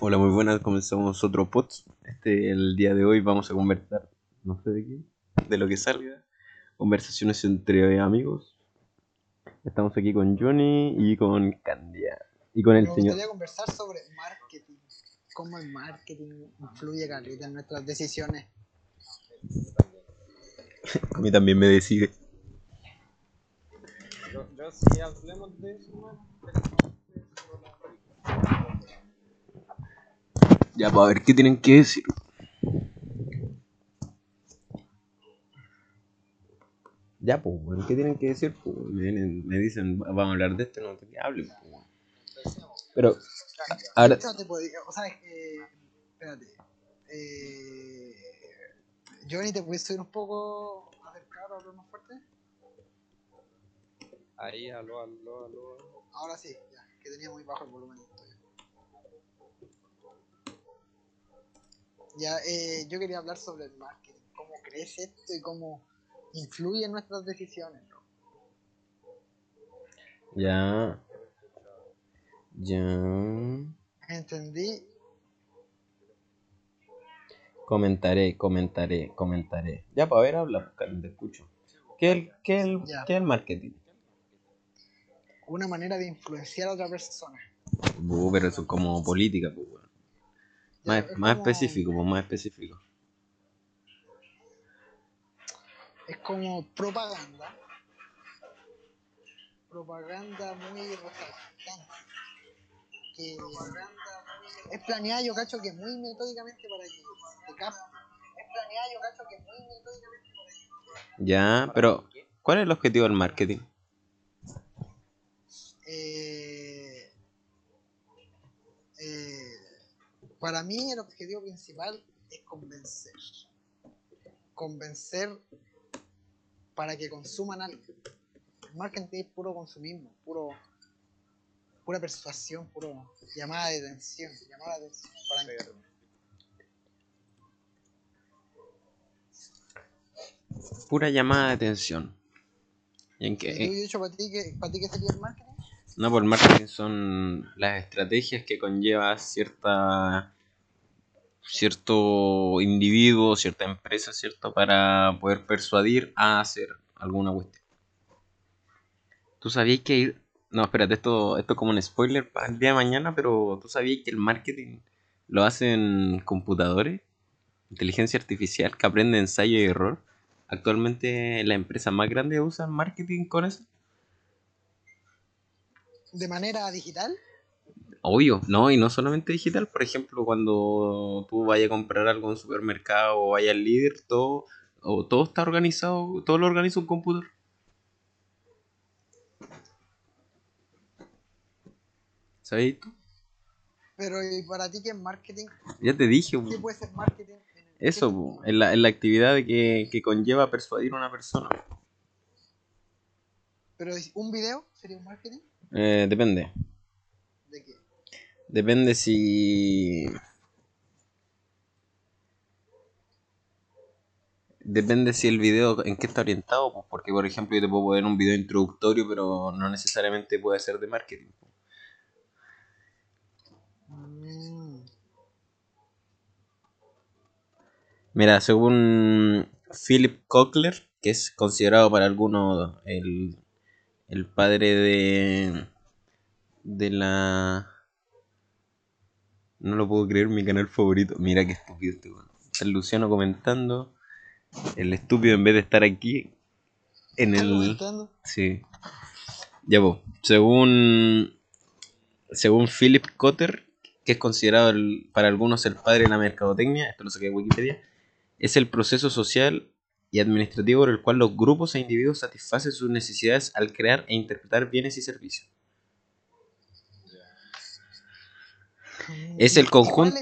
Hola, muy buenas, comenzamos otro pod. Este, el día de hoy vamos a conversar, no sé de qué, de lo que salga. Conversaciones entre amigos. Estamos aquí con Johnny y con Candia. Y con el Me señor. gustaría conversar sobre marketing. Cómo el marketing influye caleta en nuestras decisiones. A mí también me decide. Yo, yo sí hablemos de eso. Ya, para ver qué tienen que decir. Ya, pues, weón, ¿qué tienen que decir? Pues, me, vienen- me dicen, vamos a hablar de esto, no sé qué hablen, pues, weón. Pero, ahora, pues, o sea, eh, espérate. Eh, Johnny, ¿te puedes subir un poco acercar o hablar más fuerte? Ahí, aló, aló, aló. Ahora sí, ya, que tenía muy bajo el volumen Ya, eh, yo quería hablar sobre el marketing, cómo crece esto y cómo influye en nuestras decisiones. ¿no? ya, ya, Entendí, comentaré, comentaré, comentaré. Ya, para ver, habla, Karen, te escucho. ¿Qué es el, qué el, qué el marketing? una manera de influenciar a otra persona. Uh, pero eso es como política, pues, Más, es más como- específico, pues, más específico. Es como propaganda. Propaganda muy resaltante. Que es planeada, yo cacho que muy metódicamente para que te capte. Es planeada, yo cacho que muy metódicamente para que Ya, pero, ¿cuál es el objetivo del marketing? Eh, eh, para mí el objetivo principal es convencer. Convencer para que consuman algo. El marketing es puro consumismo, puro pura persuasión, puro llamada de atención, llamada de atención para Pura llamada de atención. ¿Y en ¿Y tú, qué? de hecho, para ti, qué, para ti qué sería el marketing? No, por marketing son las estrategias que conlleva cierta cierto individuo, cierta empresa, ¿cierto? Para poder persuadir a hacer alguna cuestión. ¿Tú sabías que ir... No, espérate, esto, esto es como un spoiler para el día de mañana, pero ¿tú sabías que el marketing lo hacen computadores? Inteligencia artificial que aprende ensayo y error. Actualmente las empresas más grandes usan marketing con eso. De manera digital, Obvio, no, y no solamente digital, por ejemplo, cuando tú vayas a comprar algo en un supermercado o vayas al líder, todo, o todo está organizado, todo lo organiza un computador. ¿Sabes tú? pero ¿y para ti qué es marketing? Ya te dije, ¿Qué puede ser marketing? eso, en la, en la actividad que, que conlleva persuadir a una persona. Pero un video sería un marketing Eh, depende, de qué? depende si... Depende si el video en qué está orientado, pues, porque por ejemplo yo te puedo poner un video introductorio, pero no necesariamente puede ser de marketing. Mm, Mira, según Philip Kochler, que es considerado para algunos el, el padre de, de la... No lo puedo creer, mi canal favorito. Mira qué estúpido este weón. Está el Luciano comentando. El estúpido en vez de estar aquí en ¿estás el... comentando? Sí. Ya pues, según según Philip Cotter, que es considerado el- para algunos el padre de la mercadotecnia, esto lo saqué de Wikipedia, es el proceso social y administrativo por el cual los grupos e individuos satisfacen sus necesidades al crear e interpretar bienes y servicios. Es el ¿Y cuál conjunto-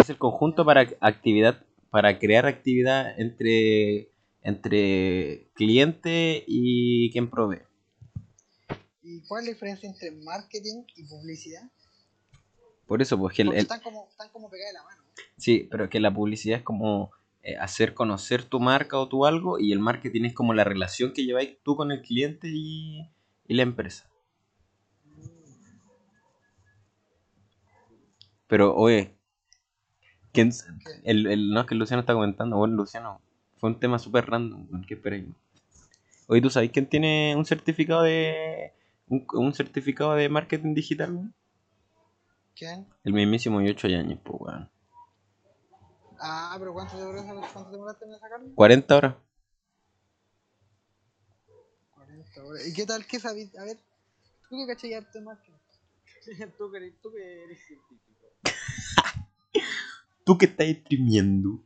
Es el conjunto para actividad, para crear actividad entre entre cliente y quien provee. ¿Y cuál es la diferencia entre marketing y publicidad? Por eso, pues que el- están como, están como pegadas de la mano. Sí, pero que la publicidad es como hacer conocer tu marca o tu algo y el marketing es como la relación que lleváis tú con el cliente y, y la empresa. Pero, oye, ¿quién, el, el, no es que Luciano está comentando, bueno, Luciano, fue un tema súper random, ¿qué esperáis? Oye, ¿tú sabes quién tiene un certificado de un, un certificado de marketing digital? ¿Quién? El mismísimo y 8 años, pues, weón. Ah, pero ¿cuánto demoraste, en sacarlo? 40 horas. 40 horas. ¿Y qué tal? ¿Qué sabís? A ver, ¿tú qué cachai harto de marketing? tú, que, tú que eres científico. ¿Tú que estás streameando?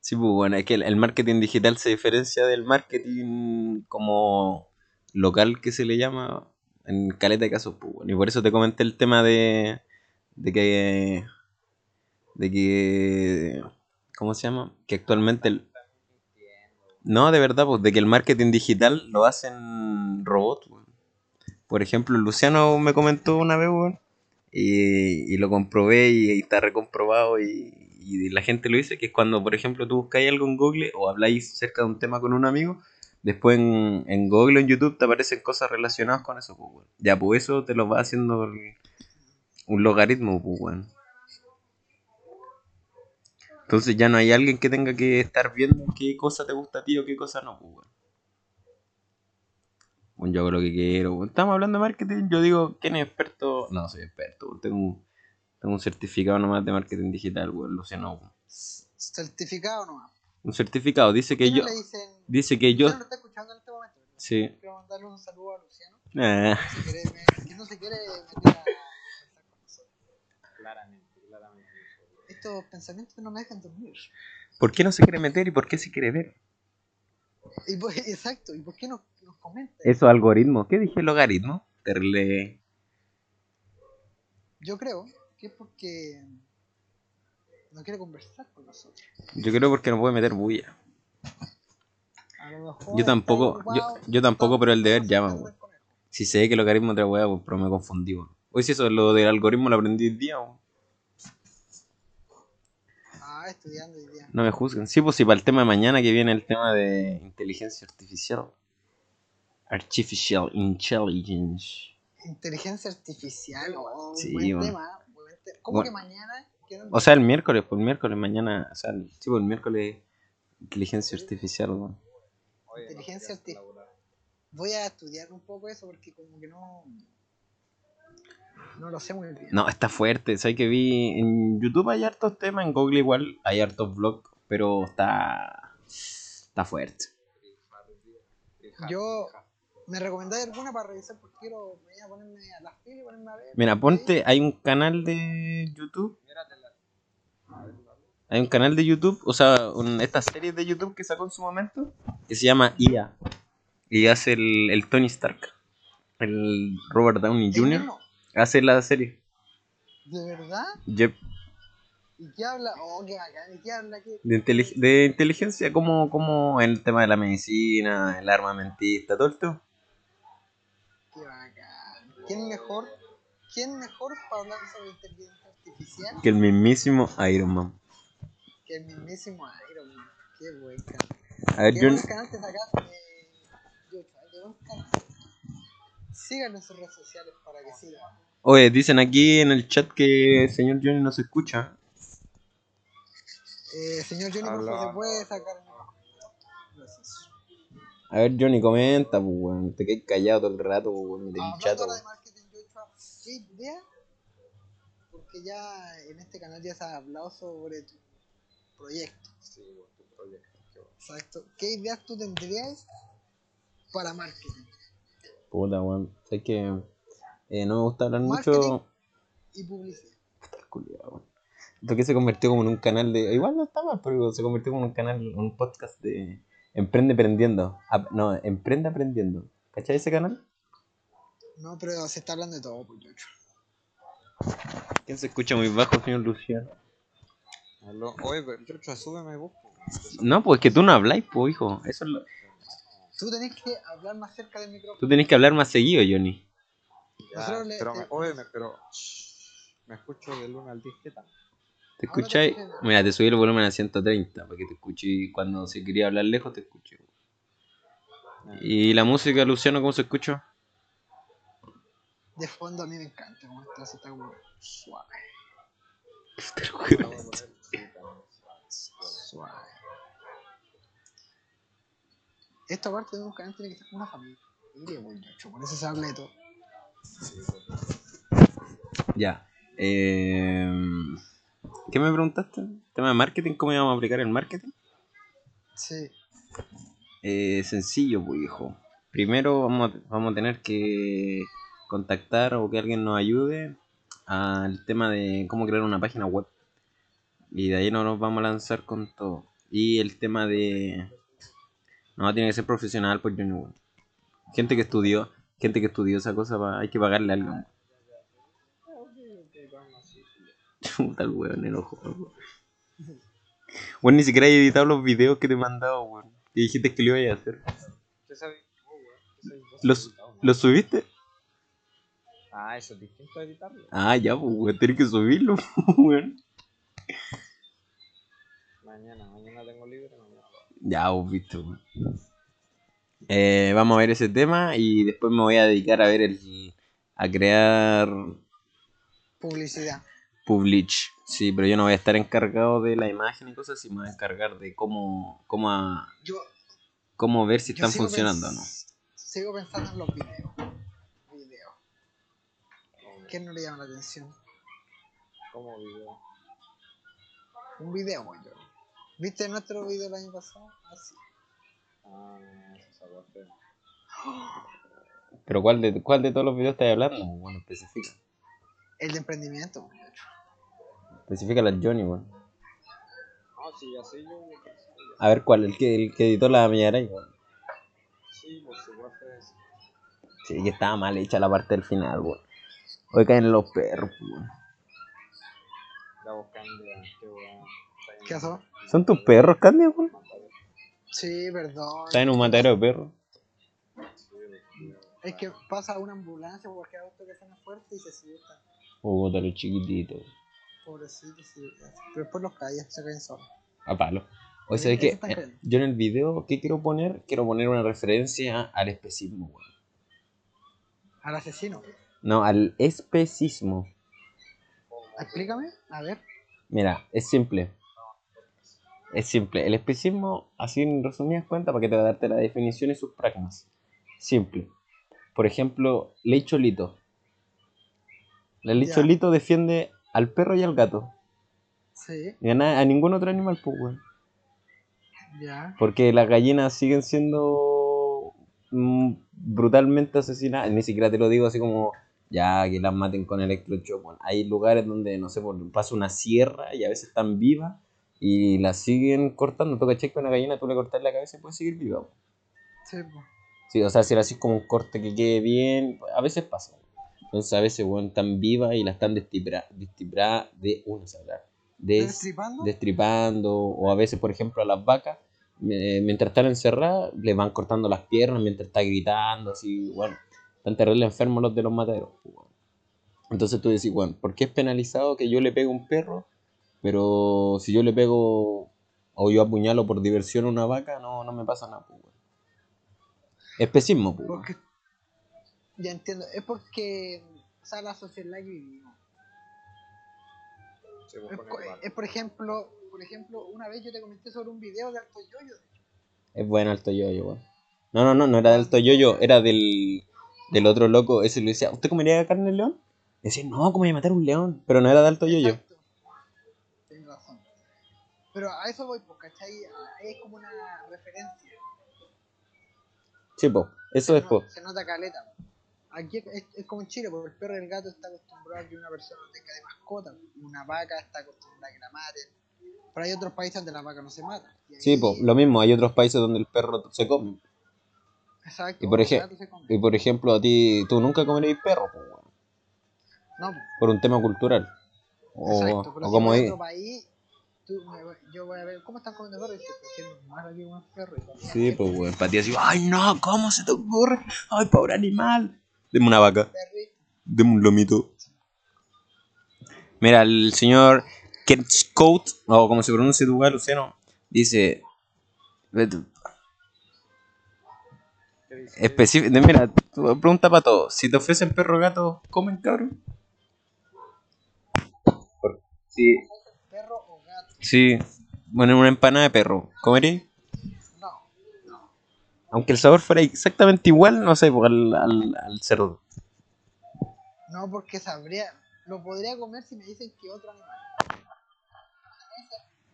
Sí, pues bueno, es que el, el marketing digital se diferencia del marketing como local que se le llama en caleta de casos, pues bueno. Y por eso te comenté el tema de, de que, de que, ¿cómo se llama? Que actualmente no, de verdad, pues de que el marketing digital lo hacen robots. Por ejemplo, Luciano me comentó una vez, weón, y, y lo comprobé y, está recomprobado y, y la gente lo dice, que es cuando, por ejemplo, tú buscáis algo en Google o habláis cerca de un tema con un amigo, después en, en Google o en YouTube te aparecen cosas relacionadas con eso, pues. Ya, pues eso te lo va haciendo un logaritmo, pues, weón. Entonces ya no hay alguien que tenga que estar viendo qué cosa te gusta a ti o qué cosa no, pues. Bueno, yo hago lo que quiero. Estamos hablando de marketing. Yo digo, ¿quién es experto? No, soy experto. Tengo un, tengo un certificado nomás de marketing digital, weón. Luciano. ¿Certificado nomás? Un certificado. Dice que ¿Qué no yo. le dicen? Dice que yo. Lo está escuchando en este momento. Sí. Quiero mandarle un saludo a Luciano. Que no se quiere meter a conversar con nosotros. Claramente, claramente. Estos pensamientos no me dejan dormir. ¿Por qué no se quiere meter y por qué se quiere ver? Y pues, exacto, ¿y por qué no nos comenta? Esos algoritmos. ¿Qué dije logaritmo? Terle. Yo creo que es porque no quiere conversar con nosotros. Yo creo porque no puede meter bulla. A lo mejor Yo tampoco, ocupado, yo, yo tampoco, pero el deber llama, el conejo. Si sé que el logaritmo es otra weá, weón, pero me confundí, weón. Oye, si eso lo del algoritmo lo aprendí hoy día, weón. Estudiando hoy día. No me juzguen. Sí, pues sí, para el tema de mañana que viene el tema de inteligencia artificial. Artificial Intelligence. Inteligencia artificial, oh, Sí, buen bueno. tema. buen te- ¿Cómo Bueno. que mañana? O sea, el miércoles, pues el miércoles, mañana, o sea, el- sí, pues el miércoles inteligencia artificial, Inteligencia artificial. Voy a estudiar un poco eso porque como que no... No lo sé muy bien. No, está fuerte. ¿Sabes que vi en YouTube hay hartos temas, en Google igual hay hartos vlogs, pero está está fuerte. Yo- ¿Me recomendáis alguna para revisar? Porque quiero mañana ponerme a las pilas y ponerme a ver. Mira, ponte, hay un canal de YouTube, hay un canal de YouTube, o sea, un- esta serie de YouTube que sacó en su momento, que se llama IA. Y hace el, el Tony Stark, el Robert Downey ¿El Jr. Hace la serie. ¿De verdad? Yep. ¿Y qué habla? Oh, qué bacán. ¿Y qué habla? ¿Qué? De, inteli- de inteligencia, como, como en el tema de la medicina, el armamentista, todo esto. Qué bacán. ¿Quién mejor? ¿Quién mejor para hablar sobre inteligencia artificial Que el mismísimo Iron Man. que el mismísimo Iron Man? Qué buen canal. A ver, yo, canal te sacaste, qué buen canal. Síganlo en sus redes sociales para que sigan. Oye, dicen aquí en el chat que el señor Johnny no se escucha. Eh, señor Johnny, por favor. ¿se puede sacar? Gracias. A ver, Johnny, comenta, pues, weón. Te quedas callado todo el rato, pues, weón. Chato, ¿qué idea? Porque ya en este canal ya se ha hablado sobre tu proyecto. Sí, por tu proyecto. qué bueno. Exacto. ¿Qué ideas tú tendrías para marketing? Puta, weón. Sé que eh, no me gusta hablar Marketing. mucho. Y publicidad. Esto que se convirtió como en un canal de. Igual no está mal, pero se convirtió como en un canal, un podcast de. Emprende aprendiendo. Ap- no, Emprende aprendiendo. ¿Cachai ese canal? No, pero se está hablando de todo, pues, Yocho. ¿Quién se escucha muy bajo, señor Luciano? Aló. Oye, pero súbeme vos. po. No, pues que tú no habláis, pues, hijo. Eso es lo... Tú tenés que hablar más cerca del micrófono. Tú tenés que hablar más seguido, Johnny. Ya, le- pero, me, oye, me, pero me escucho del 1 al 10, ¿qué tal? ¿Te escucháis? Mira, te subí el volumen a 130 para que te escuche y cuando se quería hablar lejos te escuche. ¿Y la música, Luciano, cómo se escucha? De fondo a mí me encanta como está, así está como suave. También. Suave. Esto aparte de un canal tiene que estar con una familia. Pues, yo, por eso se habla de todo. Ya. Eh, ¿Qué me preguntaste? ¿Tema de marketing? ¿Cómo íbamos a aplicar el marketing? Sí. Eh, sencillo, pues hijo. Primero vamos a, vamos a tener que contactar o que alguien nos ayude al tema de cómo crear una página web. Y de ahí no nos vamos a lanzar con todo. Y el tema de... No, tiene que ser profesional, pues yo no. Gente que estudió, gente que estudió esa cosa, pa- hay que pagarle algo. Puta el weón, el ojo. Bueno, ni siquiera he editado los videos que te he mandado, weón. Y dijiste que lo ibas a hacer. Oh, weón, ¿qué sabes vos Los-? ¿Los subiste? Ah, eso es distinto a editarlo. Ah, ya, pues, weón, tenés que subirlo, weón. Mañana, mañana tengo libre, mañana. Ya, vos viste, weón. Eh, vamos a ver ese tema y después me voy a dedicar a ver el. a crear Publicidad. Publish. Sí, pero yo no voy a estar encargado de la imagen y cosas, sino me voy a encargar de cómo, cómo, a- Yo, cómo ver si están funcionando o no. Sigo pensando en los videos. Videos. ¿Qué no le llama la atención? Como video. Un video, yo. ¿Viste nuestro video el año pasado? Así. Ah, eso feo. Pero ¿cuál de, cuál de todos los videos estás hablando? Bueno, especifica. El de emprendimiento, muchacho. Especifica la Johnny, weón. No, sí, así yo. yo- A ver cuál, el que, el que editó la Millaray, weón. Sí, fue eso. Sí, que estaba mal hecha la parte del final, weón. Hoy caen los perros, weón. La voz cambia, qué weón. ¿Qué pasó? ¿Son tus perros, Candy, weón? Sí, perdón. ¿Están en un matadero de perros? Es que pasa una ambulancia por cualquier auto que suena fuerte y se asustan. Puta, los chiquititos. Pobrecitos, sí. Pero después los callas, se caen solos. A palo. O sea, eso que está eh, yo en el video, ¿qué quiero poner? Quiero poner una referencia al especismo, weón. Al asesino. No, al especismo. Explícame, a ver. Mira, es simple. Es simple. El especismo, así en resumidas cuentas, para que te va a darte la definición y sus pragmas. Simple. Por ejemplo, Ley Cholito. La Ley. Cholito defiende al perro y al gato. Sí, Y a, na- a ningún otro animal, pues, weón. ya. Porque las gallinas siguen siendo mm, brutalmente asesinadas. Ni siquiera te lo digo así como ya que las maten con electrochoc. Bueno, hay lugares donde, no sé, pasa una sierra y a veces están vivas y las siguen cortando. Tú caché que una gallina tú le cortas la cabeza y puede seguir viva. po. Sí. Sí, o sea, si era así como un corte que quede bien, a veces pasa. Entonces a veces, bueno, están vivas y la están destipra, destipra, de uno des- ¿Destripando? destripando, o a veces, por ejemplo, a las vacas, eh, mientras están encerradas, le van cortando las piernas mientras está gritando, así, bueno, están terrible enfermos los de los mataderos. Entonces tú decís, bueno, ¿por qué es penalizado que yo le pegue a un perro, pero si yo le pego o yo apuñalo por diversión a una vaca, no, no me pasa nada? Pues, bueno. Especismo, pues. Porque. Ya entiendo. Es porque. O sea, la sociedad en la que vivimos. Es, es, por ejemplo. Por ejemplo, una vez yo te comenté sobre un video de Alto Yoyo. Es bueno Alto Yoyo, weón. No, no, no, no era de Alto Yoyo, era del, del otro loco. Ese le decía, ¿usted comería carne de león? Le decía, no, ¿cómo voy a matar un león? Pero no era de Alto Yoyo. Pero a eso voy, pues, ¿cachai? Ahí es como una referencia. Sí, po, eso se, es, po. se nota caleta. Aquí es, es como en Chile, porque el perro y el gato está acostumbrado a que una persona tenga de mascota. Una vaca está acostumbrada a que la maten. Pero hay otros países donde la vaca no se mata. Sí, po, lo mismo, hay otros países donde el perro se come. Exacto. y por ej-. Y por ejemplo, a ti, tú nunca comerías perro, po, weón, No, pues, por un tema cultural. O, exacto. Pero o si como es. otro país, tú yo voy a ver cómo están comiendo perro y se está haciendo más perro. Sí, pues, weón, para ti así, ay, no, ¿cómo se te ocurre? Ay, pobre animal. Deme una vaca. Deme un lomito. Mira, el señor Kenscout, o como se pronuncia tu lugar, Luciano, dice. ve tú, ¿Qué ¿Qué dice? Específico, mira, tu- pregunta para todos. Si te ofrecen perro o gato, ¿comen, cabrón? Sí. Sí. Bueno, una empanada de perro, ¿comería? No. Aunque el sabor fuera exactamente igual, no sé, pues, al, al, al cerdo. No, porque sabría. Lo podría comer si me dicen que otro animal.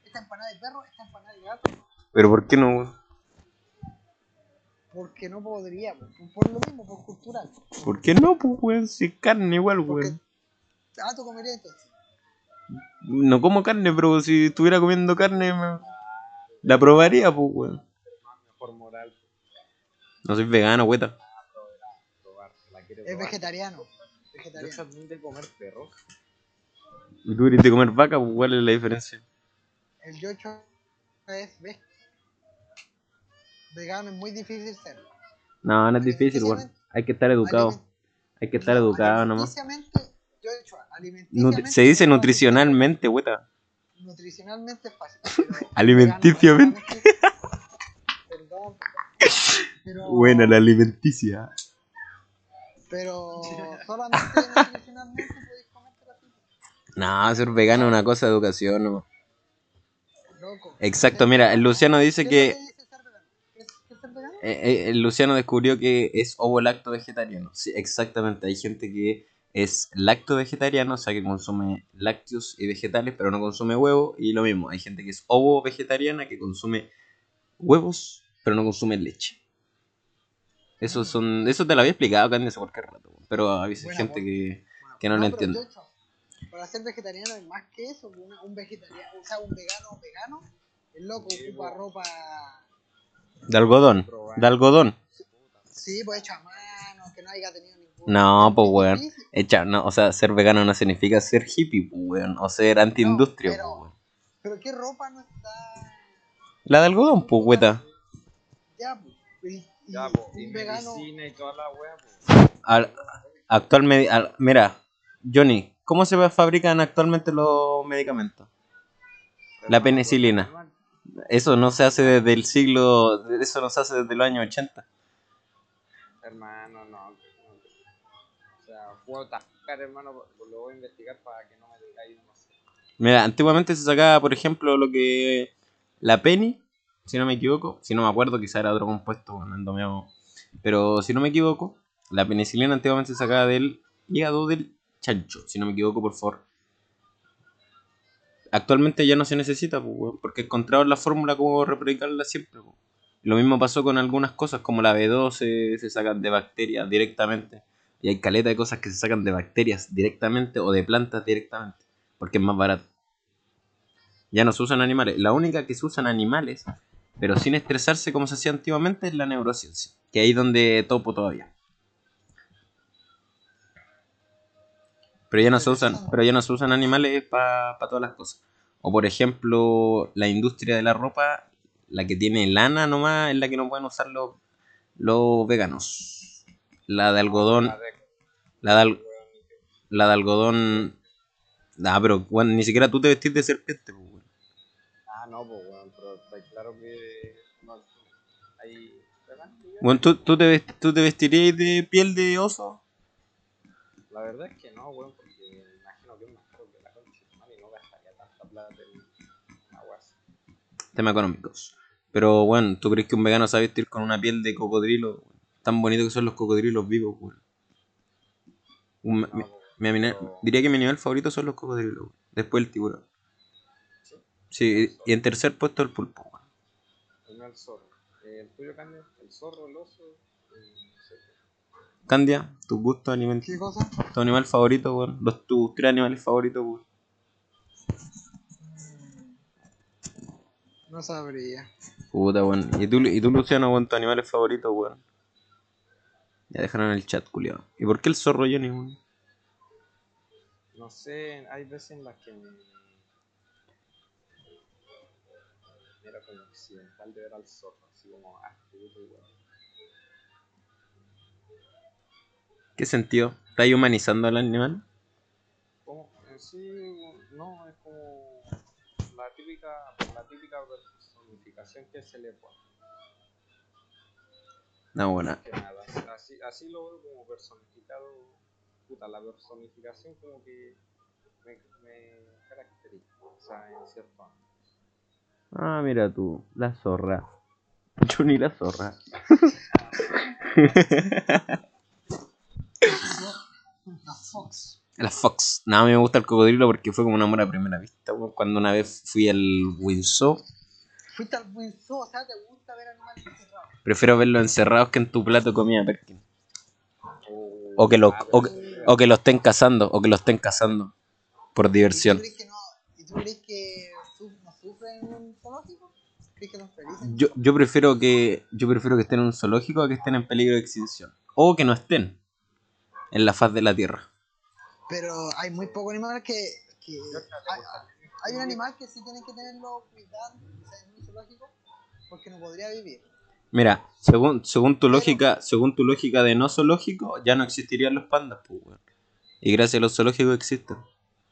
Esta empanada de perro, esta empanada de gato. Pero ¿por qué no? Porque no podría, por, por lo mismo, por cultural. ¿Por qué no, pues, weón? Si es carne igual, Porque. weón. Ah, tú comerías entonces. No como carne, pero si estuviera comiendo carne, me- la probaría, pues, weón. No soy vegano, quiere Es vegetariano. Yo Vegetariano. también de comer perros. Y tú eres de comer vaca, pues, ¿cuál es la diferencia? El yocho es ve- vegano, es muy difícil ser. No, no es difícil, weón. Hay que estar educado. Hay que estar educado nomás. Alimenticiamente, yocho, Nutri- alimenticiamente. se dice nutricionalmente, weón. Nutricionalmente es fácil. Alimenticiamente. Perdón. Pero, Buena la alimenticia. Pero solamente nutricionalmente podéis comértela así. No, ser vegano es una cosa de educación, no. Loco. Exacto, mira, el Luciano dice ¿qué es que eh, eh, el Luciano descubrió que es ovo lacto vegetariano. Sí, exactamente. Hay gente que es lacto vegetariano, o sea que consume lácteos y vegetales, pero no consume huevo. Y lo mismo, hay gente que es ovo vegetariana que consume huevos, pero no consume leche. Eso son, eso te lo había explicado Candy hace cualquier rato, pero a veces hay gente que, que no, lo entiende. Para ser vegetariano es más que eso, un, un vegetariano, o sea, un vegano vegano, el loco ocupa ropa, De algodón, de algodón. sí, pues hecho a mano, que no haya tenido. No, es pues weón. Echa, no, o sea, ser vegano no significa ser hippie, pues, weón, o ser anti-industria, pero- pues, weón. Pero qué ropa no está... La de algodón, pues, hueta. Ya, pues. Y, y Ya, po. Y vegano... medicina y toda la wea, pues. Al- mira, Johnny, ¿cómo se fabrican actualmente los medicamentos? La penicilina. Eso no se hace desde el siglo, eso no se hace desde los años 80. Hermano, no. Mira, antiguamente se sacaba, por ejemplo, lo que la penny, si no me equivoco, si no me acuerdo, quizá era otro compuesto, bueno, ando medio- pero si no me equivoco, la penicilina antiguamente se sacaba del hígado del chancho, si no me equivoco, por favor. Actualmente ya no se necesita, pues, porque encontraron la fórmula como replicarla siempre. pues. Lo mismo pasó con algunas cosas, como la B12 se sacan de bacterias directamente. Y hay caleta de cosas que se sacan de bacterias directamente o de plantas directamente, porque es más barato. Ya no se usan animales. La única que se usan animales, pero sin estresarse como se hacía antiguamente, es la neurociencia. Que ahí es donde topo todavía. Pero ya no se usan, pero ya no se usan animales para todas las cosas. O por ejemplo, la industria de la ropa, la que tiene lana nomás, es la que no pueden usar los, los veganos. La de algodón, La de- la de, al- la de algodón. Ah, pero bueno, ni siquiera tú te vestís de serpiente, pues, weón. Ah, no, pues, weón, pero está claro que no hay. Bueno, ¿tú, tú, te ¿tú te vestirías de piel de oso? La verdad es que no, weón, porque me imagino que es más caro que la concha y no gastaría tanta plata en así. Temas económicos. Pero bueno, ¿tú crees que un vegano sabe vestir con una piel de cocodrilo? Tan bonito que son los cocodrilos vivos, weón. Un- No, mi- mi pero- diría que mi nivel favorito son los cocodrilos, weón. Después el tiburón. Sí, y en tercer puesto el pulpo, weón. El el zorro. El tuyo, Candy, el zorro, el oso. qué. Candia, tus gustos alimenticios. ¿Qué cosa? Tu animal favorito, weón. Los, tus tres animales favoritos, weón. No sabría. Puta, weón. ¿Y tú, y tú Luciano, weón, tus animales favoritos, weón? Ya dejaron el chat, culiado. ¿Y por qué el zorro Johnny, weón? No sé, hay veces en las que me. Era como occidental de ver al zorro, así como ah, puto, weón. ¿Qué sentido? ¿Estás ahí humanizando al animal? Como, en sí, no, es como la típica, la típica personificación que se le pone. No, que nada. Así, así lo veo como personificado. Puta, la personificación como que me, me caracteriza. O sea, en cierto ámbito. Ah, mira tú, la zorra. Johnny la zorra. La Fox. La Fox. No, a mí me gusta el cocodrilo porque fue como un amor a primera vista. Cuando una vez fui al Windsor, Fuiste al buen zoo, o sea, te gusta ver animales encerrados. prefiero verlos encerrados que en tu plato de comida Perkin. Oh, O que lo- ah, o que- O que lo estén cazando, o que lo estén cazando. Por diversión. ¿Y tú crees que, no, ¿y tú crees que su- no sufren en un zoológico? ¿Crees que son felices? Yo, yo prefiero que. Yo prefiero que estén en un zoológico a que estén en peligro de extinción. O que no estén en la faz de la tierra. Pero hay muy pocos animales que. que hay, hay un animal que sí tienen que tenerlo cuidado, o sea, porque no podría vivir. Mira, según, según tu lógica, según tu lógica de no zoológico, ya no existirían los pandas, pues, weón. Y gracias a los zoológicos existen.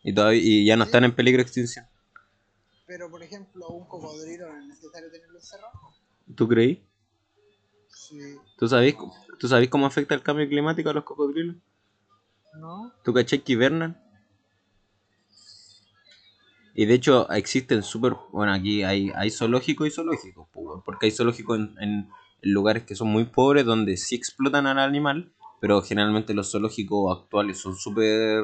Y todavía, y ya no están en peligro de extinción. Pero, por ejemplo, un cocodrilo no es necesario tenerlo encerrado. ¿Tú creí? Sí. ¿Tú sabés, ¿Tú sabés cómo afecta el cambio climático a los cocodrilos? ¿No? ¿Tú caché que hibernan? Y de hecho existen súper... Bueno, aquí hay, hay zoológicos y zoológicos, porque hay zoológicos en, en- lugares que son muy pobres donde sí explotan al animal, pero generalmente los zoológicos actuales son súper...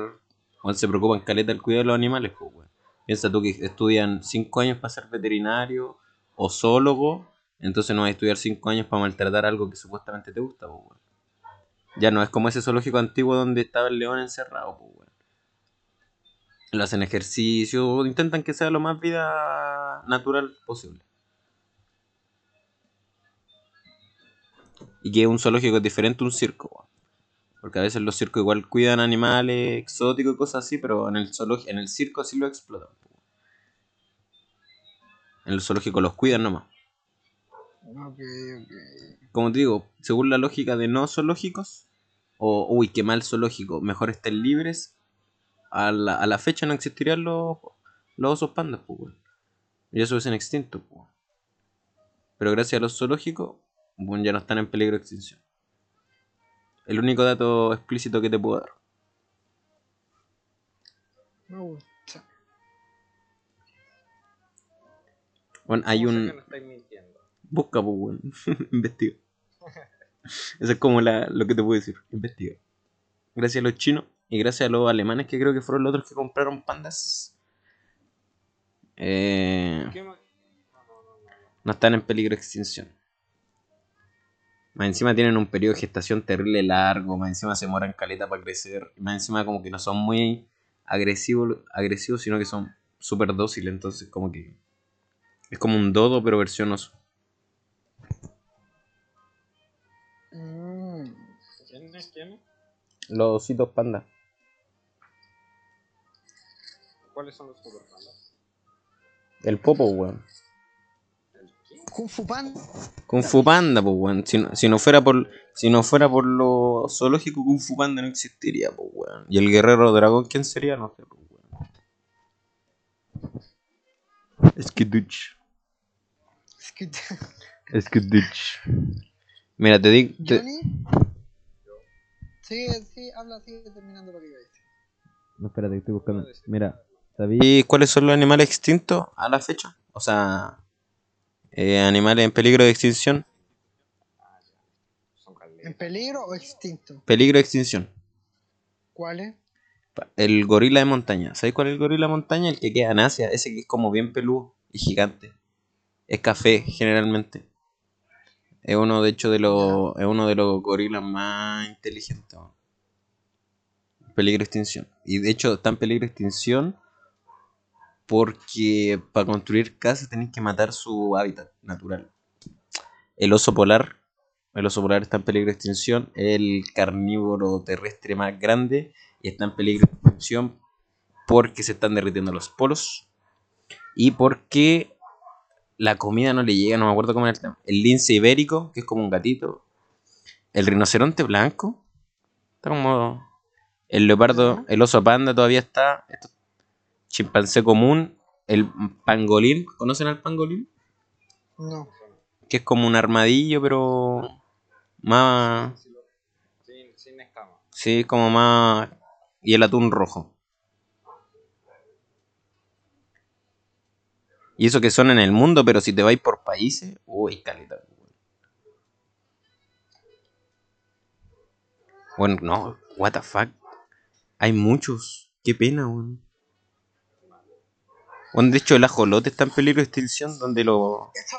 bueno, se preocupan caleta del cuidado de los animales, pues, weón. Piensa tú que estudian 5 años para ser veterinario o zoólogo, entonces no vas a estudiar 5 años para maltratar algo que supuestamente te gusta, pues, weón. Ya no es como ese zoológico antiguo donde estaba el león encerrado, pues, weón. Lo hacen ejercicio, intentan que sea lo más vida natural posible. Y que un zoológico es diferente a un circo. Porque a veces los circos igual cuidan animales exóticos y cosas así, pero en el zoológico, en el circo sí lo explotan. En el zoológico los cuidan nomás. Ok, ok. Como te digo, según la lógica de no zoológicos, o uy, qué mal zoológico, mejor estén libres, a la, a la fecha no existirían los, los osos pandas, pues, weón. Y eso es en extinto, pues. Pero gracias a los zoológicos, bueno, ya no están en peligro de extinción. El único dato explícito que te puedo dar. Me gusta. Bueno, hay ¿Cómo sé un. Busca, pues. Investiga. Eso es como la, lo que te puedo decir. Investiga. Gracias a los chinos y gracias a los alemanes que creo que fueron los otros que compraron pandas. eh. No, están en peligro de extinción. Más encima tienen un periodo de gestación terrible largo. Más encima se moran caleta para crecer. Y más encima como que no son muy agresivos, agresivos sino que son súper dóciles. Entonces como que... Es como un dodo pero versión oso. Mm. ¿Quiénes? ¿Quiénes? Los ositos panda. ¿Cuáles son los superpandas? El popo, weón. Kung Fu Pan. Kung Fu Panda, pues, weón. Si no, si no fuera por si no fuera por lo zoológico, Kung Fu Panda no existiría, pues, weón. Y el guerrero dragón, ¿quién sería? No sé, pues, weón. Skiduch. Skiduch. Mira, te digo. Johnny. Sigue, sí, habla, sigue terminando lo que iba a decir. No, espérate, estoy buscando. Mira, ¿sabéis cuáles son los animales extintos a la fecha? O sea, eh, animales en peligro de extinción. ¿En peligro o extinto? Peligro de extinción. ¿Cuáles? Pa- El gorila de montaña. ¿Sabes cuál es el gorila de montaña? El que queda en Asia. Ese que es como bien peludo y gigante. Es café, generalmente. Es uno, de hecho, de los, es uno de los gorilas más inteligentes. Peligro de extinción. Y de hecho, está en peligro de extinción porque para construir casas tenéis que matar su hábitat natural. El oso polar. El oso polar está en peligro de extinción. El carnívoro terrestre más grande está en peligro de extinción porque se están derritiendo los polos y porque la comida no le llega, no me acuerdo cómo era el tema. El lince ibérico, que es como un gatito. El rinoceronte blanco. Está como. El leopardo, el oso panda todavía está. Chimpancé común. El pangolín. ¿Conocen al pangolín? No. Que es como un armadillo, pero. Más. Sin, sin escamas. Sí, como más. Y el atún rojo. Y eso que son en el mundo, pero si te vais por países. Uy, caleta. Bueno, no, what the fuck. Hay muchos. Qué pena, weón. Bueno, de hecho, el ajolote está en peligro de extinción, donde lo. Esto,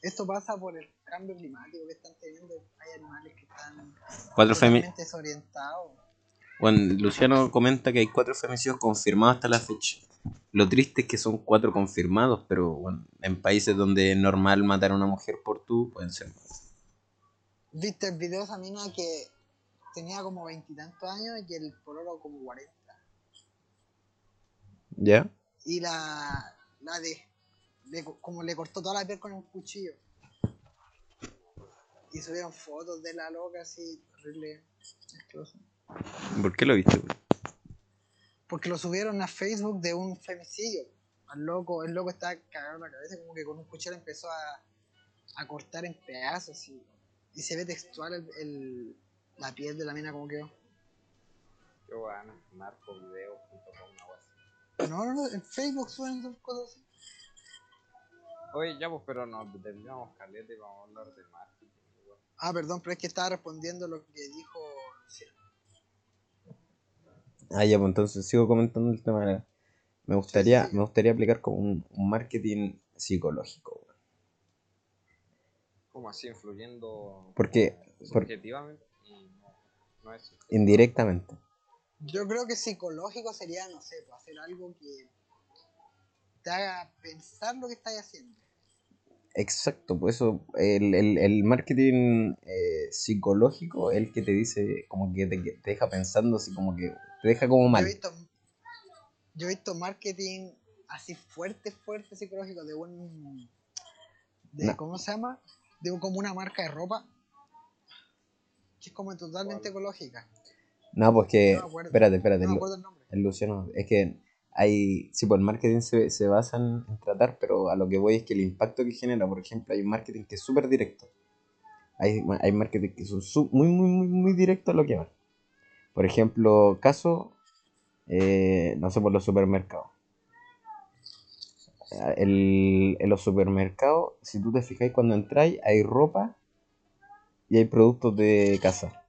esto pasa por el cambio climático que están teniendo. Hay animales que están Cuatro desorientados. Bueno, Luciano comenta que hay cuatro femicidios confirmados hasta la fecha. Lo triste es que son cuatro confirmados, pero bueno, en países donde es normal matar a una mujer por tú, pueden ser más. ¿Viste el video de esa mina que tenía como veintitantos años y el pololo como 40? ¿Ya? Y la, la de, le como le cortó toda la piel con un cuchillo. Y subieron fotos de la loca así, horrible. asqueroso. ¿Por qué lo viste? Porque lo subieron a Facebook de un femicidio. Al loco, el loco estaba cagado en la cabeza, como que con un cuchillo empezó a, a cortar en pedazos y, y se ve textual el, el- la piel de la mina como quedó. Qué bueno, wea así. No, no, no, en Facebook esas cosas así. Oye, ya pues, pero nos determinamos caleta y vamos a hablar de marketing. Ah, perdón, pero es que estaba respondiendo lo que dijo Luciano. Ah, ya, pues entonces sigo comentando el tema. de la- Me gustaría, me gustaría aplicar como un, un marketing psicológico. Como así influyendo Porque, subjetivamente y no, no es indirectamente. Yo creo que psicológico sería, no sé, pues, hacer algo que te haga pensar lo que estás haciendo. Exacto, pues eso, el, el, el marketing eh, psicológico, el que te dice, como que te, te deja pensando, así como que te deja como Yo he mal. visto, yo he visto marketing así fuerte, fuerte psicológico de un. De, No. ¿Cómo se llama? De un- como una marca de ropa que es como totalmente ¿Cuál? ecológica. No, pues que, No espérate, espérate, No el el Luciano, es que hay, sí, pues el marketing se, se basa en, en tratar, pero a lo que voy es que el impacto que genera, por ejemplo, hay un marketing que es súper directo. Hay, hay marketing que son su- muy, muy, muy, muy directos a lo que van. Por ejemplo, caso, eh, no sé, por los supermercados. Eh, El, en los supermercados, si tú te fijáis, cuando entráis, hay ropa y hay productos de casa.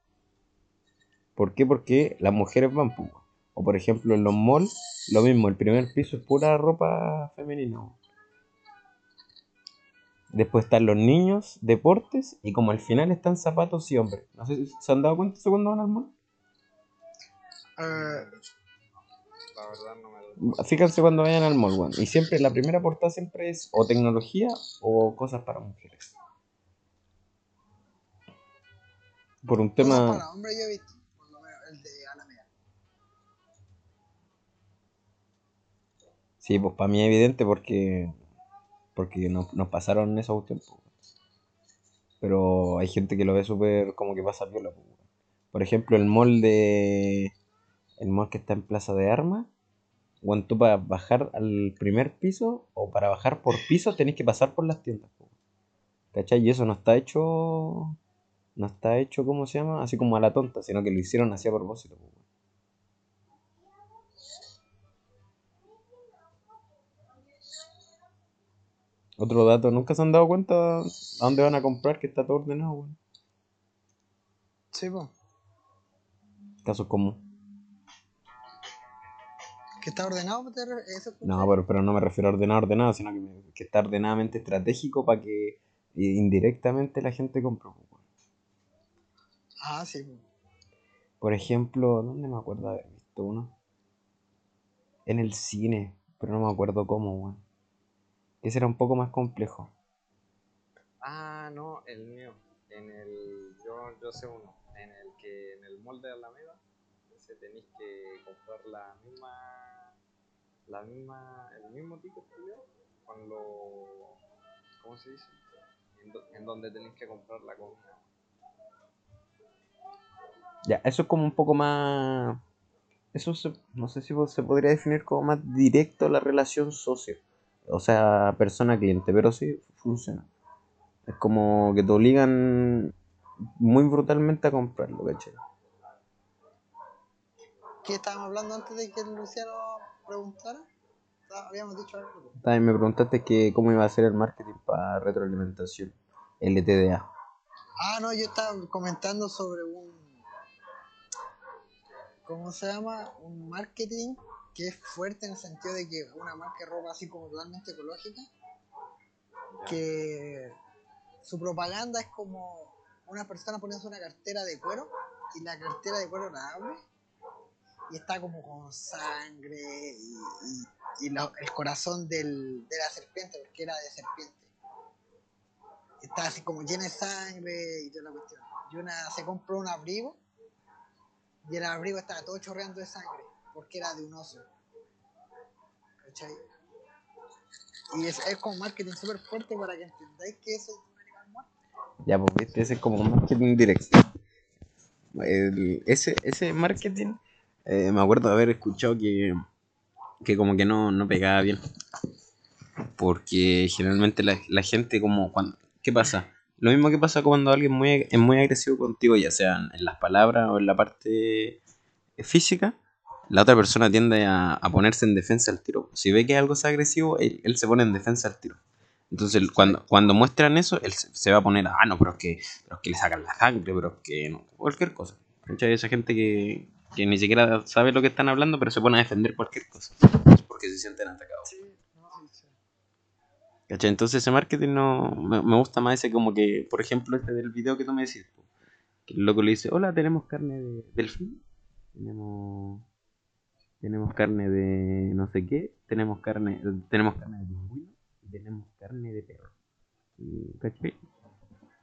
¿Por qué? Porque las mujeres van, pues. O por ejemplo, en los malls, lo mismo, el primer piso es pura ropa femenina. Después están los niños, deportes, y como al final están zapatos y hombres. No sé si se han dado cuenta eso cuando van al mall. Eh, La verdad no me doy. Fíjense cuando vayan al mall, weón. Y siempre, la primera portada siempre es o tecnología o cosas para mujeres. Por un cosas tema... para hombres yo he visto, Sí, pues para mí es evidente porque porque nos, nos pasaron esos tiempos. Pero hay gente que lo ve súper como que pasa viola. pues. Por ejemplo, el mall de el mall que está en Plaza de Armas, bueno, tú para bajar al primer piso o para bajar por piso tenés que pasar por las tiendas. pues. ¿Cachai? Y eso no está hecho no está hecho, ¿cómo se llama? Así como a la tonta, sino que lo hicieron así a propósito. pues, Otro dato, ¿nunca se han dado cuenta a dónde van a comprar que está todo ordenado, weón? Sí, pues. Casos como. Que está ordenado, ¿te re- eso? No, pero, pero no me refiero a ordenado, ordenado, sino que, me- que está ordenadamente estratégico para que eh, indirectamente la gente compre. weón. Ah, sí. Por ejemplo, ¿dónde me acuerdo haber visto uno? En el cine, pero no me acuerdo cómo, weón. Ese era un poco más complejo. Ah, no, el mío. En el. Yo, yo sé uno. En el que en el molde de Alameda ese tenéis que comprar la misma. La misma. El mismo ticket con lo. ¿Cómo se dice? En, do- en donde tenéis que comprar la comida. Ya, eso es como un poco más. Eso se- no sé si se podría definir como más directo la relación socio. O sea, persona-cliente, pero sí funciona. Es como que te obligan muy brutalmente a comprarlo, ¿cachai? ¿Qué estábamos hablando antes de que Luciano preguntara? Ah, Habíamos dicho algo. También me preguntaste que cómo iba a ser el marketing para retroalimentación, LTDA. Ah, no, yo estaba comentando sobre un. ¿Cómo se llama? Un marketing que es fuerte en el sentido de que una marca de ropa así como totalmente ecológica, que su propaganda es como una persona poniéndose una cartera de cuero y la cartera de cuero la abre y está como con sangre y, y- el corazón del, de la serpiente, porque era de serpiente. Está así como llena de sangre y toda la cuestión. Y una se compró un abrigo y el abrigo estaba todo chorreando de sangre porque era de un oso. ¿Cachai? Y es, es como marketing súper fuerte para que entendáis que eso es un animal muerto. Ya, pues viste, ese es como marketing directo. Ese, ese marketing, eh, me acuerdo de haber escuchado que, que como que no, no pegaba bien. Porque generalmente la, la gente como cuando... ¿Qué pasa? Lo mismo que pasa cuando alguien muy, es muy agresivo contigo, ya sea en las palabras o en la parte física, la otra persona tiende a, a ponerse en defensa al tiro. Si ve que algo es agresivo, él, él se pone en defensa al tiro. Entonces, cuando, cuando muestran eso, él se, se va a poner, ah, no, pero es que, pero es que le sacan la sangre, pero es que no, cualquier cosa. ¿Cachai? Esa gente que, que ni siquiera sabe lo que están hablando, pero se pone a defender cualquier cosa. Porque se sienten atacados. Sí, no, sí, sí. ¿Cachai? Entonces ese marketing no me, me gusta más ese como que, por ejemplo, este del video que tú me decís, que el loco le dice, hola, tenemos carne de delfín, tenemos tenemos carne de no sé qué, tenemos carne, tenemos carne de pingüino y tenemos carne de perro. Y, ¿Cachai?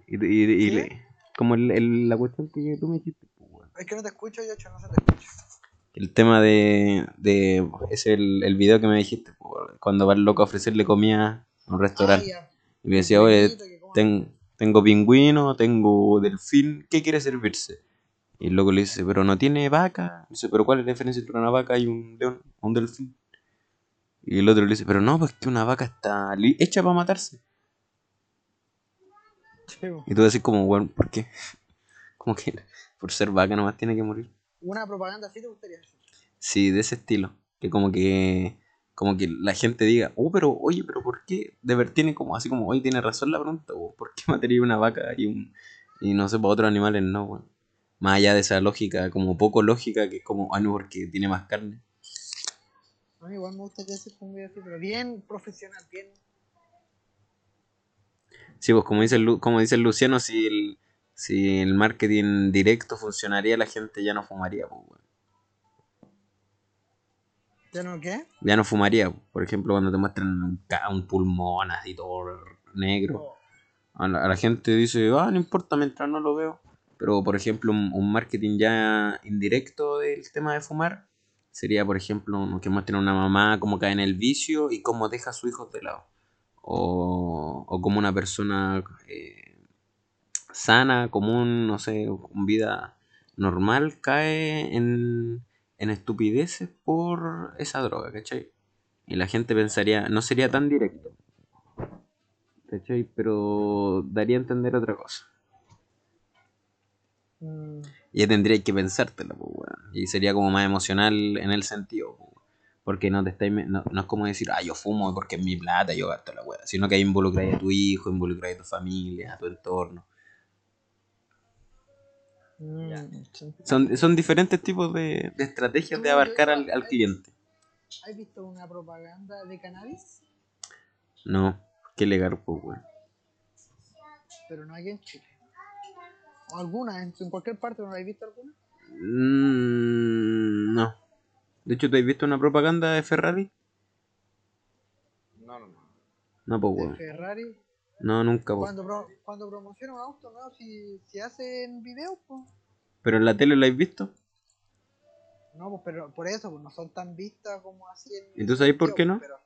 Y, y- y le- como el- el- la cuestión que tú me dijiste, weón. Es que no te escucho, yo no se te escucho. el tema de, de es el, el video que me dijiste, po, cuando va el loco a ofrecerle comida a un restaurante. Ah. Y me decía, oye, ten- tengo pingüino, tengo delfín, ¿qué quiere servirse? Y el loco le dice, pero no tiene vaca. Dice, pero ¿cuál es la diferencia entre una vaca y un león, un delfín? Y el otro le dice, pero no, pues que una vaca está hecha para matarse. Y tú decís como, bueno, ¿por qué? Como que por ser vaca nomás tiene que morir. Una propaganda así te gustaría hacer. Sí, de ese estilo. Que como que como que la gente diga, oh, pero oye, pero ¿por qué? De ver, tiene como así como, oye, tiene razón la pregunta, ¿por qué mataría una vaca y un y no sé, para otros animales no, weón? Más allá de esa lógica, como poco lógica, que es como, ah, no, porque tiene más carne. A mí igual me gustaría hacer un video así, pero bien profesional, bien. Sí, pues como dice, como dice Luciano, si el, si el marketing directo funcionaría, la gente ya no fumaría, pues, weón. ¿Ya no qué? Ya no fumaría, por ejemplo, cuando te muestran un, un pulmón así todo negro. O- A la, a la gente dice, ah, no importa mientras no lo veo. Pero, por ejemplo, un, marketing ya indirecto del tema de fumar sería, por ejemplo, que muestren a una mamá cómo cae en el vicio y cómo deja a sus hijos de lado. O, o como una persona eh, sana, común, no sé, con vida normal, cae en, en estupideces por esa droga, ¿cachai? Y la gente pensaría, no sería tan directo. ¿Cachai? Pero daría a entender otra cosa. Mm, Y ya tendríais que pensártela, pues, weón. Y sería como más emocional en el sentido, pues, weón. Porque no te estáis, no, no es como decir, ah, yo fumo porque es mi plata, yo gasto la weá. Sino que ahí involucráis a tu hijo, involucráis a tu familia, a tu entorno. mm. Son, son diferentes tipos de, de estrategias de abarcar al, al cliente. ¿Has visto una propaganda de cannabis? No, qué legal, pues, weón. Pero no aquí en Chile. O alguna, en, en cualquier parte, ¿no la has visto alguna? Mm, no. De hecho, ¿te has visto una propaganda de Ferrari? No, no, no. No, pues, weón. Ferrari. No, nunca, pues. Cuando, pro- cuando promociona un auto, ¿no? Si, si hacen videos, pues. ¿Pero en la tele la has visto? No, pues, pero por eso, pues no son tan vistas como así en. ¿Y tú sabes por qué no? pero-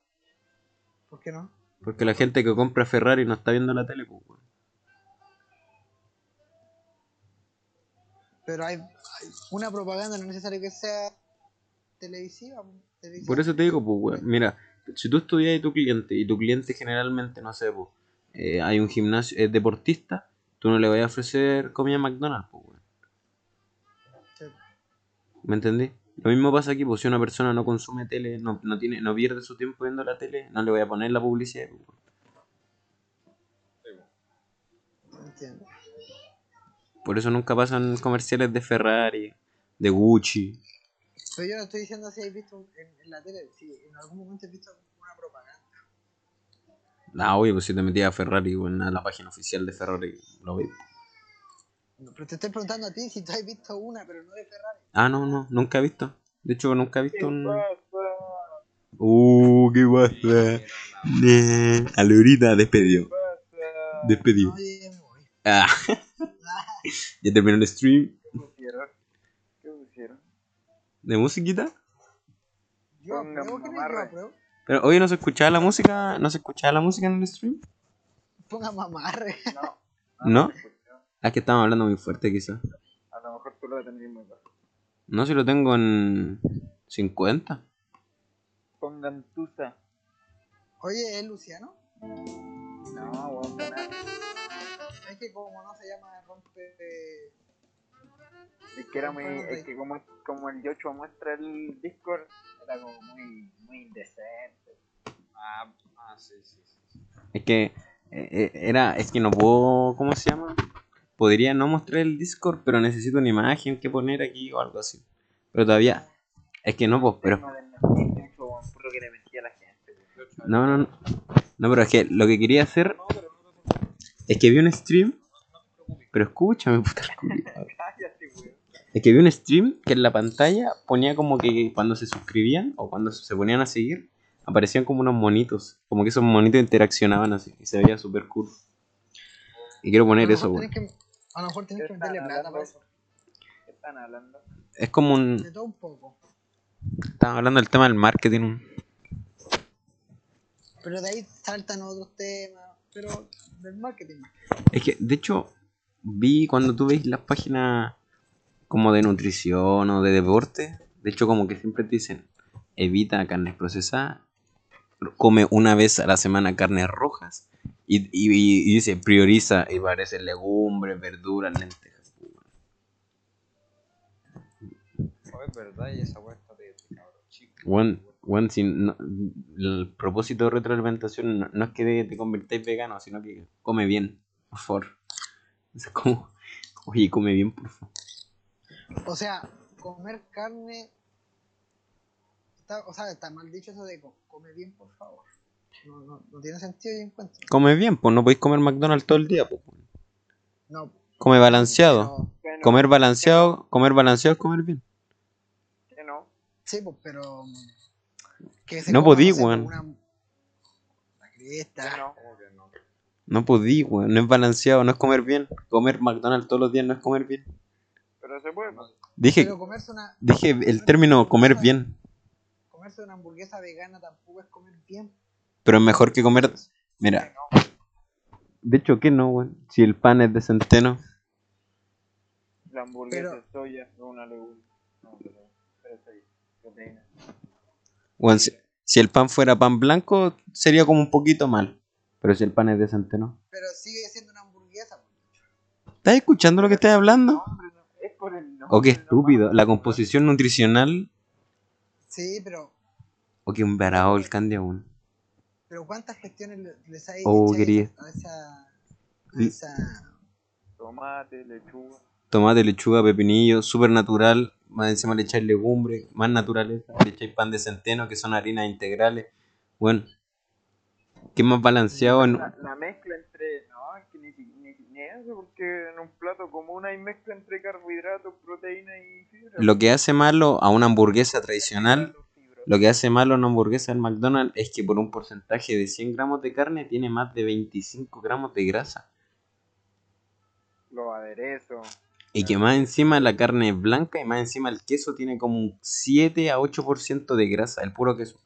¿Por qué no? Porque la gente que compra Ferrari no está viendo la tele, pues. Pero hay, hay una propaganda, no es necesario que sea televisiva. televisiva. Por eso te digo, pues, weón. Mira, si tú estudias a tu cliente y tu cliente generalmente, no sé, pues, eh, hay un gimnasio, es deportista, tú no le vas a ofrecer comida a McDonald's, pues, weón. Sí. ¿Me entendí? Lo mismo pasa aquí, pues si una persona no consume tele, no, no tiene, no pierde su tiempo viendo la tele, no le voy a poner la publicidad. pues, weón. Entiendo. Por eso nunca pasan comerciales de Ferrari, de Gucci. Pero yo no estoy diciendo si habéis visto en, en la tele, si en algún momento has visto una propaganda. Ah, oye, pues si te metías a Ferrari, weón, a la página oficial de Ferrari, lo ves. No, pero te estoy preguntando a ti si tú has visto una, pero no de Ferrari. Ah, no, no, nunca he visto. De hecho, nunca he visto un... Uh, qué pasa. A. No, ya me voy. Ah, ya terminó el stream ¿Qué pusieron? ¿Qué pusieron? de musiquita. Yo apruebo, ¿qué yo apruebo? Pero hoy no se escuchaba la música, no se escuchaba la música en el stream. Ponga mamarre. No. ¿No? se escuchó. Ah, es que estamos hablando muy fuerte quizás. A lo mejor tú lo tendrías muy bajo. No, si lo tengo en 50. Pongan tusa. Oye, ¿es Luciano? No, para nada. Es que como no se llama rompe... Es que era muy. Es que como, como el Yocho muestra el Discord, era como muy, muy indecente. Ah, ah sí, sí, sí. Es que eh, eh, era, es que no puedo, ¿cómo se llama? Podría no mostrar el Discord, pero necesito una imagen que poner aquí o algo así. Pero todavía, es que no, pues, pero No no, no, no, no, pero es que lo que quería hacer es que vi un stream, pero escúchame, puta la culia. Cállate, weón. Es que vi un stream que en la pantalla ponía como que cuando se suscribían o cuando se ponían a seguir, aparecían como unos monitos. Como que esos monitos interaccionaban así y se veía súper cool. Y quiero poner eso, weón. A lo mejor tenés que meterle plata para eso. ¿Qué están hablando? Es como un. De todo un poco. Estamos hablando del tema del marketing. Pero de ahí saltan otros temas. Pero del marketing. Es que, de hecho, vi cuando tú veis las páginas como de nutrición o de deporte, de hecho, como que siempre te dicen, evita carnes procesadas, come una vez a la semana carnes rojas, y, y- y dice, prioriza, y parece legumbres, verduras, lentejas. Oh, es verdad, y esa de cabrón chico. Bueno, bueno, si no- el propósito de retroalimentación no, no es que te convirtáis vegano, sino que come bien, por favor. Es como, oye, come bien, por favor. O sea, comer carne. Está, o sea, está mal dicho eso de co- come bien, por favor. No, no, no tiene sentido, yo encuentro. Come bien, pues no podéis comer McDonald's todo el día, pues. No. Come balanceado. pero- Comer balanceado, comer balanceado es comer bien. que no. sí, pues, pero. Que No podí, weón. una- cresta. no. ¿Cómo que no? No podí, weón. No es balanceado, no es comer bien. Comer McDonald's todos los días no es comer bien. Pero se puede. pues. Dije, Pero una. dije el término comer bien. Comerse una hamburguesa vegana tampoco es comer bien. Pero es mejor que comer. Mira. De hecho, ¿qué no, weón? Si el pan es de centeno. La hamburguesa Pero- de soya es una legumbre. No, proteína. Weón, si, si el pan fuera pan blanco, sería como un poquito mal. Pero si el pan es de centeno. Pero sigue siendo una hamburguesa. ¿Estás escuchando lo que estoy hablando? No, hombre, no, es por el nombre. O qué nomás. estúpido. La composición nutricional. Sí, pero. O que un varado el candy aún. Pero ¿cuántas gestiones le- les hay Oh, a esa. A esa. Tomate, lechuga. Tomate, lechuga, pepinillo, súper natural. Más encima le echáis legumbre, más naturaleza. Le echáis pan de centeno, que son harinas integrales. Bueno, ¿qué más balanceado? en- La, la mezcla entre. No, es que ni, ni, ni eso, porque en un plato común hay mezcla entre carbohidratos, proteína y fibra. Lo que hace malo a una hamburguesa tradicional, lo que hace malo a una hamburguesa del McDonald's es que por un porcentaje de 100 gramos de carne tiene más de 25 gramos de grasa. Los aderezos. Y que más encima la carne es blanca y más encima el queso tiene como un 7 a 8% de grasa, el puro queso.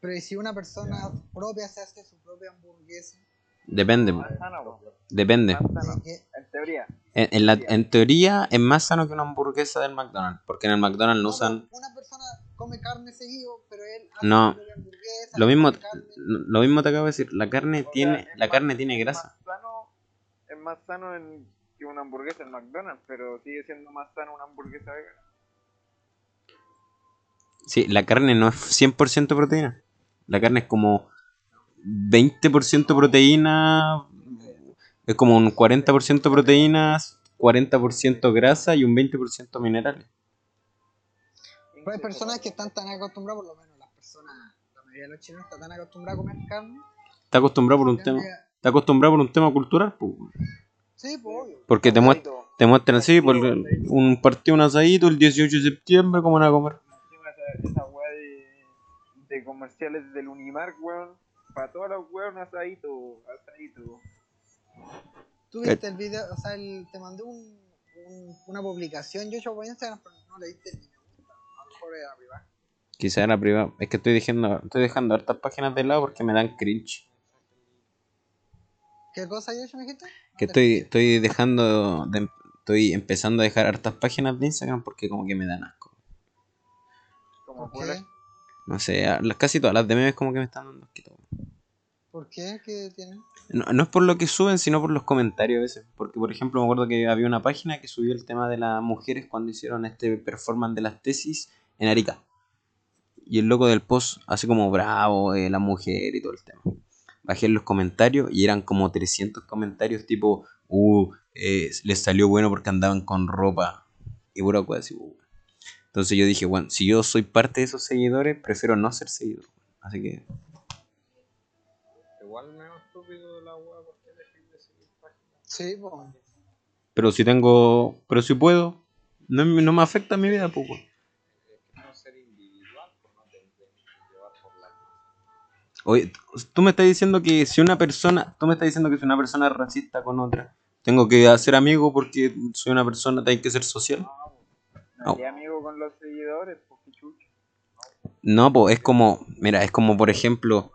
Pero ¿y si una persona propia se hace su propia hamburguesa? Depende, Más sano, depende. Más. En teoría. En, en la- en teoría es más sano que una hamburguesa del McDonald's, porque en el McDonald's no usan... Una persona come carne seguido, pero él hace No, su hamburguesa. Lo mismo, carne. lo mismo te acabo de decir, la carne O sea, tiene, es la más- carne tiene es grasa. Más sano, es más sano en, que una hamburguesa en McDonald's, pero sigue siendo más sano una hamburguesa vegana. Sí, la carne no es 100% proteína. La carne es como 20% proteína, es como un 40% proteínas, 40% grasa y un 20% minerales. Pero hay personas que están tan acostumbradas, por lo menos las personas, la mayoría de los chilenos están tan acostumbrados a comer carne. Está acostumbrado por un tema, está acostumbrado por un tema cultural, pues. Sí, pues obvio. porque te, muest- te muestran así, por un partido, un asadito el 18 de septiembre, ¿cómo van a comer? Esa, weá de, de comerciales del Unimark, weón. Para todas las weas, un asadito, asadito. Tú viste el video, o sea, el- te mandé un, un- una publicación, yo por Instagram, pero no le diste ni me gusta. A lo mejor era privada. Quizá era privado. Es que estoy dejando, estoy dejando hartas páginas de lado porque me dan cringe. ¿Qué cosa yo me dijiste? Que estoy, estoy dejando, de- estoy empezando a dejar hartas páginas de Instagram porque como que me dan asco. Como ¿Por qué? No sé, casi todas las de memes como que me están dando asquito. ¿Por qué? ¿Qué tiene? No, no es por lo que suben, sino por los comentarios a veces. Porque, por ejemplo, me acuerdo que había una página que subió el tema de las mujeres cuando hicieron este performance de las tesis en Arica. Y el loco del post, así como bravo, eh, la mujer y todo el tema. Bajé en los comentarios y eran como 300 comentarios tipo, uh, eh, les salió bueno porque andaban con ropa. Y pura cosa así, uh. Entonces yo dije, bueno, si yo soy parte de esos seguidores, prefiero no ser seguidor. Así que Igual menos estúpido la weá porque elegir de seguir páginas. Sí, pues. Pero si tengo. Pero si puedo. No, me- no me afecta mi vida, pues. Oye, tú me estás diciendo que si una persona. Tú me estás diciendo que si una persona es racista con otra. Tengo que hacer amigo porque soy una persona, hay que ser social. No, ¿Qué amigo con los seguidores? Pues. No, pues es como. Mira, es como por ejemplo.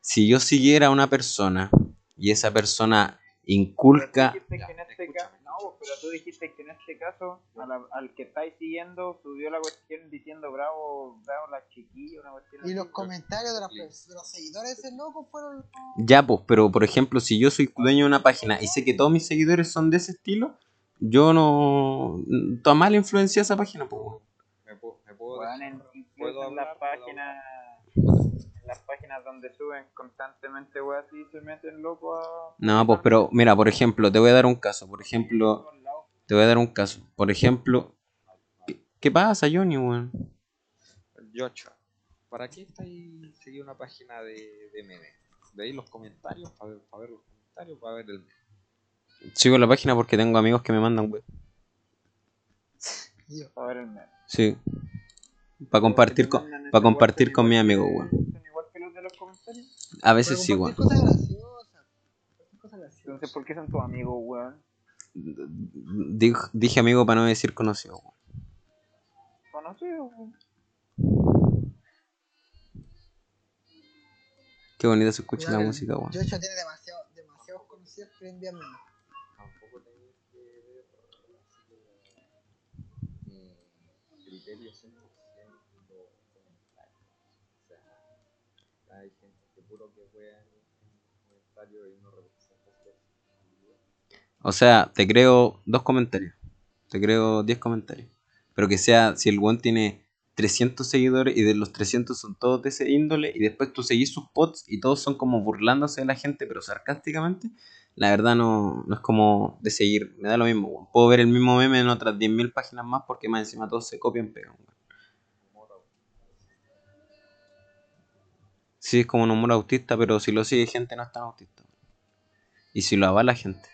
Si yo siguiera a una persona y esa persona inculca. Pero dijiste que en este caso, no, pues, pero tú dijiste que en este caso, la- al que estáis siguiendo, subió la cuestión diciendo bravo, bravo la chiquilla, una cuestión Y así. los comentarios de, las de los seguidores de ese loco fueron. Ya, pues, pero por ejemplo, si yo soy dueño de una página y sé que todos mis seguidores son de ese estilo, yo no. Toda mala influencia esa página, pues. Me puedo, me puedo dejar- en, puedo hablar, las puedo páginas donde suben constantemente weas así se meten locos a No, pues, pero mira, por ejemplo, te voy a dar un caso. Por ejemplo, te voy a dar un caso. Por ejemplo, ¿qué, qué pasa, Johnny, weón? Yocho, ¿para qué estáis seguir una página de, de memes? Veis los comentarios para ver, pa ver los comentarios, para ver el meme. Sigo la página porque tengo amigos que me mandan, weón. Y yo, a ver el meme. Sí. Para compartir con, para compartir con mis amigos, weón. ¿Son igual que los comentarios? A veces sí, pero weón. cosas graciosas. compartir cosas graciosas. Entonces, ¿por qué son tus amigos, weón? Dij- Dije amigo para no decir conocido, weón. Conocidos, weón. Qué bonita se escucha la Igual, música, weón. Yocho tiene demasiado, demasiados conocidos envían memes. Tampoco tenéis que ver mm, criterios 100% los comentarios. O sea, personalidad. O sea, te creo dos comentarios. Te creo 10 comentarios. Pero que sea, si el weón tiene 300 seguidores y de los 300 son todos de ese índole y después tú seguís sus posts y todos son como burlándose de la gente pero sarcásticamente, la verdad no, no es como de seguir. Me da lo mismo. Puedo ver el mismo meme en otras 10.000 páginas más porque más encima todos se copian pegan. Sí, es como un humor autista, pero si lo sigue gente no es tan autista. Y si lo avala gente.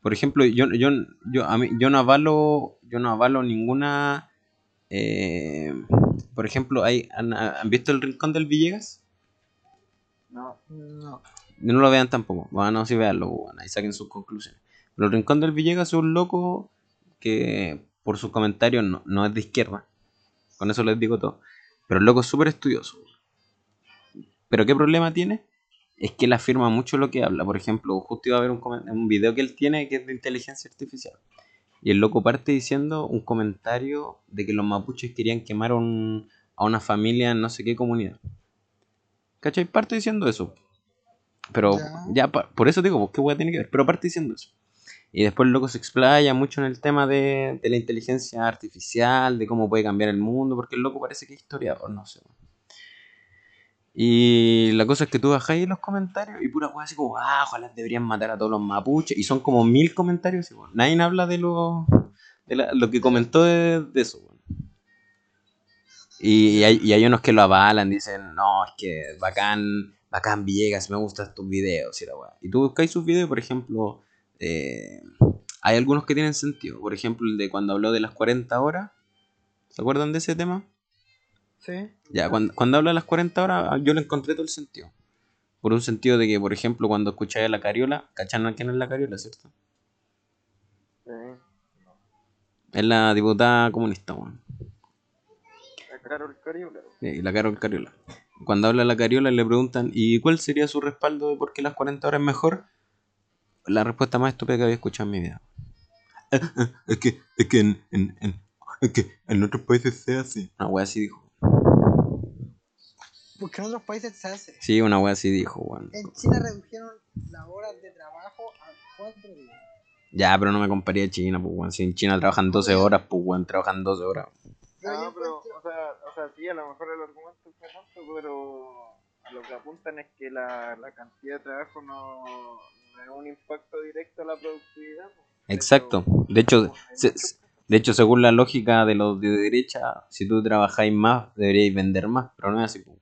Por ejemplo, yo, yo, yo, a mí, yo no avalo, yo no avalo ninguna. eh, por ejemplo, hay, ¿han, han visto el rincón del Villegas? No. No. No lo vean tampoco. Bueno, sí veanlo, bueno, ahí saquen sus conclusiones. Pero el rincón del Villegas es un loco que por sus comentarios no, no es de izquierda. Con eso les digo todo. Pero el loco es súper estudioso. Pero ¿qué problema tiene? Es que él afirma mucho lo que habla. Por ejemplo, justo iba a ver un, video que él tiene que es de inteligencia artificial. Y el loco parte diciendo un comentario de que los mapuches querían quemar a un- a una familia en no sé qué comunidad. ¿Cachai? Parte diciendo eso. Pero Ya. ya, por eso digo, pues, ¿qué weá tiene que ver? Pero aparte diciendo eso. Y después el loco se explaya mucho en el tema de, de la inteligencia artificial, de cómo puede cambiar el mundo, porque el loco parece que es historiador, no sé. Y la cosa es que tú bajáis los comentarios y pura weá así como, ah, ojalá deberían matar a todos los mapuches. Y son como mil comentarios y weón, nadie habla de lo, de la- lo que comentó de, de eso, weón. Y, y hay, y hay unos que lo avalan, dicen, no, es que bacán, bacán Villegas, me gustan tus videos y la weá. Y tú buscáis sus videos, por ejemplo, eh, hay algunos que tienen sentido. Por ejemplo, el de cuando habló de las 40 horas. ¿Se acuerdan de ese tema? Sí. Ya, cuando, cuando habla de las 40 horas, yo le encontré todo el sentido. Por un sentido de que, por ejemplo, cuando escucháis a la Cariola, ¿cachan a quién es la Cariola, cierto? Sí. Es la diputada comunista, weón. La Carol Cariola. Sí, la Carol Cariola. Cuando habla la Cariola le preguntan, ¿y cuál sería su respaldo de por qué las 40 horas es mejor? La respuesta más estúpida que había escuchado en mi vida. Eh, eh, Es que, es que en, en, en- es que en otros países se hace. Una wea así dijo. Porque en otros países se hace. Sí, una wea así dijo, weón. En China redujeron las horas de trabajo a cuatro días. Ya, pero no me comparía a China, pues, weón. Si en China trabajan 12 horas, pues, weón, trabajan 12 horas. No, pero, encuentro- o sea, o sea, sí, a lo mejor el argumento es correcto, pero a lo que apuntan es que la, la cantidad de trabajo no, no es un impacto directo a la productividad. pues. De Exacto. hecho, De hecho, se- de hecho, según la lógica de los de derecha, si tú trabajáis más, deberíais vender más, pero no es así, pues.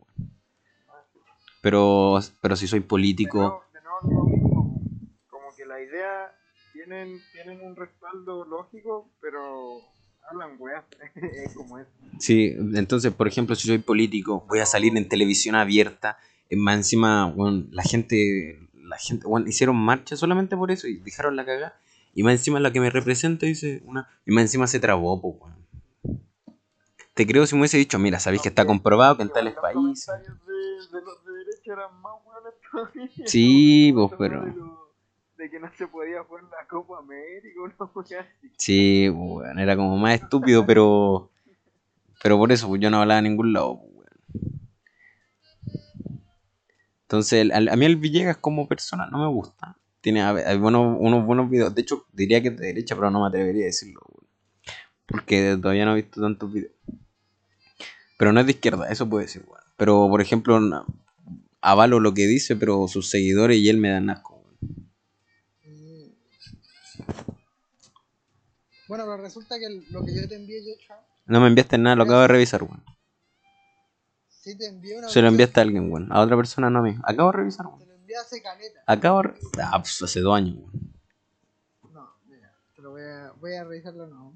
Pero, pero si soy de político, nuevo, de nuevo es lo mismo, como que la idea tienen, tienen un respaldo lógico, pero hablan weas, es como eso. Sí, entonces, por ejemplo, si soy político, voy a salir en televisión abierta. eh, Más encima, bueno, la gente, la gente, bueno, hicieron marcha solamente por eso y dejaron la cagada. Y más encima la que me representa dice una. Y más encima se trabó, pues, weón. Te creo si me hubiese dicho, mira, sabéis que está comprobado que en tales países. Sí, pues, pero- De, que no se podía jugar la Copa América, una wea así. Sí, pues, weón, era como más estúpido, pero. Pero por eso, pues yo no hablaba a ningún lado, Entonces, al- a mí el Villegas como persona no me gusta. Tiene a- hay buenos, unos buenos videos. De hecho, diría que es de derecha, pero no me atrevería a decirlo. Porque todavía no he visto tantos videos. Pero no es de izquierda, eso puede decir, weón. Pero, por ejemplo, avalo lo que dice, pero sus seguidores y él me dan asco. Bueno, pero resulta que lo que yo te envié, Joshua, No me enviaste nada, lo acabo de revisar, weón. Sí te envié una. Se lo enviaste a alguien, weón. A otra persona, no a mí. Acabo de revisar, weón. Te lo envié hace caleta. Acabo de... re- Ah, pues hace dos años, weón. No, mira, te lo voy a, voy a revisarlo no.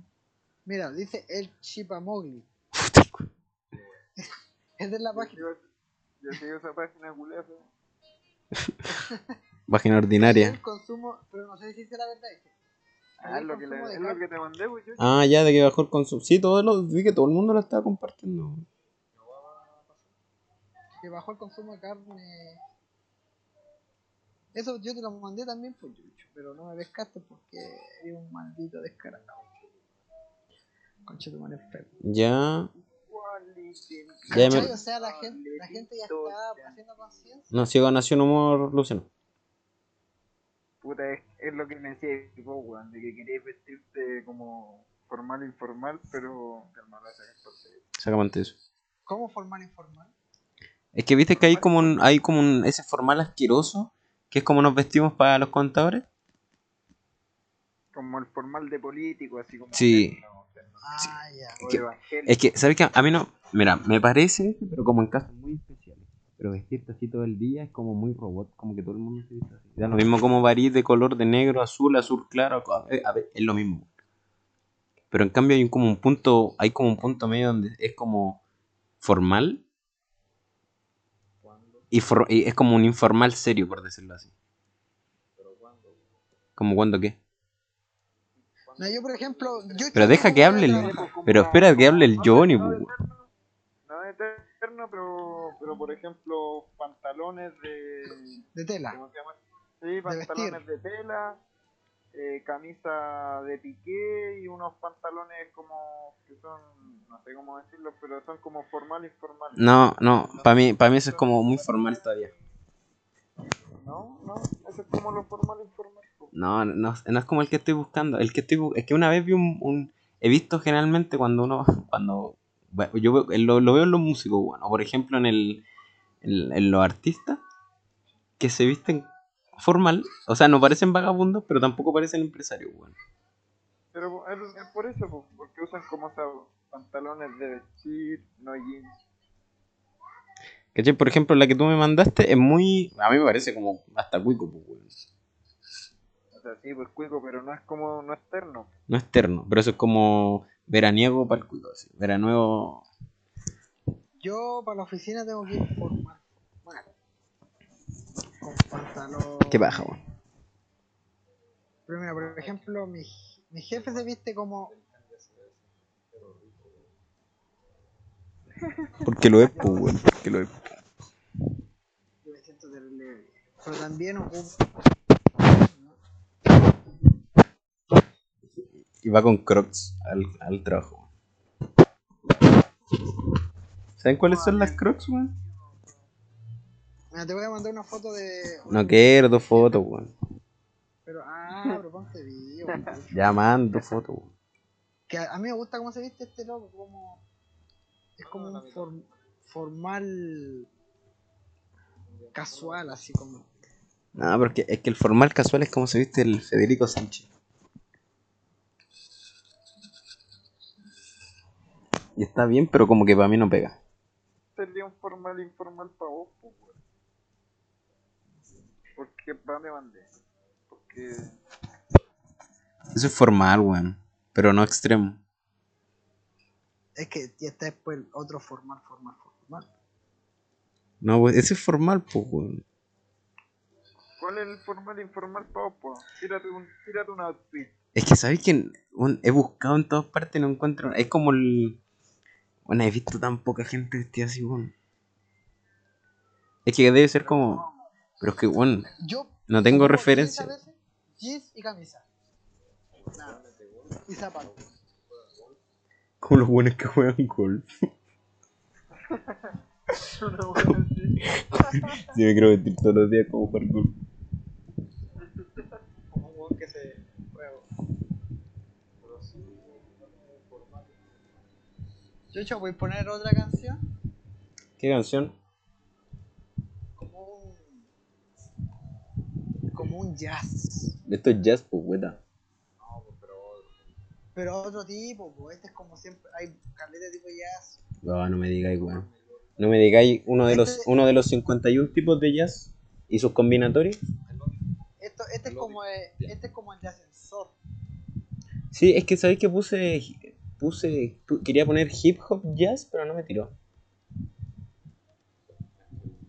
Mira, dice el Chipamogli. Es de la Yo página. sigo- Yo sigo esa página culera. Página El ordinaria. consumo, pero no sé si será verdad. dice, Ah, es el lo que, le- es lo que te mandé, pues yo. Ah, ya, de que bajó el consumo. Sí, todo lo... Vi que todo el mundo lo estaba compartiendo. weón. Que bajó el consumo de carne. Eso yo te lo mandé también, pues, Yucho, pero no me pescaste porque eres un maldito descarado. Concha tu madre enfermo. Ya... Ya me-. O sea, la gente, la gente ya está haciendo conciencia. No, Ciego Nación Humor, Luciano. Puta, es, es lo que me decía vos, weón, de que queréis vestirte como formal informal, pero por eso. ¿Cómo formal informal? Es que viste que hay como un... Hay como un... Ese formal asqueroso, que es como nos vestimos para los contadores. Como el formal de político, así como. Sí. terno, terno, Ah, ya. que-. Es que, ¿sabes qué? A mí no... Mira, me parece, pero como en casos muy especiales. Pero vestirte así todo el día es como muy robot, como que todo el mundo se viste así. Da lo mismo como varís de color de negro, azul, azul claro, a ver, a ver, es lo mismo. Pero en cambio hay un- como un punto, hay como un punto medio donde es como formal y, for- y es como un informal serio, por decirlo así. ¿Como cuándo qué? No, yo, por ejemplo. Yo Pero deja que hable el- Pero espera que hable el no, Johnny, no po, de weón. terno, No de terno, pero, pero por ejemplo, pantalones de. De tela. ¿Cómo se llama? Sí, pantalones de tela, eh, camisa de piqué y unos pantalones como. que son. no sé cómo decirlo, pero son como formal informal. No, no, para mí, para mí eso es como muy formal todavía. ¿No? Eso es como lo formal informal. No, no, no es como el que estoy buscando. El que estoy es que una vez vi un, un- he visto generalmente cuando uno cuando bueno, yo veo- lo, lo veo en los músicos, bueno, por ejemplo en el en, en los artistas que se visten formal, o sea, no parecen vagabundos, pero tampoco parecen empresarios, bueno. Pero es, es por eso, po, porque usan como esos pantalones de vestir, no jeans. ¿Cachai? Por ejemplo, la que tú me mandaste es muy a mí me parece como hasta cuico, pues, weón. O sea, sí, pues cuico, pero no es como, no es terno. No es terno, pero eso es como veraniego para el cuico, así. Veraniego Yo para la oficina tengo que ir formal. Pantalón. qué baja, weón. Pero mira, por ejemplo, mi, mi jefe se viste como. Porque lo es, pues, weón. Porque lo es. Yo me siento terrible. Pero también ocupo. Y va con crocs al, al trabajo. ¿Saben cuáles son las crocs, weón? Mira, te voy a mandar una foto de. No quiero dos fotos, weón. Pero, ah, pero ponte vivo. Ya mando fotos, weón. Que a, a mí me gusta cómo se viste este loco, como. Es como un form- formal. casual, así como. No, porque es que el formal casual es como se viste el Federico Sánchez. Y está bien, pero como que para mí no pega. Sería un formal informal para vos, pues, weón. ¿Por qué pa' me mandé? Porque Eso es formal, weón. Pero no extremo. Es que ya está después el otro formal, formal, formal. No, weón, ese es formal, pues, weón. ¿Cuál es el formal informal para vos, po? Tírate un, tírate un outfit. Es que sabéis que weón, he buscado en todas partes y no encuentro. Es como el. Bueno, he visto tan poca gente vestida así, weón. Es que debe ser como. Pero es que, weón, Yo. no tengo referencia. veces, Jeans y camisa. Nada. Y zapatos. Como los buenos que juegan golf. Buena así. Sí, me quiero vestir todos los días como jugar golf. Como un weón que se juega. Yo, hecho, voy a poner otra canción. ¿Qué canción? Como un. Como un jazz. Esto es jazz, pues, weta. No, pues, pero otro. Pero otro tipo, pues este es como siempre. Hay caleta de tipo jazz. No, no me digáis, weón. No me digáis uno de los, uno de los 51 tipos de jazz y sus combinatorios. Esto, este es como el, este es como el de ascensor. Sí, es que sabéis que puse. Puse. pu- Quería poner hip hop jazz, pero no me tiró.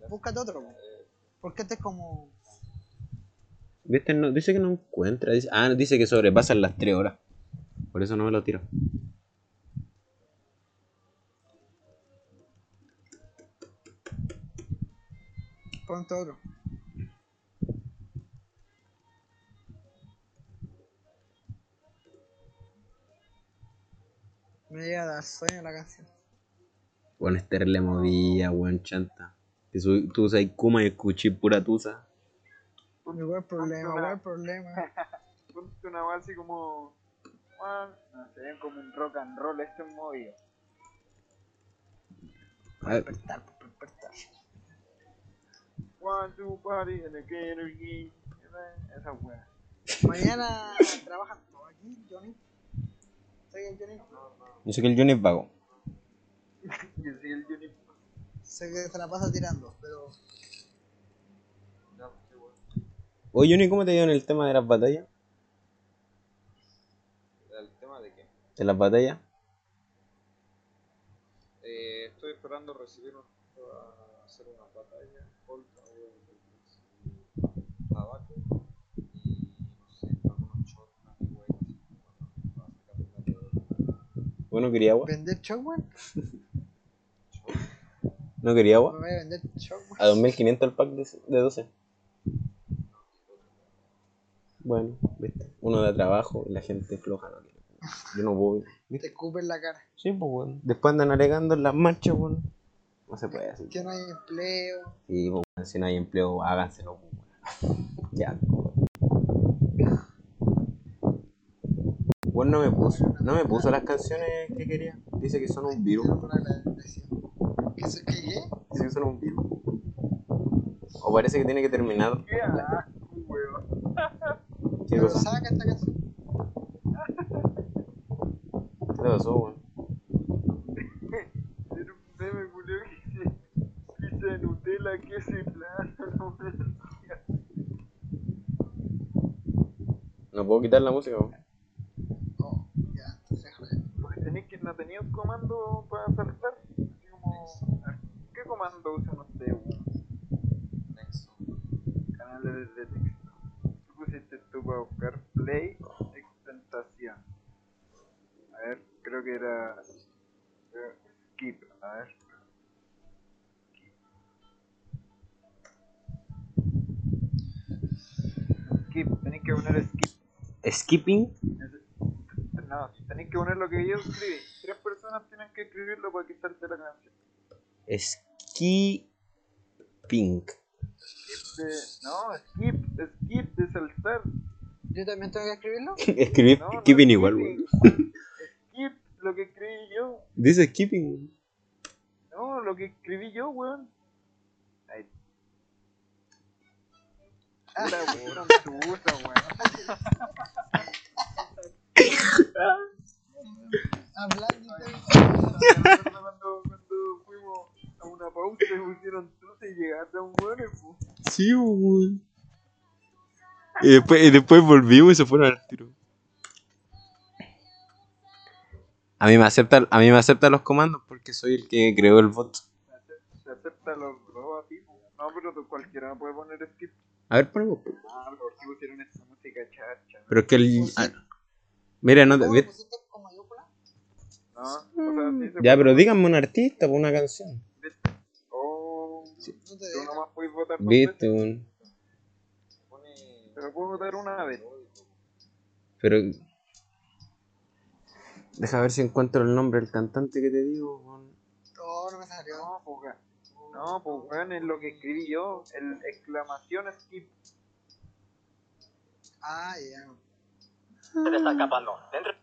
Búscate otro. Porque este es como. ¿Viste? No, dice que no encuentra. Dice, ah, dice que sobrepasan las 3 horas. Por eso no me lo tiro. Ponte otro. Me llega a dar sueño la canción. Bueno, Esther le movía, weón, chanta. Que tú usas Kuma y escuché pura tusa. Igual problema, igual problema. Ponte una base así como. ah, No sé, como un rock and roll, este es movido. A ver, Despertar, despertar. One, two, party, and the energy. Esa wea. Mañana trabajan todos aquí, Johnny. Soy el Johnny. yo sé que el Johnny es vago. Yo soy el Johnny. Sé que se la pasa tirando, pero. Ya, pues, qué bueno. Oye, Johnny, ¿cómo te dio en el tema de las batallas? ¿El tema de qué? ¿De las batallas? Eh, estoy esperando recibir un, a hacer una batalla, polka, tabaco y no sé, algunos shots, una pigüeta, así como para sacar plata de ¿Vos no quería agua? ¿Vender Chocman? ¿No quería Me agua? voy a vender Chocman. A 2500 el pack de, de 12. Bueno, viste. Uno da trabajo y la gente floja no quiere. Yo no voy. Te escupen la cara. Sí, pues, weón. Después andan alegando en las marchas, weón. No se puede así. Que no hay empleo. Sí, pues, weón, si no hay empleo, háganselo, pues, weón. Ya. Bueno, no me puso, no me puso las canciones que quería. Dice que son un virus. ¿Qué se qué? Dice que son un virus. O parece que tiene que terminar. Qué ¿Qué Pero cosa? saca esta canción. ¿Qué te pasó, weón? Era un meme, culeo, que de Nutella, y plátano, weón. No puedo quitar la música, weón. Oh, ya, déjalo. Porque tenés que, no tenía un comando para saltar. Así como, ¿qué comando usan ustedes, weón? Canales de texto. ¿Qué pusiste tú para buscar play extentación? A ver, creo que era eh, skip, a ver. Skip, tenéis que poner skip. Skipping. No, tenéis que poner lo que yo escribí. Tres personas tienen que escribirlo para que salte la canción. Skipping. Skip de. No, skip, skip de saltar. Yo también tengo que escribirlo. Escribí No, no skipping es igual, weón. Skip, lo que escribí yo. Dice skipping, weón. No, lo que escribí yo, weón. Ahí. Puta, weón, puta, weón. Hablando cuando, cuando fuimos a una pausa y pusieron truce y llegaste a un weón, pues. Sí, weón. Y después, y después volvimos y se fueron al tiro. A mí me acepta, a mí me acepta los comandos porque soy el que creó el bot. Se acepta los dos a ti, pues. No, pero tú cualquiera puede poner skip. A ver, ponemos. Ah, ¿por qué pusieron esta música chacha? Pero es que el. ah, mira, no te. ¿Cómo pusiste con mayúscula? No, o sea, sí se Ya, pero díganme un artista por una canción. Oh, No te tú nomás puedes votar dos Viste, veces. Pero puedo votar una vez. Pero. Deja ver si encuentro el nombre del cantante que te digo, weón. No me salió. No, pues, no, pues, weón, es lo que escribí yo. El exclamación skip. Ah, ya. Se te está escapando. Dentro.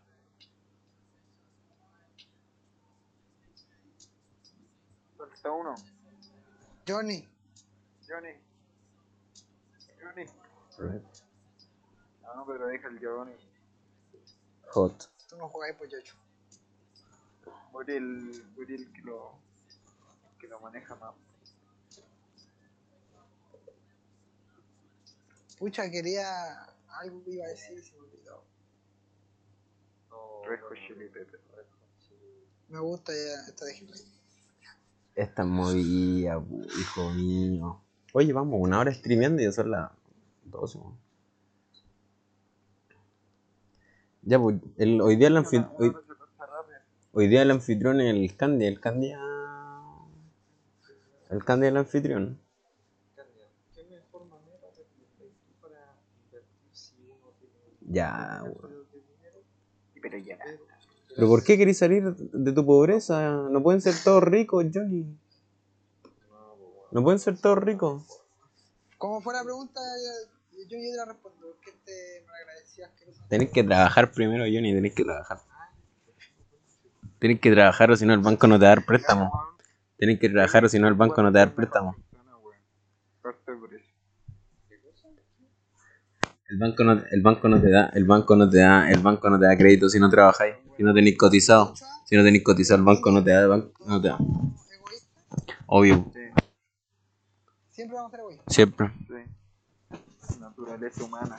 Suelta uno. Johnny. Johnny. Johnny. No, pero deja el Johnny. Hot. Tú no jugáis por Yocho. Voy el, voy el que lo, que lo maneja más. Pucha, quería. Algo que iba a decir y se me olvidó. Red Hot Chili Peppers. Me gusta ya esta de gameplay. Esta movida, hijo mío. Oye, vamos, una hora streameando y ya son las 12. weón. Ya, pues, el, hoy día el anfitrión. Hoy, hoy día el anfitrión es el Candy, el Candy. El Candy es el anfitrión. ¿Qué mejor manera de invertir para invertir si uno tiene Ya, dinero? Pero ya. ¿Pero por qué querés salir de tu pobreza? No pueden ser todos ricos, Johnny. No pueden ser todos ricos. Como fue la pregunta, yo, yo te la respondo. porque te me agradecías que no Tenés que trabajar primero, Johnny, tenés que trabajar. Tenés que trabajar o si no el banco no te va a dar préstamo. Tenés que trabajar o si no el banco no te va a dar préstamo. Corte por eso. El banco no, el banco no te da, el banco no te da, el banco no te da crédito si no trabajáis, si no tenéis cotizado. Si no tenéis cotizado, el banco no te da, el banco no te da. egoísta. Obvio, Sí, Siempre vamos a ser egoístas. siempre. sí. Naturaleza humana.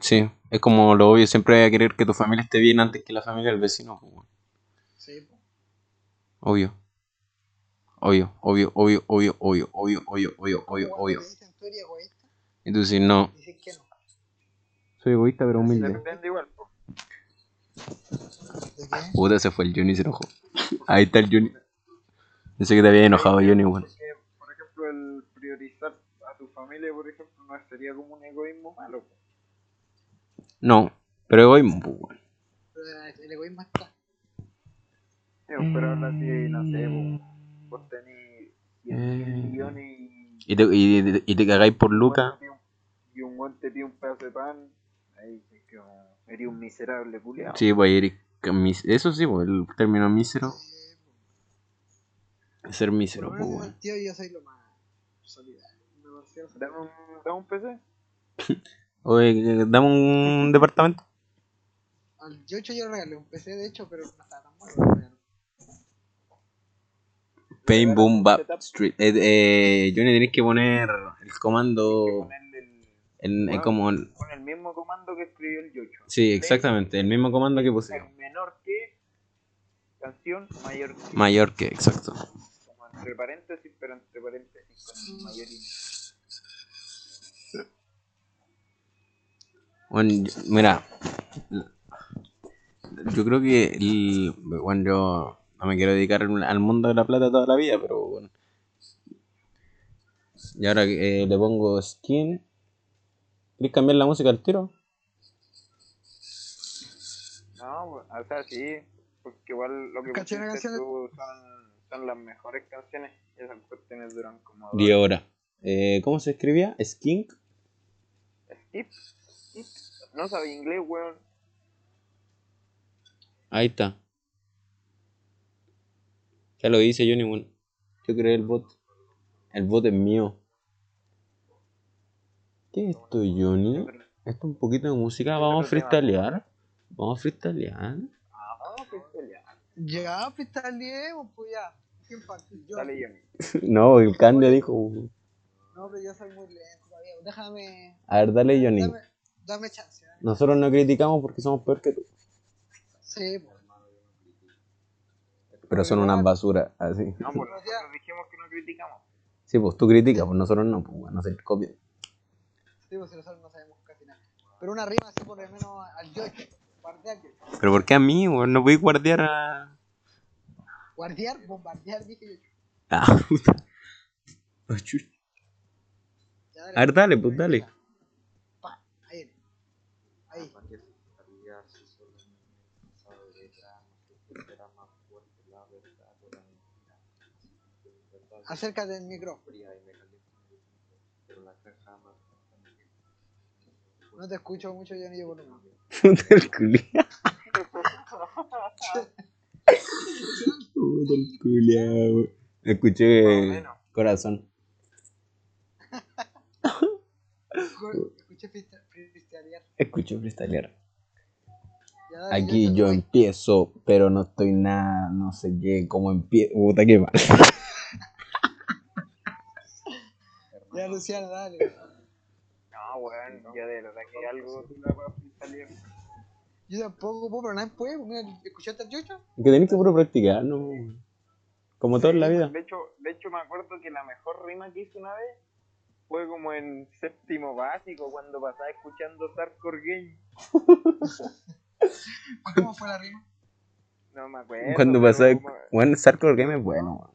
Sí, es como lo obvio, siempre voy a querer que tu familia esté bien antes que la familia del vecino. pues. Sí. Obvio. Obvio, obvio, obvio, obvio, obvio, obvio, obvio, obvio, obvio, Cuando obvio. te dicen tú eres egoísta, Y tú dices, no, dices que no. Soy egoísta pero humilde. Depende igual, po. ¿De qué? Puta, se fue el Johnny, se enojó. Ahí está el Johnny. Pensé que te había enojado Johnny, weón. Porque, por ejemplo, el priorizar a tu familia, por ejemplo, no sería como un egoísmo malo. po. No, pero egoísmo, pues, weón. Pero el egoísmo está. Digo, pero ahora sí, no sé, po. vos tenés 100 Eh. millones y... Y te, y, y te cagáis por Lucas. Bueno, te pide un pedazo de pan, ahí es que como, eres un miserable culiao. Sí, pues Eric, mis- eso sí, pues el término mísero, ser mísero, ese weón. sentido yo soy lo más solidario. Dame un, dame un PC. Oye, dame un departamento. Al Yocho yo le regalé un PC de hecho, pero no estaba tan bueno. Pain Boom Bap. Street. Eh, eh, Johnny, tenés que poner el comando el, Bueno. como... el- con el mismo comando que escribió el Yocho. Sí, exactamente, el mismo comando que puse. Menor que canción mayor que. Mayor que, exacto. como entre paréntesis, pero entre paréntesis con el mayor y Bueno, yo- mira, yo creo que el, bueno, yo no me quiero dedicar al al mundo de la plata toda la vida, pero bueno. Y ahora eh, le pongo skin. ¿Quieres cambiar la música al tiro? No, o sea, sí, porque igual lo que pusiste tú son, son las mejores canciones y esas cuestiones duran como 10 horas. Eh, ¿Cómo se escribía? Skink. Skip, skip. No sabía inglés, weón. Ahí está. Ya lo hice Johnny, bueno. Yo creé el bot. El bot es mío. ¿Qué es esto, Johnny? Esto es un poquito de música. Vamos a freestylear. Vamos a freestylear. Ah, qué pelear. Ya, freestyleemos, pues ya. Dale, Johnny. No, el Candia dijo. No, pero yo soy muy lento todavía. Déjame. A ver, dale, Johnny. Dame, dame chance. ¿eh? Nosotros no criticamos porque somos peor que tú. Sí, pues. Pero son unas basuras, así. No, pues nosotros dijimos que no criticamos. Sí, pues tú criticas, pues nosotros no, pues bueno, se copian. Sí, pues si nosotros no sabemos casi nada. Pero una rima así por lo menos al Yocho. Guardiar, Pero ¿por qué a mí? No voy a guardiar a. guardiar, bombardear, dije yo. Ah, puta. Ah, A ver, dale, pues dale. Pa, ahí. Ahí. Acércate del micro. fría y me calienta el tiempo, pero la caja más No te escucho mucho, yo ni yo volumen. Puta el culiao. Puta el culiao. Escuché corazón. Escuché freestylear. Escuché freestylear. Aquí yo empiezo, pero no estoy nada, no sé qué, cómo empiezo. Puta que mal. Ya, Luciano, dale. No, weón, ya de verdad que algo tú la vas a salir. Yo tampoco puedo, pero nadie puede. pues, Mira, ¿escuchaste al Yocho? Que tenéis que puro practicar, ¿no? Como todo en la vida. De hecho, de hecho me acuerdo que la mejor rima que hice una vez fue como en séptimo básico cuando pasaba escuchando Hardcore Game. ¿Cómo fue la rima? No me acuerdo. Cuando pasaba. como- Bueno, Sarkor Game es bueno, weón.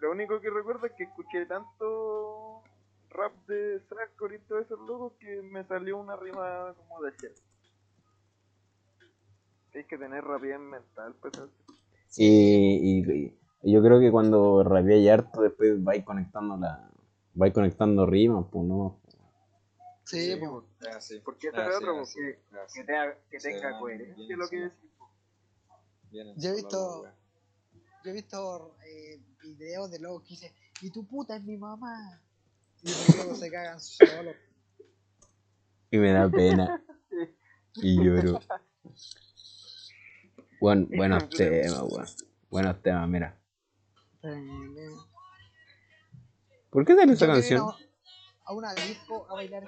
Lo único que recuerdo es que escuché tanto rap de Hardcore y todos esos locos que me salió una rima como de ayer. Tienes que tener rapidez mental, pues. Y, y- y yo creo que cuando rapeáis harto, después vais conectando la. vais conectando rimas, pues no. Sí, pues. Es así. Porque ese Es es así, otro, es porque así. que, tenga, que Se tenga coherencia bien lo que decís. Vienen Yo he visto-. Yo he visto eh, videos de locos que dicen, y tu puta es mi mamá. Y se cagan solos. Y me da pena. y lloro. Buen, buenos temas, weón. Buenos temas, mira. ¿Por qué salió esa canción? A, una disco a bailar.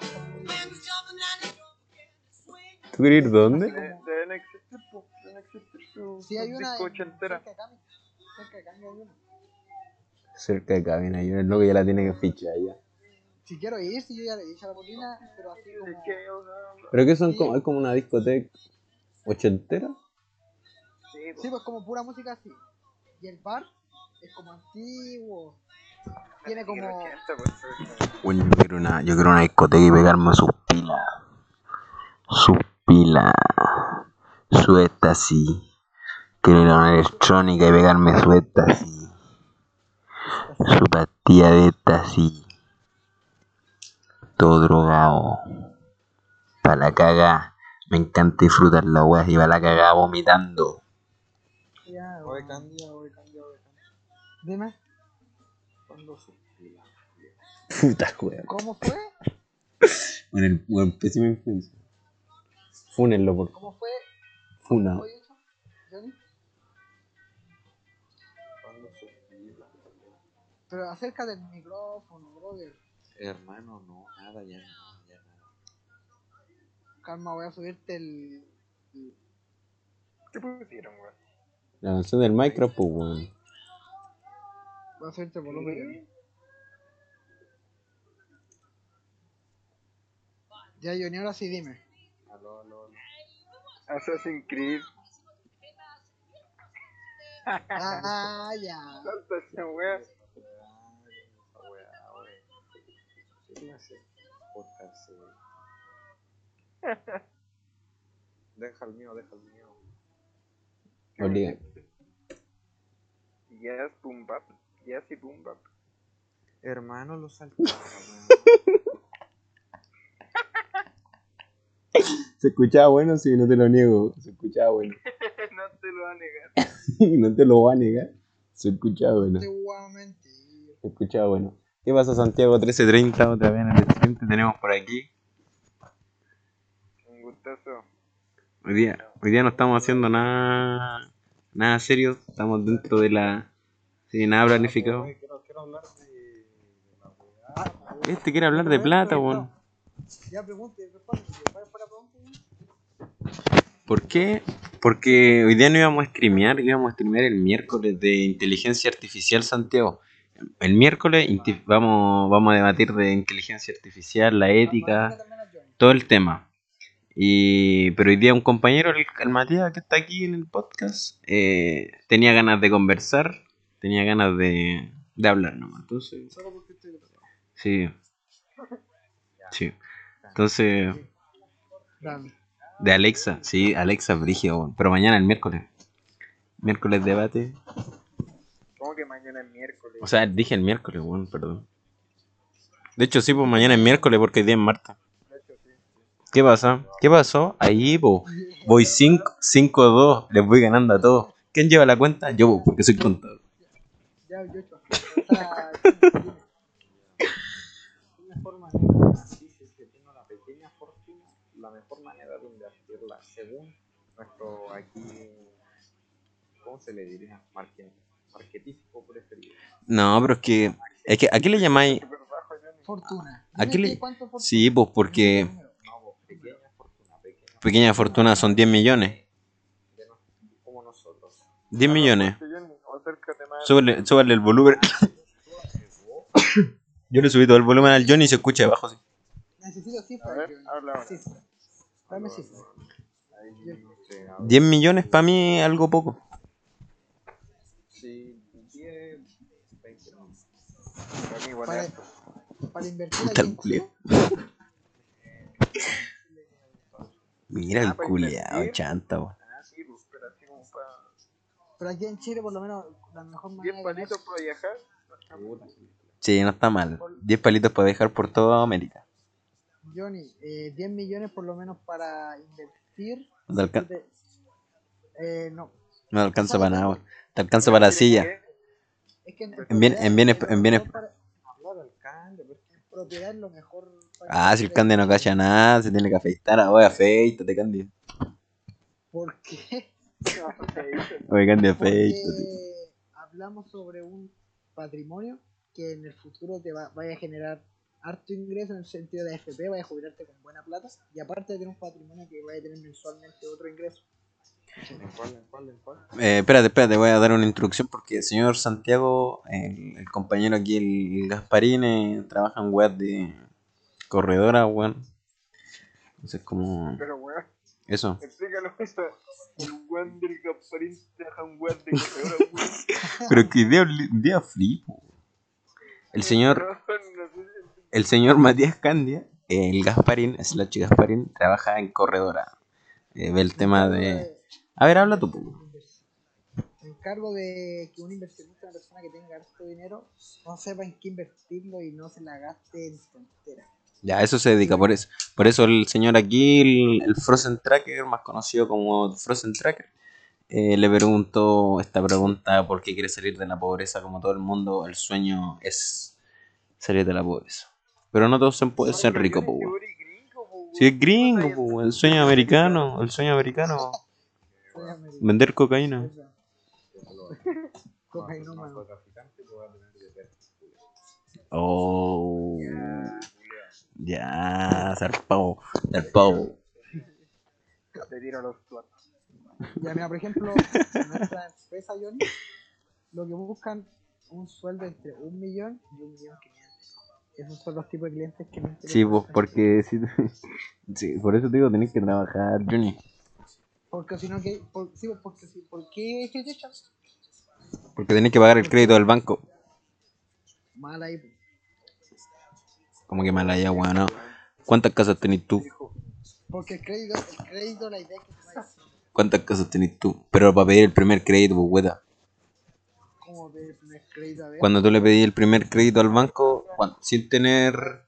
¿Tú querías ir dónde? De- Deben existir, po, deben existir su, Sí, hay una disco en- ochentera. cerca de Cami hay una. Cerca de cabina, hay un loco ya la tiene que fichar ya. Si quiero ir, si yo ya le dije a la bolina, pero así como... Pero que son Sí. como, es como una discoteca ochentera. sí. Sí, pues como pura música así. Y el bar es como antiguo. Tiene como... 80, pues, Bueno, yo quiero una, yo quiero una discoteca y pegarme sus pilas. Sus pilas. Su éxtasis. Quiero ir a una electrónica y pegarme su éxtasis. Su pastilla de éxtasis. Todo drogado. para la caga. Me encanta disfrutar la weá y va la caga vomitando. Ya, Oye. Candia, oye, Candia, oye. Dime, ¿Cuándo suspira? Puta weá. ¿cómo fue? Bueno, el buen pésima influencia. Fúnenlo por ¿Cómo fue? funa. Oye, eso, Johnny. ¿Cuándo suspira? Pero acércate del micrófono, brother. Hermano, no, nada, ya no, ya nada. Calma, voy a subirte el. el- ¿Qué pusieron, weón? La canción del micro, pues weón. Voy a subirte el volumen. Ya, Johnny, ahora sí dime. Aló, aló, aló. Assassin's Creed. Ah, ya. Salta esa weá. ¿Qué clase de podcast, eh? Deja el mío, deja el mío. Obliga. Yes, boom bap. Yes y boom bap. Hermano, lo saltaba, Se escuchaba bueno, sí, no te lo niego. Se escuchaba bueno. no te lo va a negar. no te lo voy a negar. Se escuchaba bueno. Te voy a mentir. Se escuchaba bueno. ¿Qué pasa, Santiago 1330? Otra vez en el stream te tenemos por aquí. Un gustazo. Hoy día, hoy día no estamos haciendo nada, nada serio. Estamos dentro de la. Sin nada planificado. Este quiere hablar de plata, weón. Ya pregunte. ¿Por qué? Porque hoy día no íbamos a streamear, íbamos a streamear el miércoles de inteligencia artificial Santiago. El miércoles vamos, vamos a debatir de inteligencia artificial, la ética, todo el tema. Y, pero hoy día un compañero, el, el Matías, que está aquí en el podcast, eh, tenía ganas de conversar, tenía ganas de, de hablar nomás. Entonces, sí. Sí. Entonces, de Alexa, sí, Alexa weón. pero mañana el miércoles. Miércoles debate. ¿Cómo que mañana es miércoles? O sea, dije el miércoles, weón, perdón. De hecho, sí, pues mañana es miércoles porque hoy día es martes. ¿Qué pasa? ¿Qué pasó? Ahí, po. Voy 5-2, les voy ganando a todos. ¿Quién lleva la cuenta? Yo, po, porque soy contador. Ya, yo, yo. Dime. La mejor manera, así si es que tengo una pequeña fortuna, la mejor manera de invertirla, según nuestro aquí, ¿cómo se le diría? Marque- Marketístico preferido. No, pero es que. Es que ¿A qué le llamáis? Fortuna. Le- qué- ¿Cuánto fortuna? Sí, pues porque No, pequeña fortuna, pequeña, pequeña fortuna son 10 millones. como nosotros. 10 millones. Súbele, súbele el volumen. Yo le subí todo el volumen al Johnny y se escucha debajo. sí. Necesito A cifras. ver, Johnny. habla ahora. Cifras. Dame cifras. Ahí, sí, a ver. 10 millones para mí algo poco. Sí, 10, 20 no. Para Para, invertir Puta aquí el en culiao. Chile, Mira Ah, el para culiao, chanta, weón. Ah, sí, pues, pero así como para. pero aquí en Chile por lo menos la mejor manera 10 de palitos para viajar. Sí, no está mal. 10 palitos para dejar por toda América. Johnny, eh, 10 millones por lo menos para invertir. No te, alca- Te- Eh, no. no alcanza para nada. Te alcanza para la silla. Es que en, En bien- en bienes- en bienes- es lo mejor para- hablar al cande, pero es que en propiedad es lo mejor. para Ah, si el. Cande no cacha nada, se tiene que afeitar. Oye, afeítate, Cande. ¿Por qué? Oye, Porque afeítate. hablamos sobre un patrimonio que en el futuro te va, vaya a generar harto ingreso en el sentido de AFP, vaya a jubilarte con buena plata y aparte de tener un patrimonio que vaya a tener mensualmente otro ingreso. ¿En cuál, en cuál, en cuál? Eh, espérate, espérate, voy a dar una introducción porque el señor Santiago, el, el compañero aquí, el, Gasparín, eh, trabaja en web de corredora, weón. Entonces, como. Pero, weón, Eso. explícalo eso. El weón del Gasparín deja un weón de corredora, weón. Pero que día, día flipo. El señor, el señor Matías Candia, el Gasparín, Slash Gasparín, trabaja en corredora. Eh, ve el tema de. A ver, habla tú. Me encargo de que un inversionista, una persona que tenga harto dinero, no sepa en qué invertirlo y no se la gaste en. Ya, eso se dedica, por eso. Por eso el señor aquí, el, el Frozen Tracker, más conocido como Frozen Tracker, eh, le preguntó esta pregunta, ¿por qué quiere salir de la pobreza? Como todo el mundo, el sueño es salir de la pobreza. Pero no todos se pueden ser ricos. Si es gringo, po, el sueño americano, el sueño americano. Vender cocaína. Cocainómano. Oh, ya, zarpado, zarpado. Te tiro los platos. Ya, mira, por ejemplo, en nuestra empresa, Johnny, lo que buscan un sueldo entre un millón y un millón quinientos. Esos son los tipos de clientes que me interesan. Sí, pues porque si, sí, por eso te digo, tenés que trabajar, Johnny. Porque si no, que, por, sí, pues, porque si, ¿por qué echan? Porque tenés que pagar el crédito del banco. Mal ahí. pues. Como que mala ya, weón. no. ¿Cuántas casas tenés tú? Porque el crédito, el crédito, la idea es que te vayas ¿Cuántas casas tenés tú? Pero para pedir el primer crédito, pues, weón. como de primer crédito a ver. Cuando tú le pedí el primer crédito al banco, sin tener.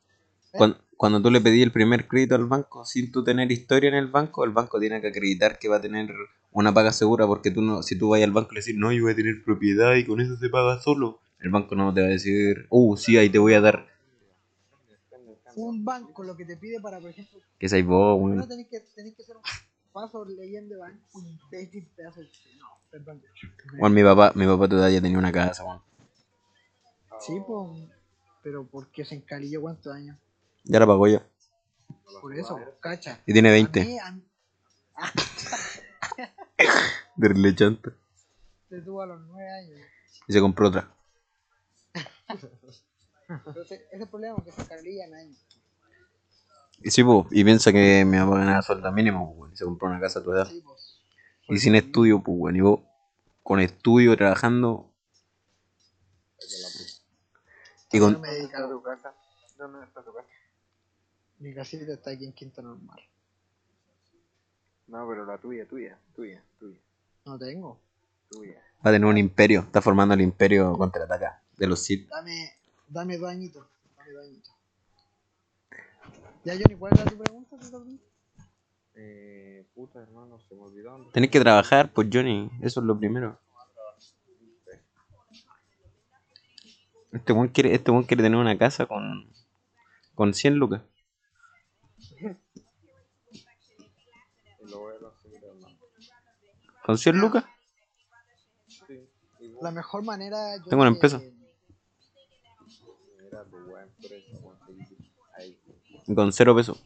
cuando tú le pedí el primer crédito al banco, sin tú tener historia en el banco, el banco tiene que acreditar que va a tener una paga segura, porque tú no, si tú vas al banco y le decís, no, yo voy a tener propiedad y con eso se paga solo, el banco no te va a decir, uh, sí, ahí te voy a dar. Un banco lo que te pide para, por ejemplo, Que ahí vos, primero weón. tenés que, tenés que hacer un paso leyendo banco, un imbécil pedazo de... No, perdón. Weón, mi papá, mi papá todavía tenía una casa, weón. Sí, pues, pero porque se encalilló cuántos años. Ya la pagó ya. Por eso, cacha. Y tiene A 20. mí, a mí- De relechanta. te tuvo a los nueve años. Y se compró otra. Entonces, ese es el problema, que se encalilla en años. Y sí, pues, y piensa que mi papá ganaba sueldo mínimo, pues, y se compró una casa a tu edad. Sí, pues. Y sin estudio, pues, weón. Y vos, con estudio, trabajando. Y Yo con. no me ¿Dónde dedico está a- tu casa? ¿Dónde está tu casa? Mi casita está aquí en Quinto Normal. No, pero la tuya, tuya, tuya, tuya, No tengo. tuya. Va a tener un imperio. Está formando el imperio contraataca de los Sith. Dame, dame dos añitos. Dame dos añitos. Ya, Johnny, ¿cuál era tu pregunta? Eh, puta hermano, se me olvidó. Tenés que trabajar, pues, Johnny. Eso es lo primero. Este weón quiere, este weón quiere tener una casa con. con 100 lucas. ¿Con 100 lucas? Sí. La mejor manera. yo Tengo una empresa. Con 0 pesos.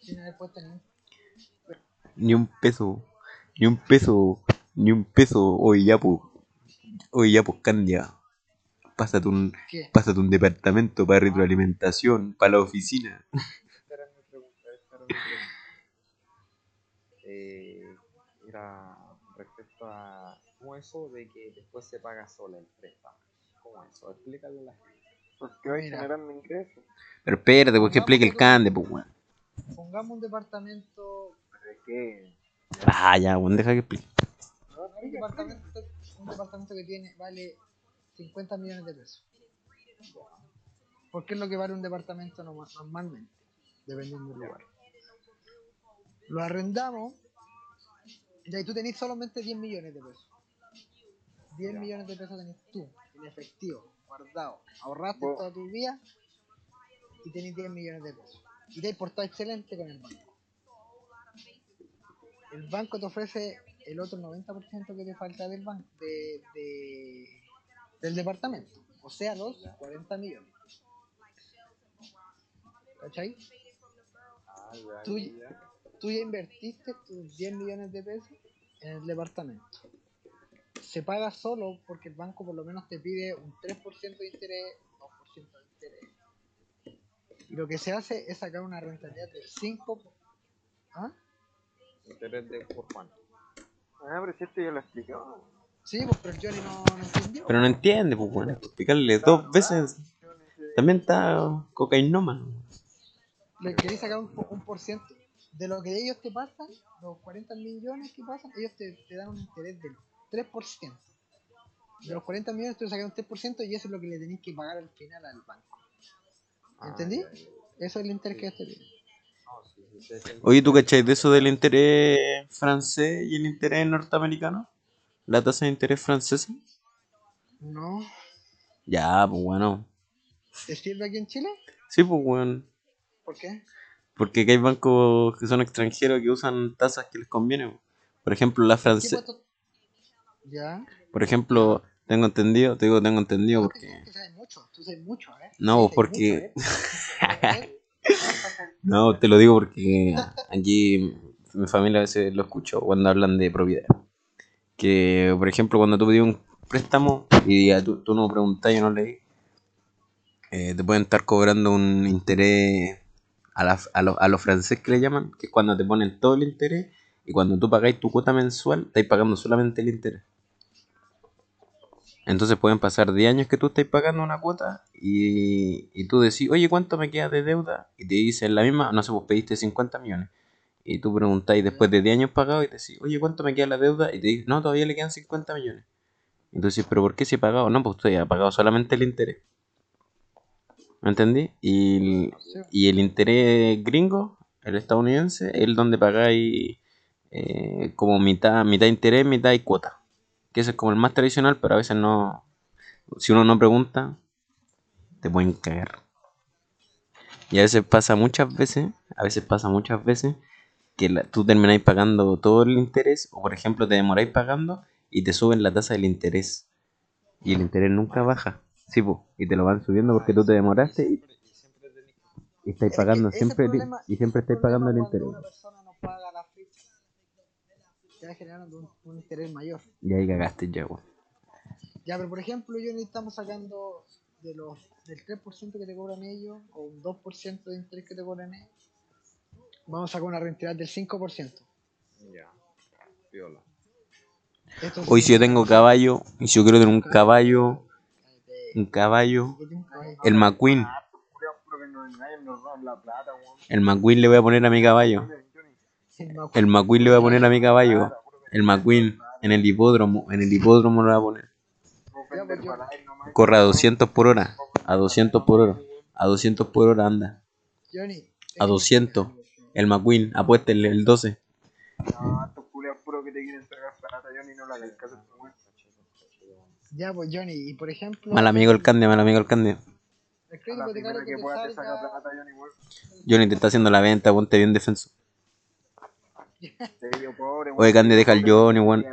Sin haber puesto ni un- Ni un peso. Ni un peso. Ni un peso. Oye, ya, pues. Oye, ya, pues, Candia. Pásate un, ¿Qué? pásate un departamento para retroalimentación, para la oficina. Era respecto a cómo eso de que después se paga sola el préstamo. ¿Cómo eso? Explícale a la gente. Porque vais Mira. generando ingresos. Pero espérate, pues que explique el Cande, pues, weón. Pongamos un departamento. ¿De qué? Ah, ya, weón, deja que explique. Un departamento, un departamento que tiene vale 50 millones de pesos. Porque es lo que vale un departamento norma- normalmente, dependiendo del lugar. Lo arrendamos y ahí tú tenés solamente 10 millones de pesos. 10 millones de pesos tenés tú, en efectivo, guardado. Ahorraste toda tu vida y tenés 10 millones de pesos. Y te has portado excelente con el banco. El banco te ofrece el otro 90% que te falta del banco, de, de- del departamento. O sea, los 40 millones. ¿Cachai? Ah, ya, Tú- ya, ya. Tú ya invertiste tus 10 millones de pesos en el departamento. Se paga solo porque el banco por lo menos te pide un 3% de interés, 2% de interés. Y lo que se hace es sacar una rentabilidad del 5%. ¿Ah? Interés de por cuánto. Ah, pero si esto ya lo explicó. Sí, pues, pero el Johnny no, no entendió. Pero no entiende, pues, que explicarle dos veces. También está cocainómano. Le queréis sacar un, un por ciento. De lo que ellos te pasan, los 40 millones que pasan, ellos te, te dan un interés del 3%. De los 40 millones tú sacas un 3% y eso es lo que le tenéis que pagar al final al banco. ¿Entendí? Ah, ya, ya. Eso es el interés que yo te sí, Oye, ¿tú cachai de eso del interés francés y el interés norteamericano? ¿La tasa de interés francesa? No. Ya, pues bueno. ¿Te sirve aquí en Chile? Sí, pues bueno. ¿Por qué? Porque hay bancos que son extranjeros que usan tasas que les conviene. po. Por ejemplo, la ¿Qué francesa. Ya. Por ejemplo, tengo entendido, te digo tengo entendido No, porque. que- que sabes mucho, tú sabes mucho, ¿eh? No, porque- mucho, ¿eh? No, te lo digo porque aquí mi familia a veces lo escucho cuando hablan de propiedad. Que, por ejemplo, cuando tú pedís un préstamo y tú, tú no preguntás y no leí, eh, te pueden estar cobrando un interés a, la, a, lo, a lo francés que le llaman, que es cuando te ponen todo el interés y cuando tú pagáis tu cuota mensual, estáis pagando solamente el interés. Entonces pueden pasar 10 años que tú estáis pagando una cuota y, tú decís, oye, ¿cuánto me queda de deuda? Y te dicen la misma, no sé, vos pediste 50 millones. Y tú preguntáis después de 10 años pagados y te decís, oye, ¿cuánto me queda la deuda? Y te dicen, no, todavía le quedan 50 millones. Decís, ¿pero por qué si he pagado? No, pues usted ha pagado solamente el interés. ¿Me entendí? Y, y el interés gringo, el estadounidense, es donde pagáis eh, como mitad, mitad interés, mitad y cuota. Que ese es como el más tradicional, pero a veces no. Si uno no pregunta, te pueden cagar. Y a veces pasa muchas veces, a veces pasa muchas veces que la- tú termináis pagando todo el interés, o por ejemplo te demoráis pagando y te suben la tasa del interés. Y el interés nunca baja. Sí, po, y te lo van subiendo porque tú te demoraste y, Siempre- y estáis pagando siempre problema- y siempre estáis pagando el interés. Una persona no paga la fecha, te va generando un, un interés mayor. Y ahí cagaste ya, weón. Ya, pero por ejemplo, yo ni estamos sacando de los del 3% que te cobran ellos o un 2% de interés que te cobran ellos. Vamos a sacar una rentabilidad del 5%. Ya. Esto Hoy si yo tengo caballo, y si yo quiero tener un caballo, Cállate. Un caballo, el McQueen, roban la plata, weón. el McQueen le voy a poner a mi caballo. El McQueen le voy a poner a mi caballo. El McQueen en el hipódromo, en el hipódromo lo voy a poner. Pues. Corre a 200 por hora, a 200 por hora, a 200 por hora anda. Johnny. A 200. El McQueen, apuéstenle el 12. No, estos culeados puro que te quieren sacar plata, ni no la hagas caso. Ya, pues Johnny, y por ejemplo. Mal amigo el Cande, mal amigo el Cande. El crédito hipotecario que que pueda te saca plata. Johnny te está haciendo la venta, ponte bien defenso. Te digo pobre, Oye, Cande, deja el Johnny, weón.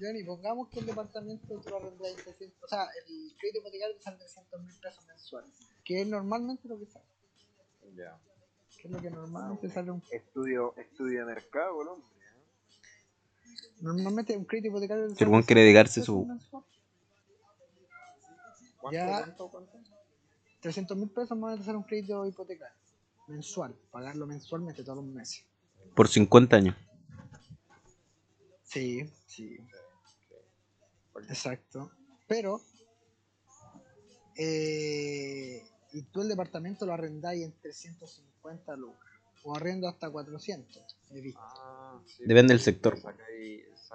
Johnny, pongamos que el departamento tú lo arrendas en 300. O sea, el crédito hipotecario te sale 300 mil pesos mensuales. Que es normalmente lo que sale. Ya. Que es lo que normalmente sale un. Estudio, estudio de mercado, weón. Normalmente un crédito hipotecario. te Si el quiere dedicarse 300 su- mensual. ¿Cuánto, Ya. cuánto, cuánto? 300 mil pesos más te sale un crédito hipotecario. Mensual. Pagarlo mensualmente todos los meses. Por 50 años. Sí, sí. Exacto. Pero. Eh, y tú el departamento lo arrendáis en 350 lucas. O arrendo hasta 400. He visto. Ah, sí. Depende del sector.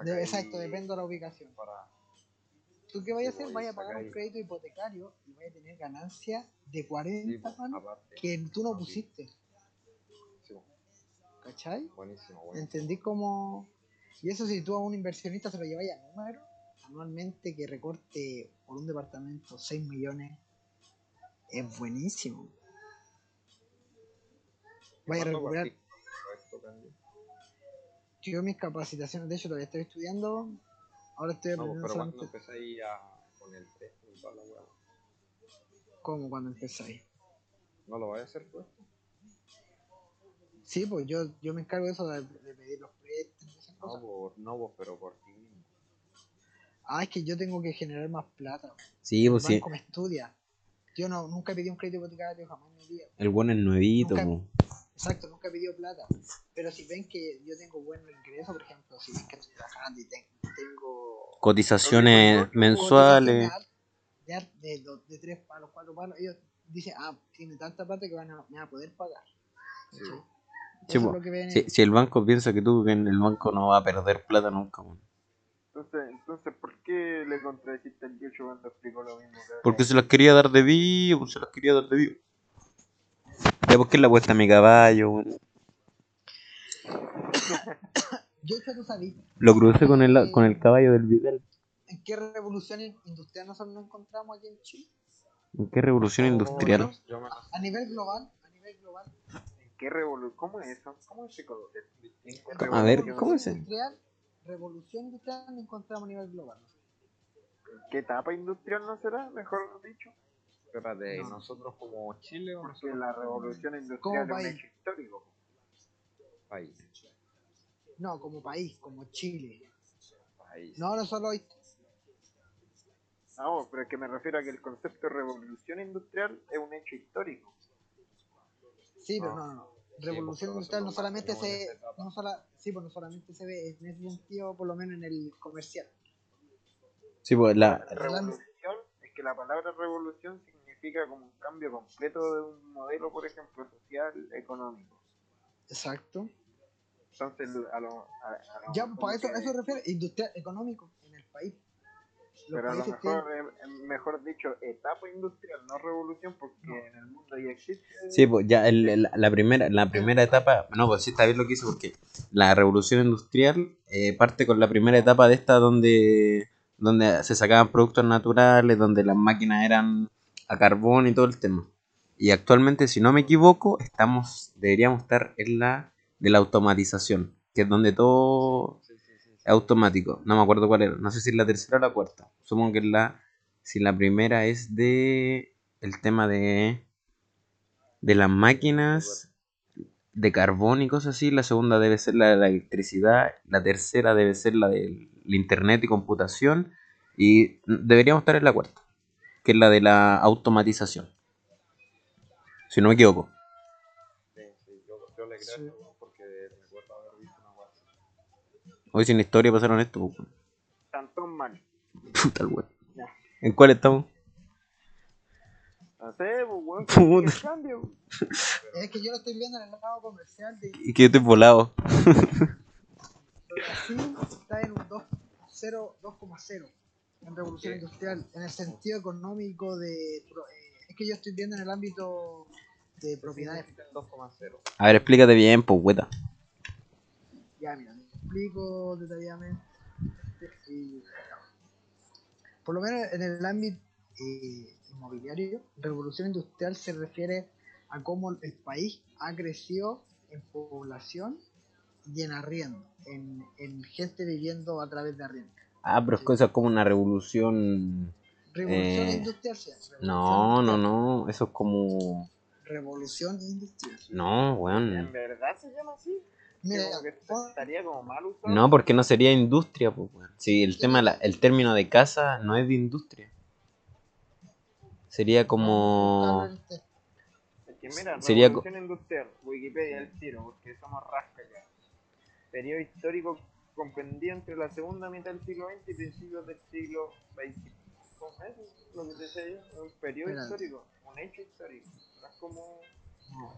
De- exacto, depende de la ubicación. Para... ¿Tú qué vayas a Sí, hacer? Vayas a pagar un crédito hipotecario y vayas a tener ganancia de Sí, 40 pues, mano, aparte. que tú no Ah, sí. pusiste. Sí, ¿Cachai? buenísimo, buenísimo. ¿Entendí cómo.? Y eso si tú a un inversionista se lo lleváis a número, anualmente que recorte por un departamento 6 millones, es buenísimo. Vaya a ¿Cuándo recuperar. esto? Yo mis capacitaciones, de hecho todavía estoy estudiando, ahora estoy No, pues, aprendiendo pero cuando empezáis a... con el préstamo y toda la weá. cómo cuando empezáis. ¿No lo vais a hacer pues? Sí, pues yo, yo me encargo de eso, de, de pedir los préstamos No, por, no vos, pero por ti mismo. Ah, es que yo tengo que generar más plata. Sí, pues sí. banco me estudia. Yo no, nunca pedí un crédito hipotecario jamás en mi vida. El buen es nuevito, Nunca- po. Exacto, nunca he pedido plata. Pero si ven que yo tengo buen ingreso, por ejemplo, si ven que estoy trabajando y ten- tengo Cotizaciones mensuales. De, de, de tres palos, cuatro palos, ellos dicen, ah, tiene tanta plata que van a, me van a poder pagar. Sí. Sí, po. Si, si el banco piensa que tú, que en el banco no va a perder plata nunca, po. Entonces, entonces, ¿por qué le contradeciste al Yocho cuando explicó lo mismo? que Porque se las quería dar de vivo, se las quería dar de vivo. Ya, ¿por qué la apuesta a mi caballo? weón? Yo hecho tú sabes Lo crucé con el, con el caballo del Vidal. en qué revolución industrial nosotros nos encontramos aquí en Chile. ¿En qué revolución industrial? Yo me A nivel global, a nivel global. ¿En qué revolución? ¿Cómo es eso? ¿Cómo es ese concepto? A ver, ¿cómo es eso? Industrial, revolución industrial nos encontramos a nivel global. ¿En qué etapa industrial no será? Mejor dicho. Espérate, No. nosotros como Chile o nosotros la revolución industrial Como es un país. hecho histórico. país? No, como país, como Chile. País. No, no solo hoy. No, pero es que me refiero a que el concepto de revolución industrial es un hecho histórico. Sí, pero No. no, no, no. Sí, Revolución industrial no solamente se, no sola, sí, pues no solamente se ve en ese sentido, por lo menos en el comercial. Sí, pues la. Revolución, es que la palabra revolución significa como un cambio completo de un modelo, por ejemplo, social, económico. Exacto. Entonces, a lo, a, a lo Ya, mejor pues a eso, eso refiere, industrial, económico, en el país. Los Pero a lo mejor, tienen- eh, eh, mejor dicho, etapa industrial, no revolución, porque en el mundo ya existe. Sí, pues ya el- el- la, primera, la primera etapa, no, pues sí está bien lo que hice porque la revolución industrial eh, parte con la primera etapa de esta donde, donde se sacaban productos naturales, donde las máquinas eran a carbón y todo el tema. Y actualmente, si no me equivoco, estamos, deberíamos estar en la de la automatización, que es donde todo Sí, sí, sí, sí. es automático. No me acuerdo cuál era, no sé si es la tercera o la cuarta. Supongo que es la, si la primera es de el tema de de las máquinas de carbón y cosas así, la segunda debe ser la de la electricidad, la tercera debe ser la del internet y computación y deberíamos estar en la cuarta, que es la de la automatización. Si no me equivoco. Sí, sí, yo, yo le creo Sí. a ese weón porque recuerdo haber visto una weá así. Hoy sin historia pasaron esto. pues, weón. Tantón mal. Puta el weón. ¿En cuál estamos? No sé, pues, weón, Puta. el cambio. Es que yo lo estoy viendo en el lado comercial de Y que yo estoy volado. Brasil está en un 2,0 2,0 en revolución industrial, en el sentido económico de... eh, es que yo estoy viendo en el ámbito de propiedades. Significa el 2,0. A ver, explícate bien, pues, hueta. Ya, mira, te explico detalladamente. Y, por lo menos en el ámbito eh, inmobiliario, revolución industrial se refiere a cómo el país ha crecido en población y en arriendo, en, en gente viviendo a través de arriendo. Ah, pero es que eso es como una revolución. Revolución Eh, industrial, sí, revolución No, no, industrial. no. Eso es como. Revolución industrial. No, ¿En weón. verdad se llama así? Mira, estaría como mal usado. No, porque no sería industria, pues, weón. Sí, el tema, la- el término de casa no es de industria. Sería como. Es que mira, Sería revolución industrial, Wikipedia el tiro, porque somos rasca ya. Periodo histórico comprendido entre la segunda mitad del siglo XX y principios del siglo XX. ¿Cómo es lo que te decía yo? Es un periodo Espérate. histórico, un hecho histórico. No es como...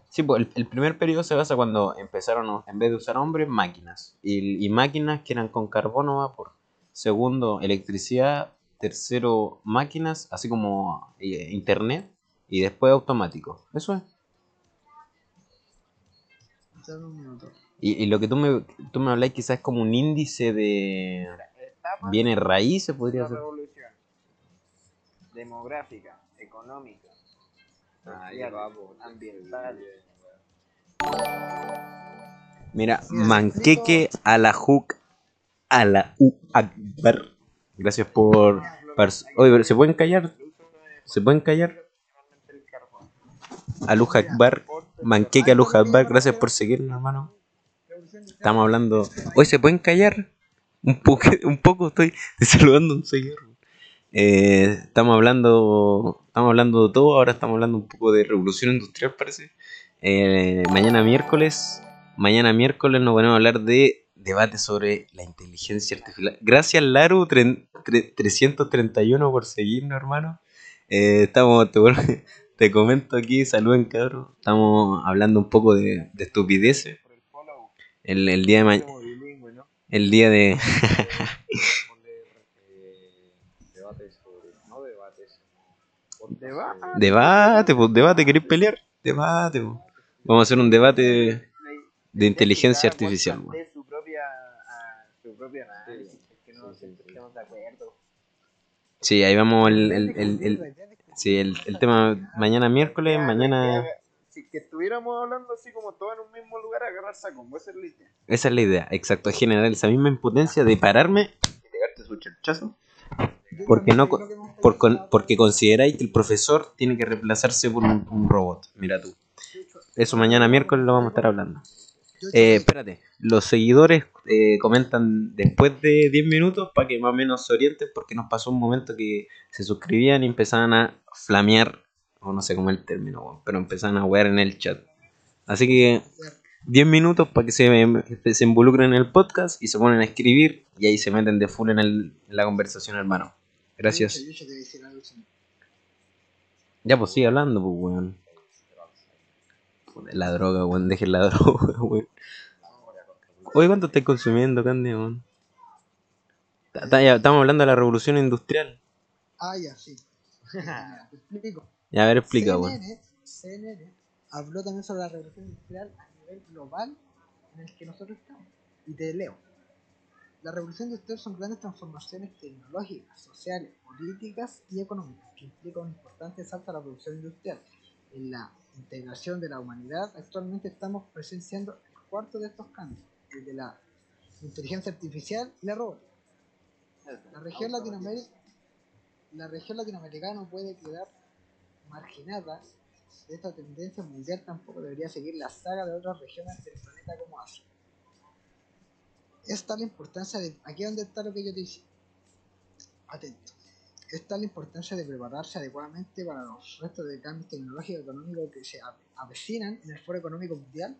Sí, pues el, el primer periodo se basa cuando empezaron, en vez de usar hombres, máquinas. Y, y máquinas que eran con carbono o vapor. Segundo, electricidad. Tercero, máquinas, así como eh, internet. Y después automático. Eso es. Dame un minuto. Y, y lo que tú me, tú me habláis quizás es como un índice de bienes raíces, de podría la ser. revolución. Demográfica, económica, Ah, ya va, ambiental. Mira, manqueque a la hook a la u akbar. Gracias por... pers- Oye, pero ¿se pueden callar? ¿Se pueden callar? Aluja Akbar, Manqueque Aluja Akbar, gracias por seguirnos, hermano. Estamos hablando. Hoy se pueden callar. Un poco, estoy, saludando un señor. Eh, estamos hablando, estamos hablando de todo. Ahora estamos hablando un poco de revolución industrial, parece. Eh, mañana miércoles, mañana miércoles nos van a hablar de debate sobre la inteligencia artificial. Gracias Laru tre- tre- 331 por seguirnos, hermano. Eh, estamos, te, comento aquí, saluden cabros. Estamos hablando un poco de, de estupideces. El. El, día de mañana. El día de. Eh, debates sobre. No debates. podcast, Debate. eh, Debate, pues, debate, ¿queréis pelear? Debate, pues. Vamos a hacer un debate de inteligencia artificial, plantee su propia, su no Sí, ahí vamos el, el, el, el- sí, el, el tema mañana miércoles, mañana... que- Si que estuviéramos hablando así como todos en un mismo lugar, agarrar saco, esa es la idea. Esa es la idea, exacto, es generar esa misma impotencia de pararme y pegarte su charchazo. Porque no co- Por con- porque consideráis que el profesor tiene que reemplazarse por un, un robot. Mira tú. Eso mañana miércoles lo vamos a estar hablando. Eh, espérate, los seguidores eh, comentan después de 10 minutos para que más o menos se orienten porque nos pasó un momento que se suscribían y empezaban a flamear, o no sé cómo es el término, weón, pero empezaban a wear en el chat. Así que 10 minutos para que se, se involucren en el podcast y se ponen a escribir y ahí se meten de full en, el- en la conversación, hermano. Gracias. Yo, yo decir algo. Ya, pues sigue hablando, pues, weón. La droga, weón. Dejen la droga, weón. Oye, ¿cuánto estáis consumiendo, Candy, weón? Estamos hablando de la revolución industrial. Ah, ya, sí. Te explico. Ya, a ver, explica. CNN, CNN habló también sobre la revolución industrial a nivel global en el que nosotros estamos. Y te leo. La revolución industrial son grandes transformaciones tecnológicas, sociales, políticas y económicas que implican un importante salto a la producción industrial. En la integración de la humanidad, actualmente estamos presenciando el cuarto de estos cambios, el de la inteligencia artificial y la robótica. La región, Latinoamérica, la región latinoamericana no puede quedar marginada de esta tendencia mundial, tampoco debería seguir la saga de otras regiones del planeta como Asia. Es tal la importancia de. Aquí donde está lo que yo te decía. Atento. Es tal la importancia de prepararse adecuadamente para los restos de cambios tecnológicos y económicos que se ave- avecinan en el Foro Económico Mundial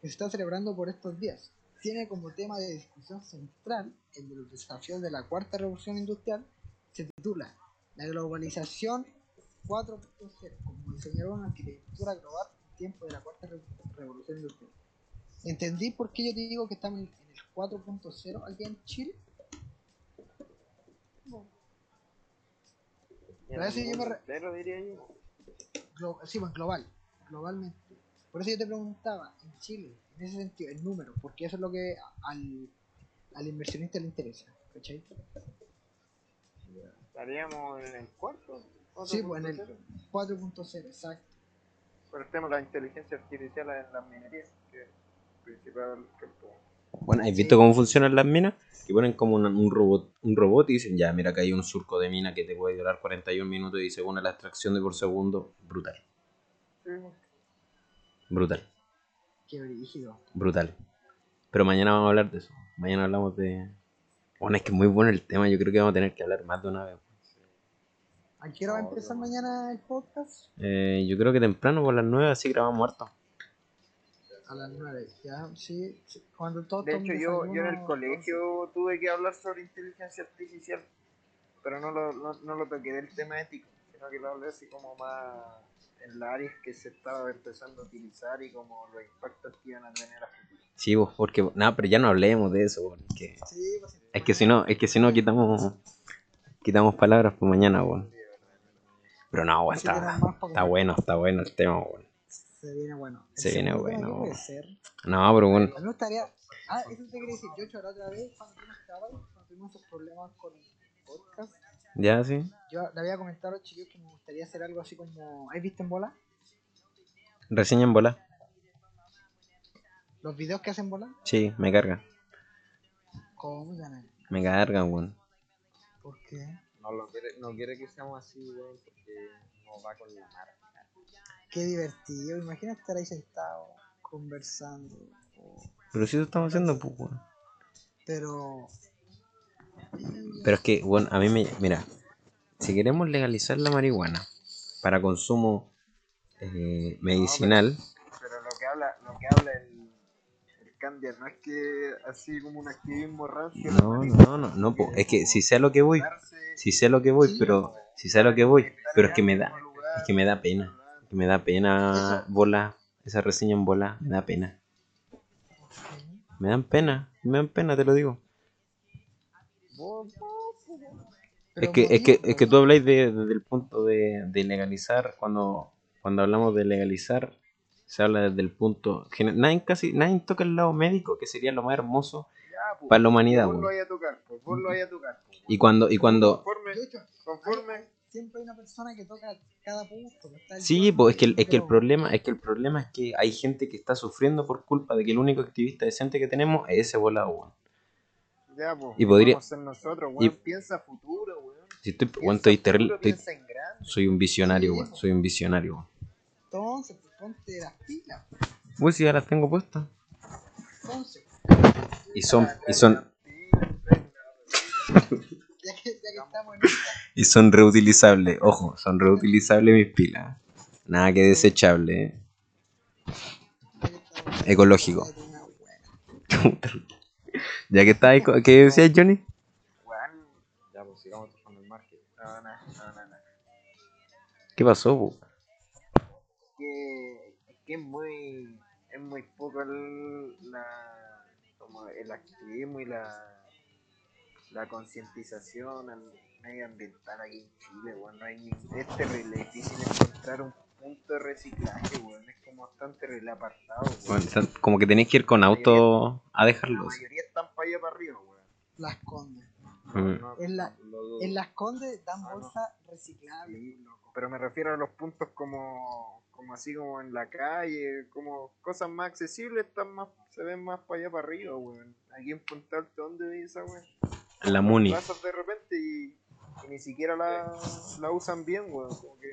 que se está celebrando por estos días. Tiene como tema de discusión central el de los desafíos de la cuarta revolución industrial. Se titula La globalización 4.0, como diseñar una arquitectura global en tiempo de la cuarta re- revolución industrial. ¿Entendí por qué yo te digo que estamos en el 4.0 aquí en Chile? Pero eso el yo me re- entero, diría yo. Glo- sí, pues global, globalmente. Por eso yo te preguntaba, en Chile, en ese sentido, el número, porque eso es lo que al, al inversionista le interesa, ¿cachai? Estaríamos en el cuarto. Sí, pues en el 4.0. 4.0, exacto. Pero tenemos la inteligencia artificial en la minería, que es el principal campo. Bueno, ¿has visto cómo funcionan las minas? Que ponen como una- un robot un robot y dicen, ya, mira, acá hay un surco de mina que te puede durar 41 minutos y según la extracción de por segundo, brutal. Sí, Brutal. Qué brígido. Brutal. Pero mañana vamos a hablar de eso. Mañana hablamos de... Bueno, es que es muy bueno el tema. Yo creo que vamos a tener que hablar más de una vez. ¿A qué hora va a empezar mañana el podcast? Eh, yo creo que temprano por las 9 así grabamos harto. A las 9, ya, sí. sí. Cuando todos De hecho, yo, yo en el colegio tuve que hablar sobre inteligencia artificial, pero no lo, no, no lo toqué del tema ético, sino que lo hablé así como más en las áreas que se estaba empezando a utilizar y como los impactos que iban a tener a futuro. Sí, vos, porque... Nada, pero ya no hablemos de eso. Porque... Sí, pues, Es que si no, es que si no quitamos... Quitamos palabras por mañana, weón. Pero no, que está, está bueno, está bueno el tema, weón. Se viene bueno. El Se viene bueno. ¿qué puede ser? No, pero bueno. A mí me gustaría. Ah, eso te quería decir. Yo, la otra vez, cuando tú no estabas, cuando tuvimos esos problemas con el podcast, Ya, sí. yo le había comentado a los chicos que me gustaría hacer algo así como. ¿Has visto en bola? Reseña en bola. Los videos que hacen bola. Sí, me carga. ¿Cómo ganan? Me cargan, weón. ¿Por qué? No, lo quiere, no quiere que seamos así, weón, porque no va con la marca. Qué divertido. Imagina estar ahí sentado, conversando. Pero si eso estamos haciendo, pues, weón. Pero. Pero es que, bueno, a mí me. Mira, si queremos legalizar la marihuana para consumo eh, medicinal, Pero lo que habla, lo que habla Candia no es que así como un activismo rancio. no, no, no, no, po. es que si sé lo que voy, si sé lo que voy, pero si sé lo que voy, pero es que me da, es que me da pena, que me da pena bola, esa reseña en bola, me da pena, me dan pena, me dan pena, te lo digo. Es que, es que, es que tú habláis de, desde el punto de, de legalizar, cuando, cuando hablamos de legalizar, Se habla desde el punto. Nadie, casi, nadie toca el lado médico, que sería lo más hermoso Ya, pues, para la humanidad, Vos lo a tocar, pues vos lo vayas a tocar. pues. Y cuando, y cuando. Conforme, conforme. hay- siempre hay una persona que toca cada punto. está el Sí, pues es que, el, es que el problema, es que el problema es que hay gente que está sufriendo por culpa de que el único activista decente que tenemos es ese volado, weón. Ya, pues. Y podría- Vamos a ser nosotros, y- weón. Piensa futuro, weón. Si estoy, weón, estoy terrible, estoy- soy un visionario, weón. pues. Soy un visionario, weón. Entonces, pues, ponte las pilas. Uy, si ya las tengo puestas. Entonces, Y son, y son, ya que, ya que estamos en esta, y son reutilizables. Ojo, son reutilizables mis pilas. Nada que desechable, eh. Ecológico. ya que está ahí, ¿qué decías, Johnny? Weón. Ya, pues sigamos con el marketing. No, no, no, no, no. ¿Qué pasó, po? que es muy es muy poco el, la como el activismo y la la concientización al medioambiental aquí en Chile, weón, no hay ni, es terrible difícil encontrar un punto de reciclaje, weón, es como tan terrible apartado, weón. Bueno, están- como que tenéis que ir con auto a la dejarlos. mayoría están para allá para arriba, weón. Las Condes. Mm. No, En la-. En Las Condes dan Ah, no. bolsas reciclables. Sí, loco. Pero me refiero a los puntos como, como así como en la calle, como cosas más accesibles, están más, se ven más para allá para arriba, weón. Aquí en Punta Alta, ¿dónde ves esa weón? La Muni. Pasas de repente y, y ni siquiera la, la usan bien, weón. Como que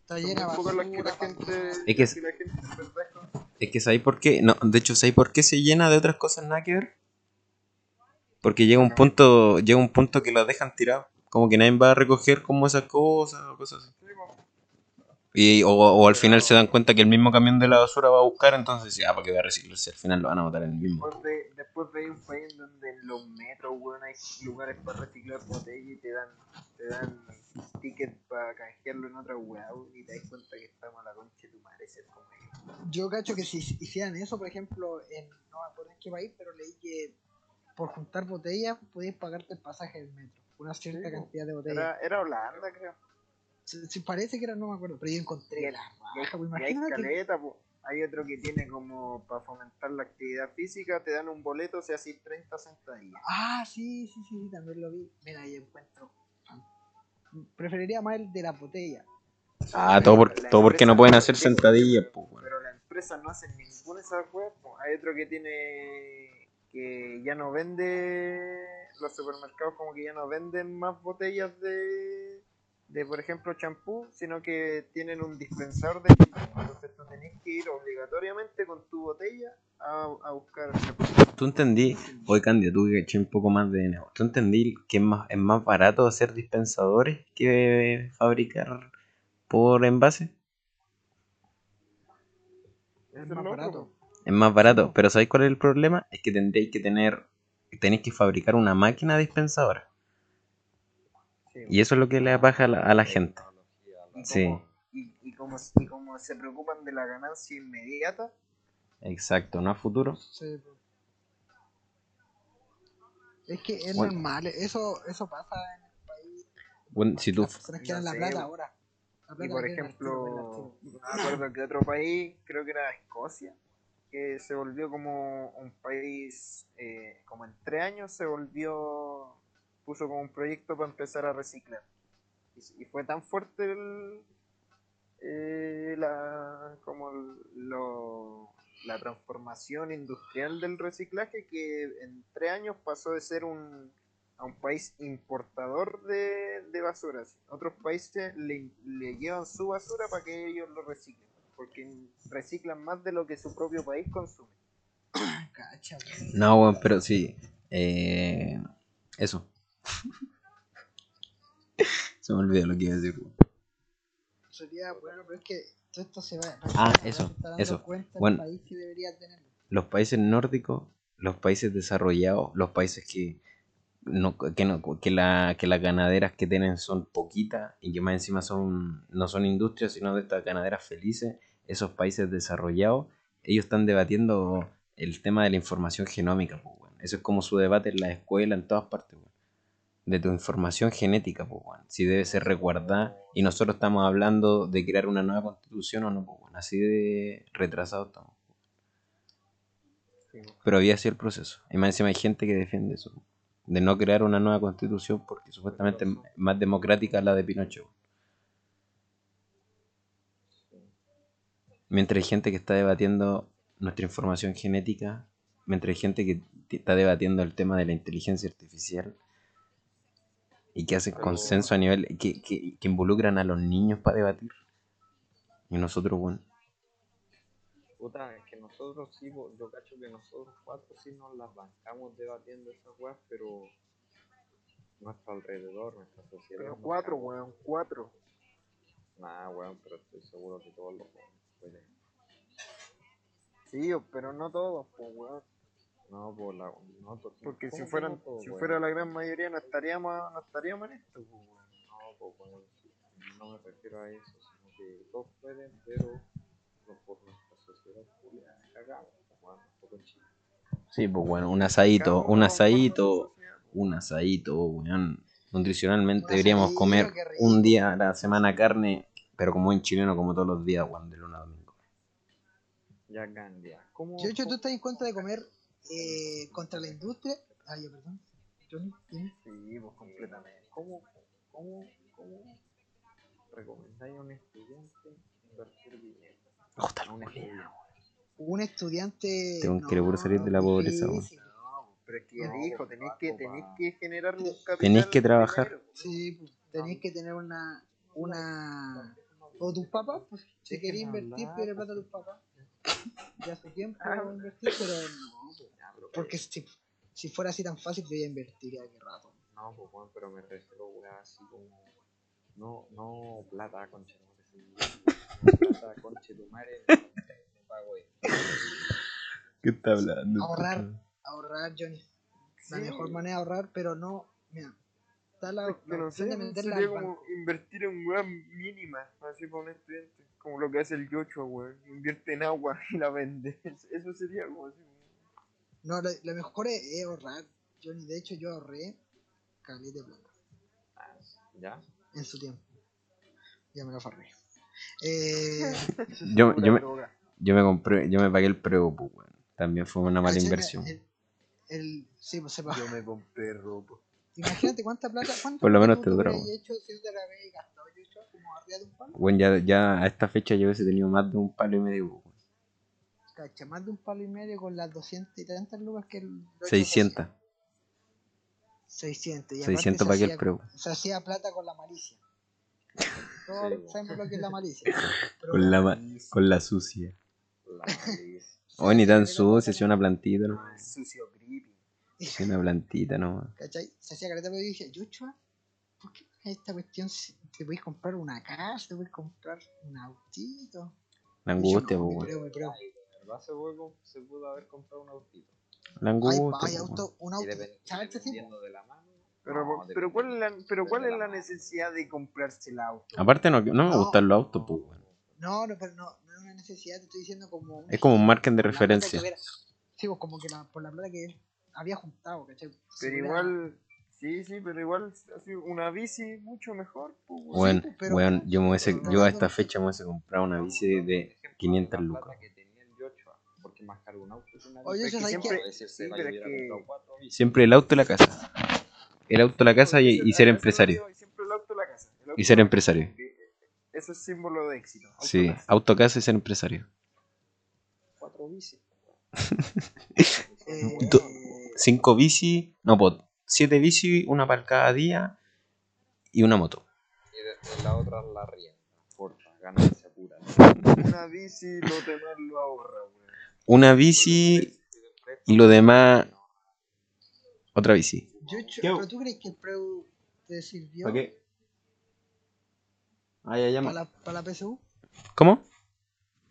Está llena pocas las que la basura, gente. Es que las es- la gente que ¿sabéis por qué? No, de hecho, ¿sabéis por qué se llena de otras cosas nada que ver? Porque llega un punto, llega un punto que los dejan tirados. Como que nadie va a recoger como esas cosas o cosas así. Y, o, o al final se dan cuenta que el mismo camión de la basura va a buscar, entonces ya, ¿para qué va a reciclarse? Al final lo van a botar en el mismo. Después de, después de un país en donde en los metros, weón, hay lugares para reciclar botellas y te dan, te dan tickets para canjearlo en otra weá, weón, y te das cuenta que estamos a la concha de tu madre, ser como. Yo cacho que si hicieran eso, por ejemplo, en no me acuerdo en qué país, pero leí que por juntar botellas podías pagarte el pasaje del metro. Una cierta Sí, cantidad de botellas. Era, era Holanda, creo. Si, si parece que era, no me acuerdo, pero yo encontré la raja, pues hay caleta, po. Hay otro que tiene como para fomentar la actividad física, te dan un boleto, si así 30 sentadillas. Ah, sí, sí, sí, sí, también lo vi. Mira, ahí encuentro. Preferiría más el de la botella. Ah, todo, por, todo porque no pueden hacer sentadillas, pues. Pero la empresa no hace ninguna de esas po. Hay otro que tiene que ya no vende los supermercados como que ya no venden más botellas de de por ejemplo champú, sino que tienen un dispensador de champú. Entonces tú tenés que ir obligatoriamente con tu botella a, a buscar champú. Tú entendí, hoy Candia, tú que eché un poco más de negocio. Tú entendí que es más, es más barato hacer dispensadores que fabricar por envase. Es es más barato. Es más barato, pero ¿sabéis cuál es el problema? Es que tendréis que tener, tenéis que fabricar una máquina dispensadora. Y eso es lo que le apaja a la, a la gente. Y Sí. como, y, y como, y como se preocupan de la ganancia inmediata, Exacto, no a futuro. Sí. Es que es Bueno. normal, eso, eso pasa en el país. Bueno, si tú, Las personas quieren la plata ahora. La y por ejemplo, no me acuerdo que otro país, creo que era Escocia, que se volvió como un país, eh, como en tres años se volvió, puso como un proyecto para empezar a reciclar. Y, y fue tan fuerte el, eh, la, como el- lo, la transformación industrial del reciclaje que en tres años pasó de ser un, a un país importador de, de basuras. Otros países le, le llevan su basura para que ellos lo reciclen, porque reciclan más de lo que su propio país consume. No, bueno, pero sí. eh, eso. Se me olvidó lo que iba a decir. Sería bueno, pero es que todo esto se va. Ah, eso, eso. Bueno. país que debería tenerlo. Los países nórdicos, los países desarrollados, los países que no, que, no, que, la, que las ganaderas que tienen son poquitas y que más encima son no son industrias, sino de estas ganaderas felices, esos países desarrollados, ellos están debatiendo el tema de la información genómica. pues, weón. Eso es como su debate en la escuela, en todas partes. weón. De tu información genética, pues, weón. Si debe ser resguardada. Y nosotros estamos hablando de crear una nueva constitución o no, pues, weón. Así de retrasado estamos. Sí, Pero había sido el proceso. Y más encima hay gente que defiende eso. De no crear una nueva constitución porque supuestamente es más democrática la de Pinochet. Mientras hay gente que está debatiendo nuestra información genética, mientras hay gente que está debatiendo el tema de la inteligencia artificial y que hacen Pero- consenso a nivel que, que, que involucran a los niños para debatir. Y nosotros, bueno, Puta, es que nosotros sí, yo cacho que nosotros cuatro sí nos las bancamos debatiendo esas weas, pero nuestro alrededor, nuestra sociedad. Pero cuatro, weón, cuatro. Nah, weón, pero estoy seguro que todos los pueden. Sí, pero no todos, pues, weón. No, por la. No, porque, Porque si ¿cómo que fueran, si fuera la gran mayoría no estaríamos, no estaríamos en esto, pues, weón. No, pues sí, no me refiero a eso, sino que todos pueden, pero no por nuestra sociedad culiada, cagamos, pues, weón, tampoco en Chile. sí, pues bueno, un asadito, Cagamos un asadito, pues. un asadito, weón. Nutricionalmente deberíamos comer un día a la semana carne, pero como en chileno, como todos los días, weón, de lunes a domingo. Ya Gandia. ¿Cómo? Yo, yo, ¿tú estás en contra de comer eh, contra la industria? Ah, ya, perdón. Johnny, dime. Sí, pues completamente. ¿Cómo, cómo, cómo recomendáis a un estudiante invertir dinero? Puta, A un estudiante. Un estudiante. Tengo que querer salir de la pobreza, difícil. No, pero es que ya No, dijo, tenéis que, tenéis que generar un capital. Tenéis que trabajar. Sí, pues, tenéis que tener una. una o tus papás, pues, si queréis invertir, pide pues. plata a tus papás. Ya su tiempo Ah. invertir, pero no, pues, Ya, pero porque si, si fuera así tan fácil, yo ya invertiría hace rato. No, pues bueno, pero me refiero, weá, así como. No, no plata, concha, no no plata, conche tu madre, no, no pago esto. ¿Qué está hablando? Ahorrar. Ahorrar, Johnny. La Sí. mejor manera de ahorrar, pero no. Mira, está la, Es que la no sé, sería al como banco. invertir en weas mínimas, así para un estudiante. Como lo que hace el Yocho, weón. Invierte en agua y la vende. Eso sería como así. No, lo, lo mejor es, es ahorrar, Johnny. De hecho, yo ahorré caleta de plata Ah, ¿Ya? en su tiempo. Ya me lo farré. Eh, Yo- yo me-. Yo me compré, yo me pagué el preo, pues, weón. También fue una mala inversión. El, el- sí, pues sepa. Yo me compré ropa. Imagínate cuánta plata. ¿cuánta Por lo menos te dura, hecho? Bueno, ya, ya a esta fecha yo hubiese tenido más de un palo y medio. Cacha, más de un palo y medio con las 200 y tantas lucas que el. Yocho 600. hacía. 600. Y 600 aparte para que el preu. Se hacía plata con la malicia. Todos Sí, sabemos lo que es la malicia. Con la, ma- con la sucia. La malicia. Hoy ni tan sucia, si una plantita, no. Sucio Si una plantita, no. ¿Cachai? Se hacía careta, pero yo dije, Yochoa, ¿por qué esta cuestión te podéis comprar una casa, te podéis comprar un autito? La angustia, no, pues, me weón. verdad se pudo, se pudo haber comprado un autito. La angustia, hay auto, un auto. ¿Sabes este tipo? dependiendo de la mano. Pero, no, pero, ¿cuál es la, pero ¿cuál es la necesidad de comprarse el auto? Aparte, no, no me No. gustan los autos, pues, weón. No, no, pero no, no es una necesidad, te estoy diciendo como. un Es como un margen de referencia. Sí, pues como que la, por la plata que había juntado, ¿cachai? Pero igual, sí, sí, pero igual así, una bici mucho mejor. Pues, weón. Weón, pues, pero- weón, yo me hubiese, yo a esta fecha me hubiese comprado una bici de, de 500 la lucas. porque más caro un auto que una Oye, bici. eso Es siempre- sí, pero es que- comprado cuatro bicis. Siempre el auto y la casa. El auto, la casa y, y ser empresario. Siempre el auto, la casa. Y ser empresario. Eso es símbolo de éxito. auto, Sí, casa. auto, casa y ser empresario. Cuatro bicis. eh, Cinco bici, no, pues, siete bici, una para cada día y una moto. Y de, de la otra la rienda. Porfa, ganancia pura. Una bici, lo demás lo ahorra, weón. Una bici y lo demás, otra bici. Yocho, ¿Qué hago? ¿Pero tú crees que el Preu te sirvió ¿Para qué? Ah, ya para la, para la PSU? ¿Cómo?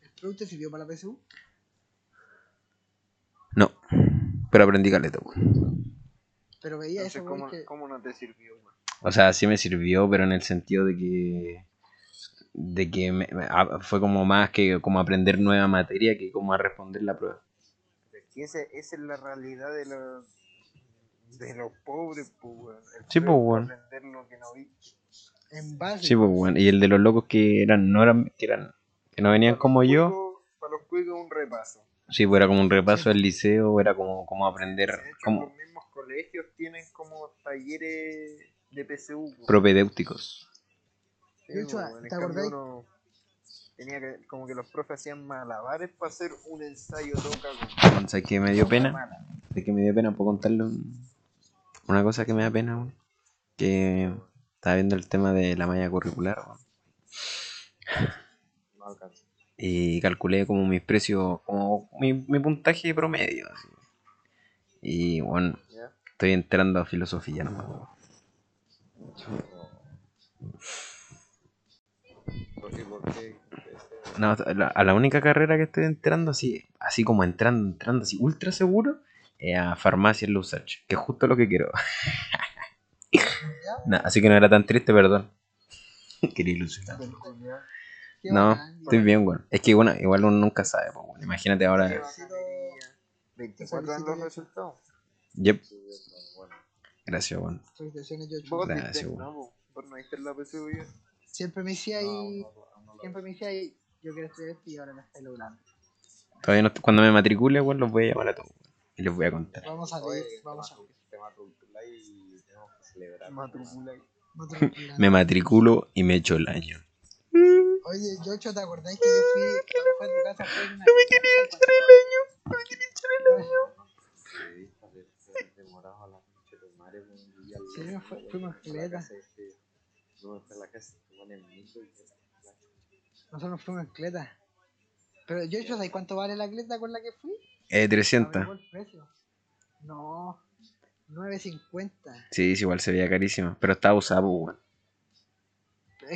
¿El Preu te sirvió para la PSU? No, pero aprendí caleta, weón. Pero veía Entonces, eso, ¿cómo, que. ¿cómo no te sirvió, weón? O sea, sí me sirvió, pero en el sentido de que de que me- me- ah, fue como más que como aprender nueva materia que como a responder la prueba. Es que esa, esa es la realidad de los De los pobres, pues, Sí, pues. Aprender lo que no viste. En base. Sí, pues, weón. Y el de los locos que eran, no eran, que eran, que no venían como yo. Para los cuicos, un repaso. Sí, pues era como un repaso del liceo, era como, como aprender, De hecho, como los mismos colegios tienen como talleres de PSU. pues. propedéuticos. Sí, De hecho, pues, weón. En ¿te cambio, acordáis? uno Tenía que, como que los profes hacían malabares para hacer un ensayo toca con ¿Sabes qué me dio pena? ¿Sabes qué me dio pena? ¿Puedo contarle un- una cosa que me da pena? Que estaba viendo el tema de la malla curricular. No alcanza. Y calculé como mis precios, como mi, mi puntaje promedio. así. Y bueno, estoy entrando a filosofía nomás. No, a la, única carrera que estoy entrando así, así como entrando, entrando así, ultra seguro, es a farmacia en Lusach, que es justo lo que quiero. Así que no era tan triste, perdón. Quería ilusionar. Qué No, bacán, estoy bien, weón. Es que bueno, igual uno nunca sabe, pues, weón. Imagínate ahora. Felicito- 24 dan los resultados. Yep, bueno. gracias, weón. Felicitaciones, George. Gracias, weón. no, po, vos no viste la PSU. Siempre me decía ahí, siempre me decía ahí, yo quiero estudiar esto y ahora lo estoy logrando. Todavía no, cuando me matricule, weón, los voy a llamar a todos. Y les voy a contar. Vamos a ver, vamos a ver. te matriculas y tenemos que celebrar. Matricula. Matricula. Me matriculo y me echo el año. Oye, Yocho, ¿te acordás que yo fui, cuando fue a tu casa, fue una... No me quería echar el año, no me quería echar Periodistas de- de- demorados a la noche de madre, un día al Sí, día, fue- fuimos este, la- Nosotros fuimos en cleta. Pero Yocho, ¿sabes cuánto vale la cleta con la que fui? Eh, 300. Averiguó el precio. No, 9.50. Sí, sí, igual se veía carísimo. Pero estaba usado, weón.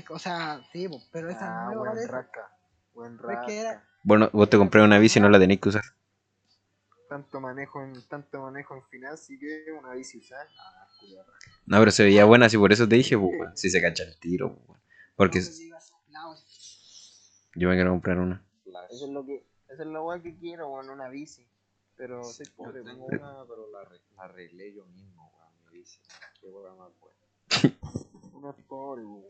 O sea, sí, pero esa Ah, nueva buen rasca. Buen rasca. Bueno, vos te compré una bici y no la tenéis que usar. Tanto manejo en, tanto manejo en finanzas y que una bici usar. Ah. No, pero se veía buena, así por eso te dije, pues, weón. Si se cacha el tiro, pues. Porque No, pues, yo me quiero comprar una. Eso es lo que, eso es lo que quiero, weón, una bici. Pero soy Yo pobre, tengo una, pero la, arre- la arreglé yo mismo, weón. Me dice, qué weón más buena. Es pobre, weón.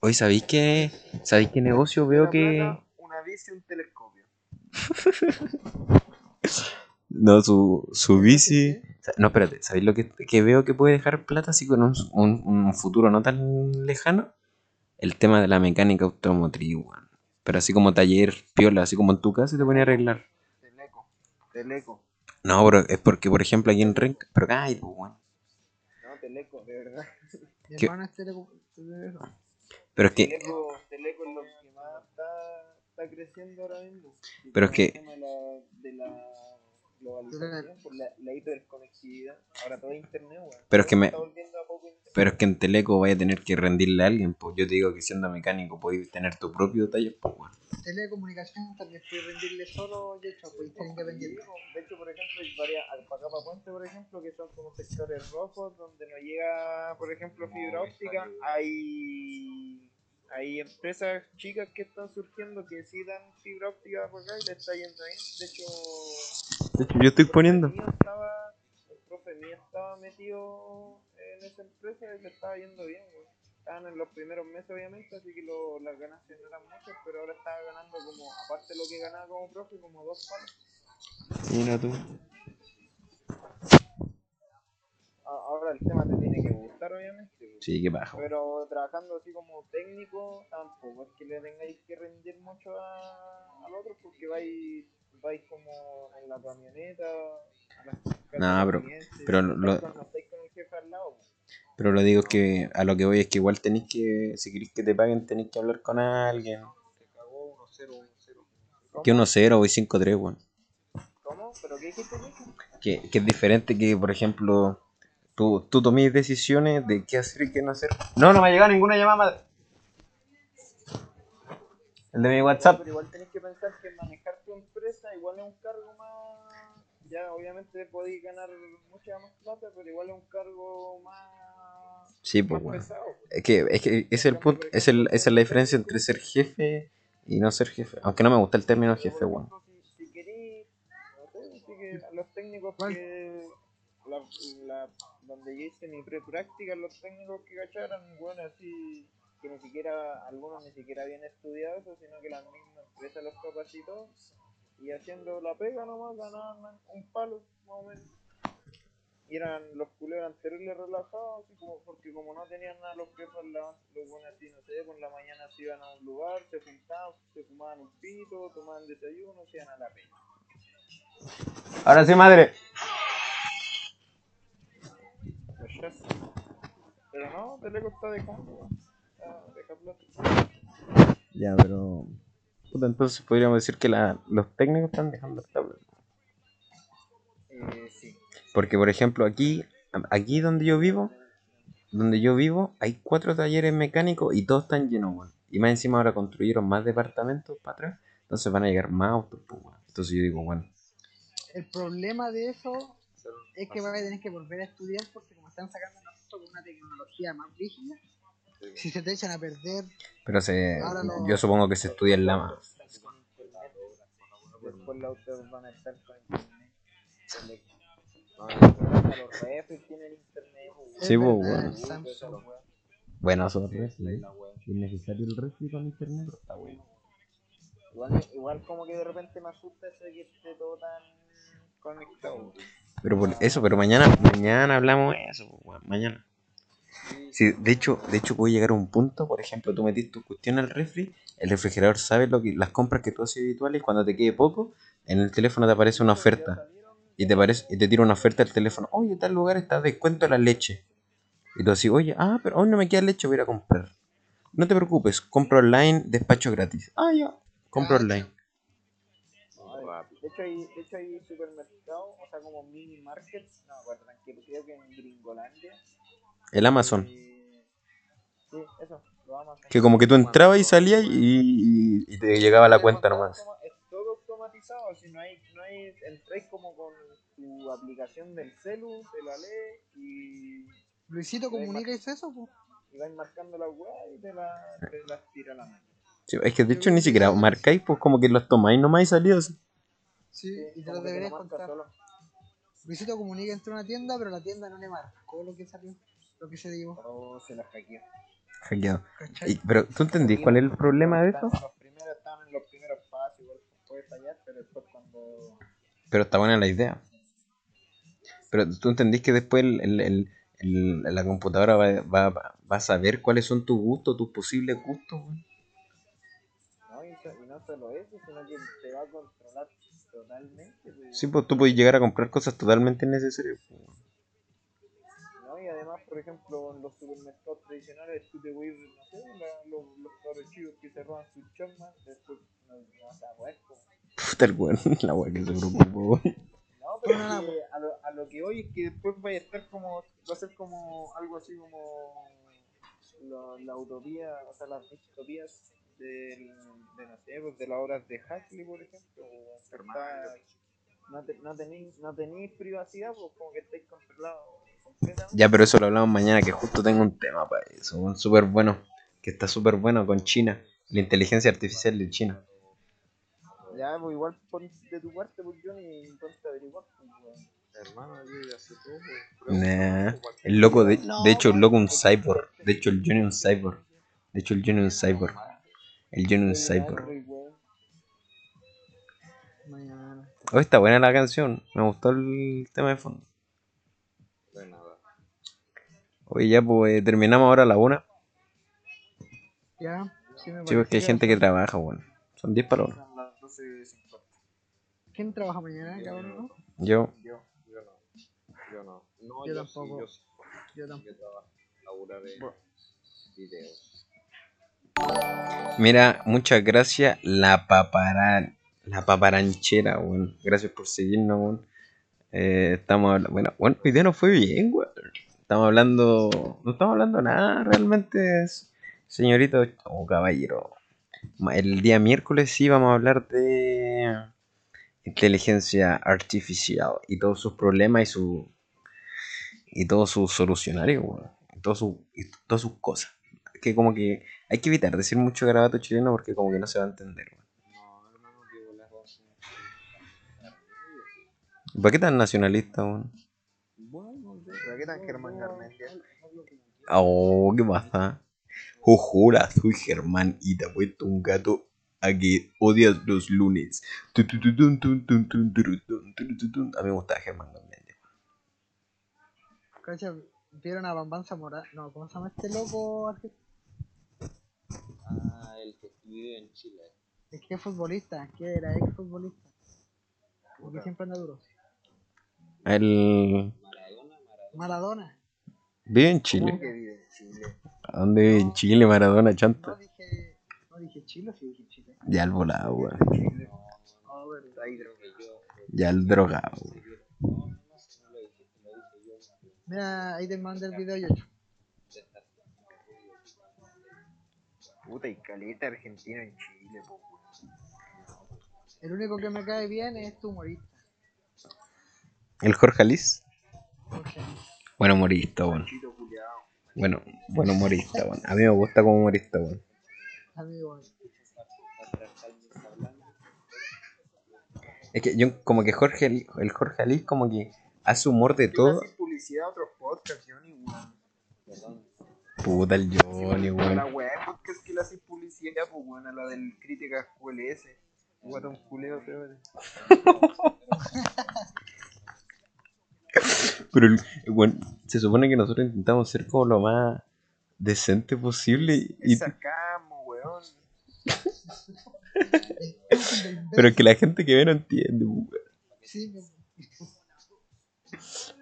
Hoy, ¿sabéis qué? ¿Sabéis qué negocio veo Una que.? Una bici y un telescopio. No, su, su bici. No, espérate, ¿sabéis lo que, que veo que puede dejar plata así con un, un, un futuro no tan lejano? El tema de la mecánica automotriz, weón. Pero así como taller, piola, así como en tu casa y te ponía a arreglar. Teleco. Teleco. No, pero es porque, por ejemplo, aquí en Renca. Pero ay, pues, weón. No, Teleco, de verdad. Teleco- telero. Pero es que. Teleco, Teleco es lo que más está, está creciendo ahora mismo. Pero es que- el tema de la, de la globalización, por la, la hiperconectividad. Ahora todo es internet, weón. Pero es que me-. Pero es que en Teleco vaya a tener que rendirle a alguien, pues yo te digo que siendo mecánico podéis tener tu propio taller, pues weón. Telecomunicación también puede rendirle solo, Yocho, puede ser independiente. De hecho, por ejemplo, hay varias, para Puente, por ejemplo, que son como sectores rojos, donde no llega, por ejemplo, fibra óptica. Hay, hay empresas chicas que están surgiendo que sí dan fibra óptica por acá y le está yendo bien. De hecho, De hecho, yo estoy poniendo. estaba- el profe mío estaba metido en esa empresa y le estaba yendo bien, güey. Estaban en los primeros meses, obviamente, así que lo- las ganancias no eran muchas, pero ahora estaba ganando como, aparte de lo que ganaba como profe, como dos palos. Mira tú. Ahora el tema te gustar, obviamente. Sí, qué bajo. Pero trabajando así como técnico, tampoco es que le tengáis que rendir mucho a, al otro porque vais, vais como en la camioneta. No, pero- pero lo-. Pero lo digo que a lo que voy es que igual tenéis que, si queréis que te paguen, tenéis que hablar con alguien. Te cagó 1-0, 1-0. Que 1-0 o 5-3, weón. ¿Cómo? ¿Pero qué dijiste? Que, que es diferente que, por ejemplo, tú, tú tomes decisiones de qué hacer y qué no hacer. No, no me ha llegado ninguna llamada, madre. El de mi WhatsApp. Pero igual tenés que pensar que manejar tu empresa igual es un cargo más. Ya, obviamente podéis ganar mucha más plata, pero igual es un cargo más. Sí, más pues, weón. pesado. Es que, es que es el punto, es el, esa es la diferencia entre ser jefe y no ser jefe. Aunque no me gusta el término jefe, ejemplo, Si, si querís, no sé, que los técnicos que, la, la, donde yo hice mi pre-práctica, los técnicos que cacharan, bueno, así, que ni siquiera, algunos ni siquiera habían estudiado eso, sino que las mismas empresas los capacitó y haciendo la pega nomás ganaban un palo, más. Y eran, los culeros eran relajados, como, porque como no tenían nada los jefes, la, los buenos así, no sé, por la mañana se iban a un lugar, se juntaban, se fumaban un pito, tomaban desayuno, se iban a la pega. Ahora sí, madre. Pero no, Teleco está está dejando Ya, pero. Puta, entonces podríamos decir que la, los técnicos están dejando el tablet. Eh, sí. Porque, por ejemplo, aquí, aquí donde yo vivo, donde yo vivo, hay cuatro talleres mecánicos y todos están llenos, weón. Y más encima ahora construyeron más departamentos para atrás, entonces van a llegar más autos, pues. Entonces yo digo, bueno, El problema de eso es que vas a tener que volver a estudiar porque como están sacando nosotros con una tecnología más rígida, si se te echan a perder, pero se, no. yo supongo que se estudia en la... Después los autos van a estar con internet. Los refres tienen internet. Sí, es pues, bueno. Bueno, eso es sí. Es necesario el refri con internet, pero está bueno. Igual, igual como que de repente me asusta eso de que esté todo tan conectado. Pero por eso, pero mañana, mañana hablamos de eso, mañana. Sí, de hecho, de hecho puede llegar a un punto, por ejemplo, tú metiste tu cuestión al refri, el refrigerador sabe lo que, las compras que tú haces habituales cuando te quede poco, en el teléfono te aparece una oferta. Y te, aparece, y te tira una oferta al teléfono. Oye, tal lugar está descuento la leche. Y tú así, oye, ah, pero hoy no me queda leche, voy a ir a comprar. No te preocupes, compro online, despacho gratis. Ah, ya, compro Cacha. online. De hecho, hay, de hecho hay supermercados, o sea, como mini markets. No, bueno, tranquilo, creo que en Gringolandia. El Amazon. eh, sí, eso, lo Amazon. Que como que tú entrabas y salías y, y- y te llegaba la cuenta nomás. Es todo automatizado, si no hay, no hay, entráis como con tu aplicación del celu, te la lee y, Luisito, comunica eso, pues. y vais marcando la weá y te la, te la tira a la mano. Sí, es que de hecho ni siquiera marcáis, pues como que los tomáis nomás y salías. Sí, y te lo deberías marca contar. solo. Luisito comunica entre una tienda, pero la tienda no le marcó lo que salió, lo que se llevó. Oh, se la hackeó. Y- pero tú entendís cuál es el problema de eso? Los primeros estaban en los primeros pasos, igual puede fallar, pero después cuando Pero está buena la idea. Pero tú entendís que después el, el- el- el- la computadora va, va, va a saber cuáles son tus gustos, tus posibles gustos. No, y no solo eso, sino que te va a controlar totalmente. pues. Sí, pues tú puedes llegar a comprar cosas totalmente innecesarias. pues. ¿no? Y además, por ejemplo, en los supermercados tradicionales, tú te voy no sé, la- los, los chicos que se roban sus chormas, después no, no vas a poder Puta el weón, la weá que se preocupó. No, pero es que a, lo, a lo que hoy es que después vaya a estar como, va a ser como algo así como lo- la utopía, o sea, las distopías del, de, no sé, pues de las obras de Huxley, por ejemplo. está- no, te, no, tenéis, no tenéis privacidad, pues como que estáis controlados. Ya, pero eso lo hablamos mañana, que justo tengo un tema para eso. Un súper bueno, que está súper bueno con China. La inteligencia artificial de China. Ya, pues igual pon de tu parte, pues yo ni a averiguar. Pues. Hermano, yo ya sé todo. Nah, el loco, de, de hecho, el loco un cyborg. De hecho, el Johnny un cyborg. De hecho, el Johnny un cyborg. El un cyborg. Oh, está buena la canción. Me gustó el tema de fondo. Oye, ya pues terminamos ahora a la una. Ya, sí me Sí, porque hay gente que trabaja, bueno. Son 10 para una. Son las 12.50. ¿Quién trabaja mañana, cabrón? Yo, Yo, yo no. Yo no. No, Yo yo, tampoco. Sí, yo. Yo tampoco. Yo trabajo. Laburar en videos. Mira, muchas gracias. La paparan, la paparanchera, weón. Gracias por seguirnos. Eh, estamos hablando, bueno, bueno, hoy día no fue bien, weón. Estamos hablando, no estamos hablando nada realmente, señorito o caballero. Ma- El día miércoles sí vamos a hablar de inteligencia artificial y todos sus problemas y su y todos sus solucionarios, weón. Y, todos sus- y todas sus cosas. Que como que hay que evitar decir mucho garabato chileno porque como que no se va a entender. No, hermano, que volar. ¿Para qué tan nacionalista, weón? Bueno. ¿Pero qué tan Germán Garmendia? Oh, ¿qué pasa? Hola, soy Germán y te he puesto un gato a que odias los lunes. A mí me gusta Germán Garmendia. Cacha, vieron a Bambán Zamora. No, ¿cómo se llama este loco argentino? Ah, el que vive en Chile. Que es futbolista, que era ex futbolista. Porque siempre anda duro. Él Maradona, Maradona. Maradona. vive en ¿Cómo Chile. que vive en Chile? ¿A dónde vive en Chile, Maradona, No chanta? dije. No dije Chile, sí dije Chile. Ya el volado, weón. Oh. Ya el drogado. weón. No, no, no, si no lo dijiste, lo dije yo. Mira, ahí te mando el video yo. Puta, y caleta argentino en Chile, po. El único que me cae bien es tu humorista. El Jorge Alice. Porque Bueno, humorista, culiao. Bueno, bueno, humorista, weón. A mí me gusta como humorista, weón. amigo, Es que yo, como que Jorge, el Jorge Alice, como que hace humor de todo. publicidad a otros podcasts, Johnny, weón. Puta el Johnny, weón. la weá de podcast que le haces publicidad, pues, weón, a la del Críticas QLS. Guatón culeo, feo. Pero, el- bueno, se supone que nosotros intentamos ser como lo más decente posible. Y, Es sarcasmo, weón. pero que la gente que ve no entiende, weón. Sí, me-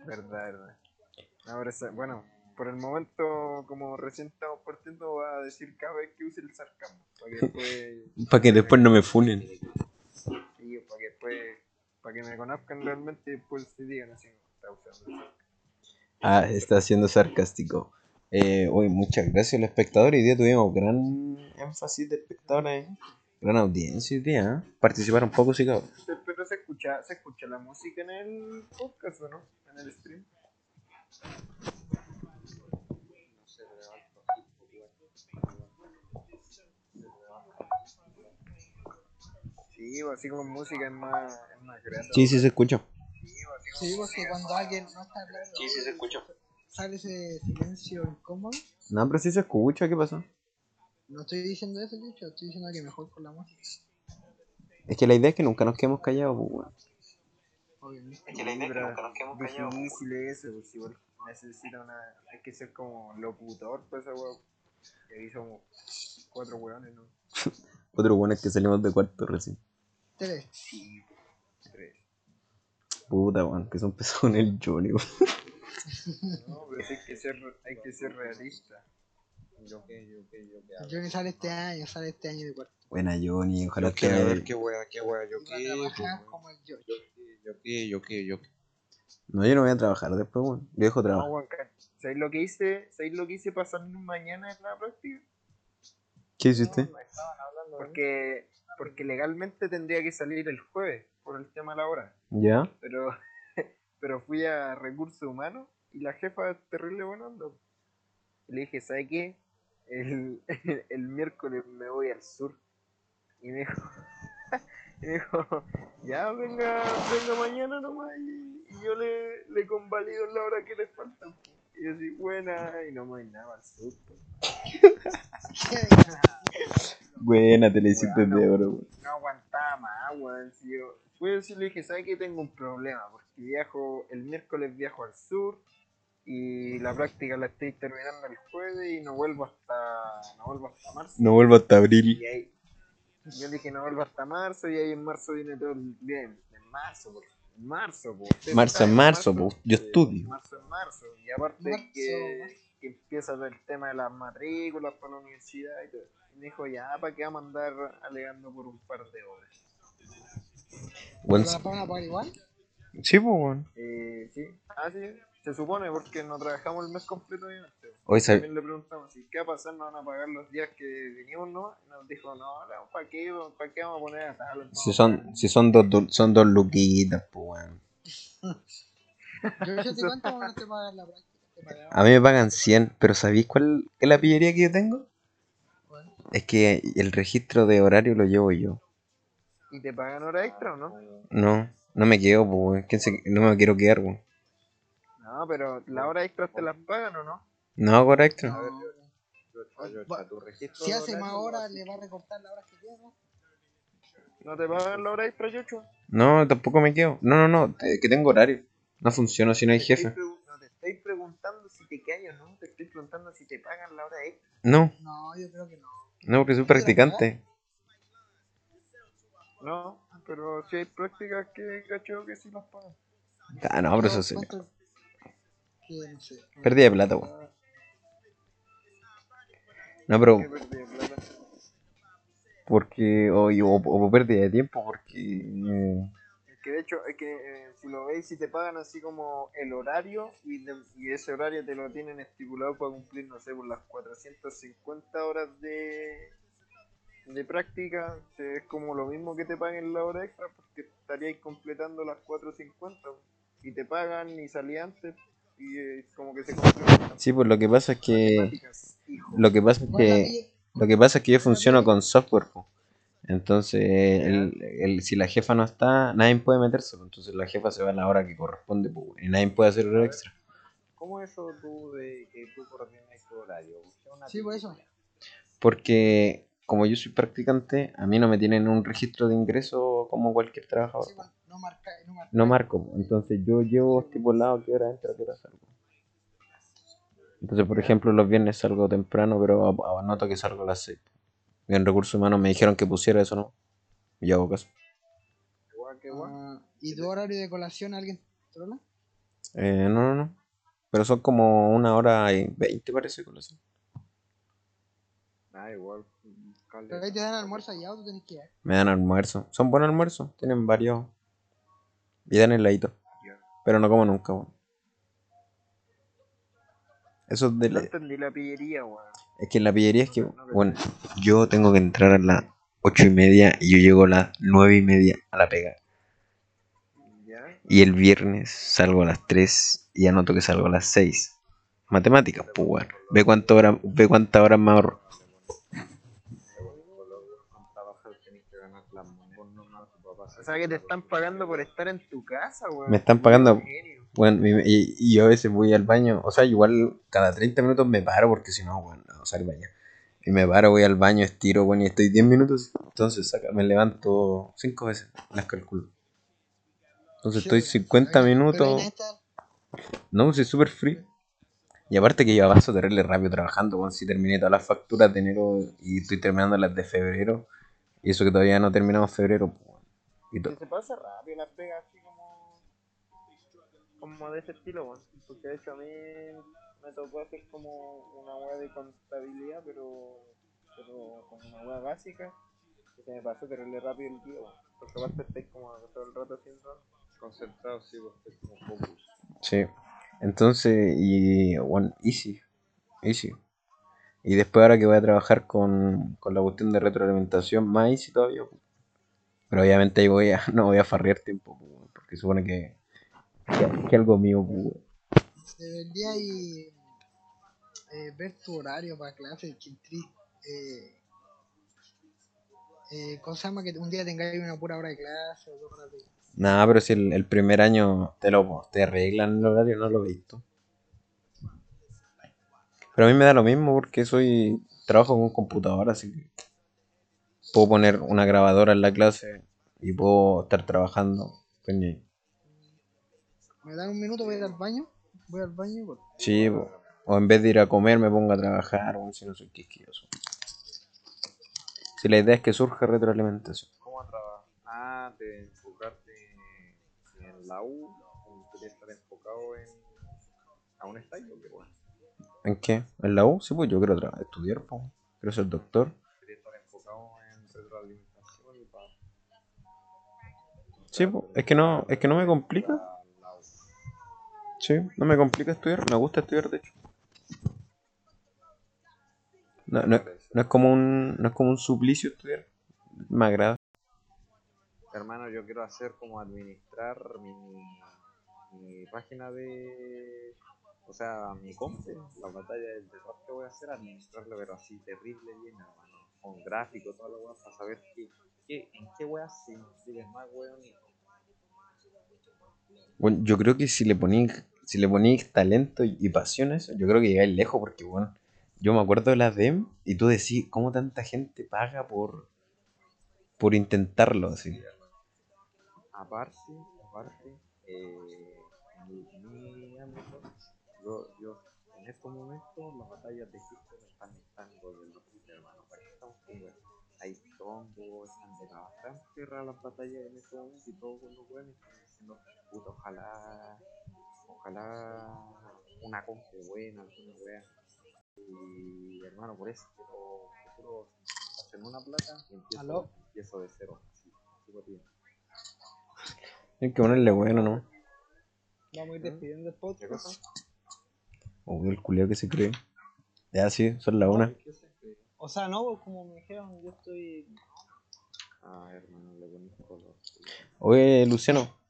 Verdad, verdad. Ahora, bueno, por el momento, como recién estamos partiendo, voy a decir cada vez que use el sarcasmo. Para que después. Para que después no me funen. Sí, para que después. Para que me conozcan realmente y después se digan así. Está usando. Ah, está siendo sarcástico. Eh, hoy, muchas gracias al espectador. Hoy día tuvimos gran énfasis de espectadores. ¿eh? Gran audiencia hoy día. ¿eh? Participaron pocos y cabros. Pero se escucha, se escucha la música en el podcast o no? En el stream. No sé, pero alto hip hop, Sí, pues, así como música es más, es más grande. Sí, sí se escucha. sí, porque cuando alguien no está hablando, sale ese silencio incómodo. No, pero sí se escucha. ¿Qué pasó? No estoy diciendo eso, dicho, estoy diciendo que mejor con la música. Es que la idea es que nunca nos quedemos callados, pues, weón. Obviamente. Es que la idea es que nunca nos quedemos callados. difícil eso, pues igual necesita una. Hay que ser como locutor, pues weón. Y ahí somos cuatro weones, ¿no? Otro bueno es que salimos de cuarto recién. Tres. Sí, tres. Puta, weón, que son pesados con el Johnny, weón. No, pero sí hay que ser, hay que ser realista. Yo qué, yo qué, yo qué. Johnny sale este año, sale este año de cuarto. Buena Johnny, ojalá Yo qué, a ver, que... qué wea, qué wea, yo pues, como el George. yo qué, yo qué, yo qué. No, yo no voy a trabajar después, weón. Yo dejo No, weón, ca- ¿sabéis lo que hice? ¿Sabéis lo que hice para salir mañana en la práctica? ¿Qué hiciste? Porque, porque legalmente tendría que salir el jueves por el tema de la hora. ¿Ya? Pero, pero fui a recursos humanos y la jefa es terrible buena onda. Y le dije, ¿sabe qué? El, el miércoles me voy al sur. Y me dijo, y me dijo ya venga, venga mañana nomás y, y yo le, le convalido la hora que le falta. Y así, buena, y no me voy nada al sur. pues. Buena, te la hiciste de oro, weón. no aguantaba más, weón. Si yo fui decirle, dije, ¿sabes qué? Tengo un problema, porque viajo, el miércoles viajo al sur y la práctica la estoy terminando el jueves y no vuelvo hasta, no vuelvo hasta marzo. No vuelvo hasta abril. Y ahí, yo dije, no vuelvo hasta marzo y ahí en marzo viene todo el bien. En marzo, por en marzo, po. Marzo en marzo, po. Yo estudio. Marzo en marzo. Y aparte Marzo, que, marzo. que empieza el tema de las matrículas para la universidad y todo. Y me dijo, ya, ¿para qué vamos a andar alegando por un par de horas? ¿Pero la van a pagar igual? sí, pues, weón. Eh, sí, ah, sí, se supone porque no trabajamos el mes completo obviamente. Hoy sab- También le preguntamos, ¿y qué va a pasar? ¿No van a pagar los días que vinimos, no? Y nos dijo, no, no ¿para qué, ¿para qué vamos a poner a tal? Si son, si son dos, du- son dos luquitas, pues, weón. Cuánto van a te pagar la práctica. A mí me pagan 100, pero ¿sabéis cuál es la pillería que yo tengo? Bueno, Es que el registro de horario lo llevo yo. ¿Y te pagan hora extra o no? No, no me quedo, pues, weón. ¿Quién se- No me quiero quedar, weón. No, pero las horas extras te las pagan o no? No, correcto. A ver, Va- Si hace más horas, le va a recortar las horas que tiene, ¿no? ¿No te pagan la hora extra, Yocho? No, tampoco me quedo. No, no, no, te- que tengo horario. No funciona si no hay jefe. No te estoy preguntando si te callas o no, te estoy preguntando si te pagan la hora extra. No, No, yo creo que no. no, porque soy practicante. No, pero si hay prácticas que cacho que sí las pagan. Ah, no, pero eso sí. Pérdida de plata, weón. No, pero porque. O, o, o pérdida de tiempo, porque. eh, Es que de hecho, es que eh, si lo veis, si te pagan así como el horario y, de- y ese horario te lo tienen estipulado para cumplir, no sé, por las 450 horas de, de práctica, es como lo mismo que te paguen la hora extra porque estaríais completando las 450 y te pagan y salí antes y eh, como que se complementan. Sí, pues lo que pasa es que. Lo que pasa es que. Lo que pasa es que yo funciono con software, po. Entonces, el, el- si la jefa no está, nadie puede meterse. Entonces, la jefa se va a la hora que corresponde, po, y nadie puede hacer hora extra. ¿Cómo eso tú de que tú coordinas tu horario? ¿Usted una Sí, por eso. Porque, como yo soy practicante, a mí no me tienen un registro de ingreso como cualquier trabajador. Sí, bueno, no marca, no marca. No marco, entonces yo llevo estipulado qué hora entra, qué hora salgo. Entonces, por ejemplo, los viernes salgo temprano, pero a- anoto que salgo a las 6. Y en recursos humanos me dijeron que pusiera eso, ¿no? Y yo hago caso. Igual que igual. Ah, ¿Y tu horario de colación alguien te lo da? Eh, no, no, no. Pero son como una hora y veinte, parece, eso. Ah, igual. caleta. Pero ahí te dan almuerzo allá o tú tenés que ir. Me dan almuerzo. Son buenos almuerzos, tienen varios. Y dan heladito. Pero no como nunca, weón. Eso es de No la... entendí la pillería, weón. Es que en la pillería es que, bueno, yo tengo que entrar a las ocho y media y yo llego a las nueve y media a la pega. ¿Ya? Y el viernes salgo a las 3 y anoto que salgo a las 6. Matemáticas, pues, weón. Ve cuántas horas, ve cuántas horas me ahorro. O sea que te están pagando por estar en tu casa, weón. Me están pagando. Genio. Bueno, y, y- yo a veces voy al baño, o sea, igual cada 30 minutos me paro porque si no, bueno, no salgo al baño. Y me paro, voy al baño, estiro, bueno, y estoy 10 minutos. Entonces saca, me levanto 5 veces, las calculo. Entonces estoy 50 minutos. No, sí, es súper free. Y aparte que yo avanzo terrible rápido trabajando, bueno, si terminé todas las facturas de enero y estoy terminando las de febrero. Y eso que todavía no terminamos febrero. pues. Y to- Que se pasa rápido las pegas. Como de ese estilo, weón. Porque de hecho a mí me tocó hacer como una weá de contabilidad, pero. pero como una weá básica. Que se me pasó terrible rápido el día, weón. Porque aparte estáis como todo el rato haciendo. concentrado, sí, vos estás como focus. Sí. Entonces, y bueno, easy. Easy. Y después ahora que voy a trabajar con, con la cuestión de retroalimentación, más easy todavía. Pero obviamente ahí voy a, no voy a farrear tiempo, porque supone que, que, que algo mío, pu. Debería ir, eh, ver tu horario para clase, que eh, eh, ¿Cómo se llama? Que un día tengáis una pura hora de clase o dos horas de Nada, pero si el, el primer año te lo te arreglan el horario, no lo he visto. Pero a mí me da lo mismo porque soy trabajo con computadora, así que puedo poner una grabadora en la clase y puedo estar trabajando. pues, ¿Me dan un minuto? Voy a ir al baño. Voy al baño. por- Sí, po. o en vez de ir a comer me pongo a trabajar, o si no soy quisquilloso. Si la idea es que surja retroalimentación. ¿Cómo trabajas? Ah, de enfocarte en la U, o querías estar enfocado en. ¿Aún estás o qué bueno? ¿En qué? ¿En la U? Sí, pues yo quiero estudiar, po. quiero ser doctor. Estar enfocado en retroalimentación y para. Sí, po. es que no, es que no me complica. Sí, no me complica estudiar, me gusta estudiar de hecho. No, no, no es como un, no es como un suplicio estudiar. Me agrada. Hermano, yo quiero hacer como administrar mi, mi página de. O sea, mi compra, la batalla del terror que voy a hacer, administrarlo, pero así terrible bien, hermano. Con gráfico, toda la weá, para saber qué, qué, en qué weá se inscriben más, weón. Bueno, yo creo que si le ponís si le ponís talento y, y pasión a eso, yo creo que llegáis lejos porque, bueno, yo me acuerdo de las DEM y tú decís, ¿cómo tanta gente paga por, por intentarlo así? Aparte, aparte, eh, mi ámbito, yo, yo en estos momentos las batallas de Egipto están estando de los hermano, para que estamos jugando. Hay tombos, están de bastante raras las batallas en estos momentos y todos los buenos están diciendo, puta, ojalá, ojalá una compu buena, alguna wea. Y hermano, por eso quiero, quiero hacer una plata y empiezo, ¿Aló? empiezo de cero, así. Hay que ponerle bueno, ¿no? Vamos a ir despidiendo el ¿Qué podcast. O el culiao que se cree. Ya, sí, son la una. O sea, no, como me dijeron, yo estoy. Ah, hermano, le pones color. Oye, Luciano.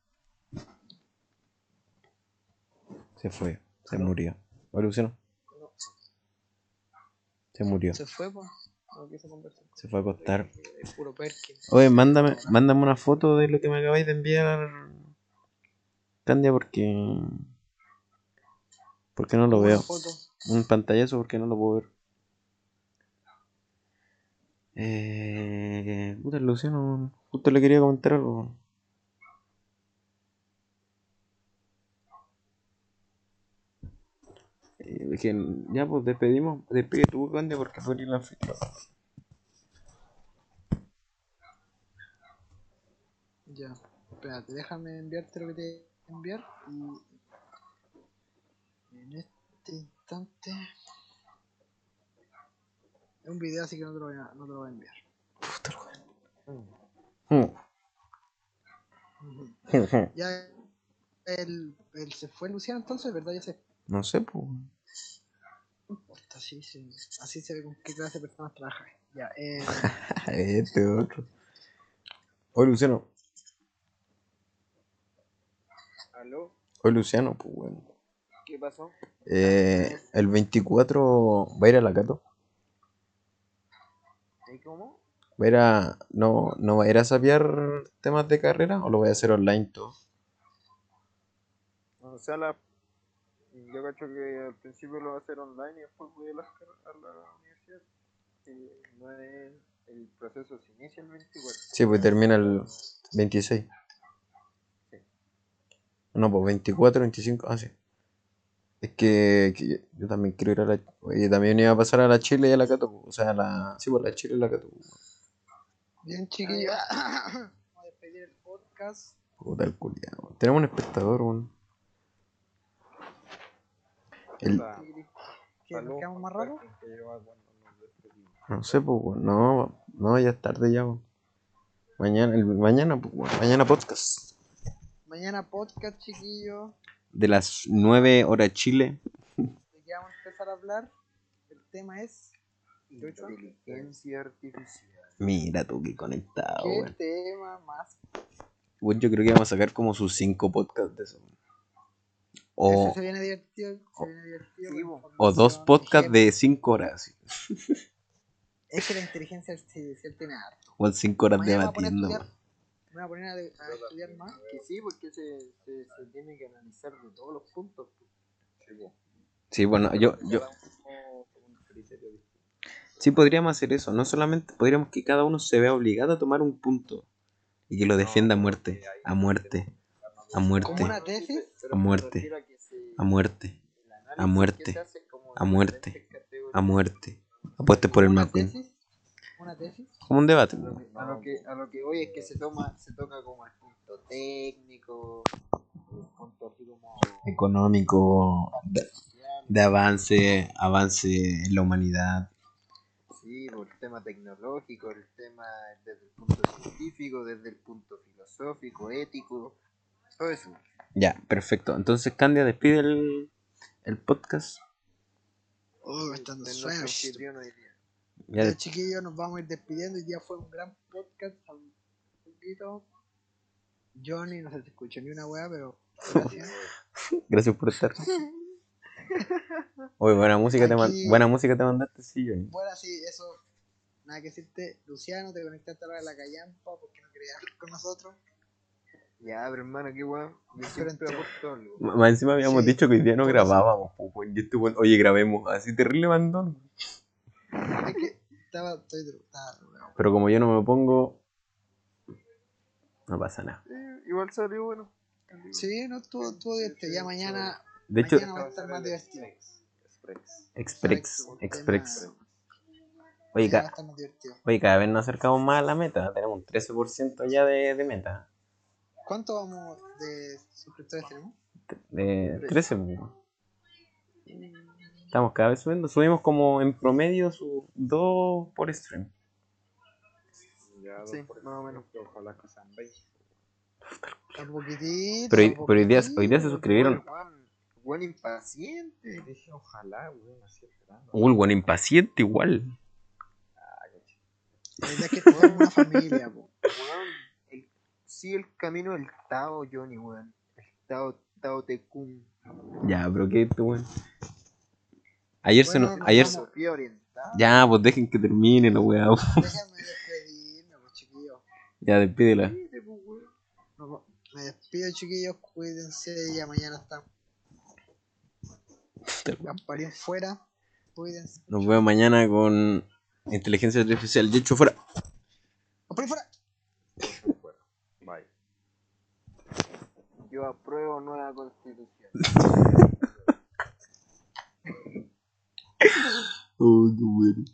Se fue, se murió. Oye, Luciano. Se murió, Se fue, pues. No quiso conversar. se fue a acostar. Es puro Perkin. Oye, mándame, mándame una foto de lo que me acabáis de enviar, Candia, porque. Porque no lo veo. foto. Un pantallazo porque no lo puedo ver. Eh. Puta, Luciano, justo le quería comentar algo. Eh, que ya, pues despedimos. Despide tú, Candia, porque fue la anfitrión. Ya. Espérate, déjame enviarte lo que te enviar. Y. En este instante. Es un video, así que no te lo voy a, no te lo voy a enviar. Hmm. Ujú. Ya. El, el se fue Luciano entonces, ¿verdad? Ya se. No sé, pues. No importa, así se, así se ve con qué clase de personas trabaja. Ya, eh. Este otro. Oye, Luciano. ¿Aló? Oye, Luciano, pues bueno. ¿Qué pasó? Eh, el 24 va a ir a la Cato. ¿Y cómo? Va a ir a. No, no va a ir a sapear temas de carrera o lo voy a hacer online todo. O sea, la... yo cacho que al principio lo va a hacer online y después voy a la, a la universidad. Y no es... El proceso se inicia el 24. Sí, pues termina el 26. No, pues 24, 25, ah, sí. Es que, que yo también quiero ir a la. Oye, también iba a pasar a la Chile y a la Cato. pues, O sea, a la. Sí, pues la Chile y la Cato. pues. Bien, chiquillos. Vamos a despedir el podcast. Puta el culiao. Tenemos un espectador, weón. El, ¿Que más que no sé, pues. No, no, ya es tarde ya. Mañana, el, mañana, pues. Mañana podcast. Mañana podcast, chiquillos. De las 9 horas Chile. ¿De qué vamos a empezar a hablar? El tema es. Inteligencia artificial. Mira tú, qué conectado, ¿Qué tema más? Weón, yo creo que vamos a sacar como sus 5 podcasts de eso. Ese O, se viene divertido. Se viene divertido. Sí, o dos podcasts de ejemplos. 5 horas. Es que la inteligencia artificial tiene harto. O 5 horas Mañana me voy a poner a debatiendo. estudiar. Me voy a poner a, de- a estudiar más. Que sí, porque se, se, se tiene que analizar de todos los puntos. pues. Sí, bueno, yo, yo. Sí, podríamos hacer eso. No solamente podríamos que cada uno se vea obligado a tomar un punto y que lo defienda a muerte, a muerte, a muerte, Como una tesis. A muerte. a muerte, a muerte, a muerte, a muerte. Apueste por el McQueen. Una tesis. Como un debate. A lo, que, a lo que a lo que voy es que se toma se toca como el punto técnico, el punto así como Económico, de, de avance, avance en la humanidad. sí, por el tema tecnológico, el tema desde el punto científico, desde el punto filosófico, ético, todo eso. Ya, perfecto. Entonces, Candia, despide el, el podcast. Oh, me está dando Es sueño. Ya, Ya, chiquillos, nos vamos a ir despidiendo. Hoy día fue un gran podcast. Un poquito. Johnny, no se te escuchó ni una wea, pero gracias. gracias por estar. Oye, buena música, te man- buena música te mandaste, sí, Johnny. bueno, sí, eso. Nada que decirte. Luciano, te conectaste ahora a la callampa porque no querías hablar con nosotros. Ya, pero hermano, qué weón. Yo siempre aporto algo. Más encima habíamos Sí. dicho que hoy día no grabábamos, weón. Y este weón, oye, grabemos. Así terrible mandón. Es que estaba, estoy drogado. Pero como yo no me pongo. No pasa nada. Eh, igual salió bueno. Sí, no, estuvo, estuvo divertido. Ya mañana, De hecho, mañana va a estar más divertido. Express. Exprex, Exprex. Oye, ca- oye, cada vez nos acercamos más a la meta. Tenemos un 13% ya de, de meta. ¿Cuánto vamos de suscriptores tenemos? De 13, po. Estamos cada vez subiendo. Subimos como en promedio su 2 por stream. Ya, Sí, por más o menos. Ojalá que sean 20. A poquitito. Pero, pero hoy, día, hoy día se suscribieron. Juan impaciente. Dije, ojalá, weón, así esperando. Uy, buen impaciente igual. La idea es que todos somos una familia. Weón, sigue el camino del Tao Johnny, weón. El Tao, Tao Tecum. Ya, pero qué weón. Ayer se nos. Ayer. orientada. Ya, pues dejen que termine la weá. Déjame despedirme, pues, chiquillos. Ya, despídela. Pues, Me despido, chiquillos. Cuídense. Ya mañana están. Gasparín fuera. Cuídense. Nos vemos mañana con inteligencia artificial. Yecho fuera. Fuera. Fuera. Yo apruebo nueva constitución. Oh, qué bueno.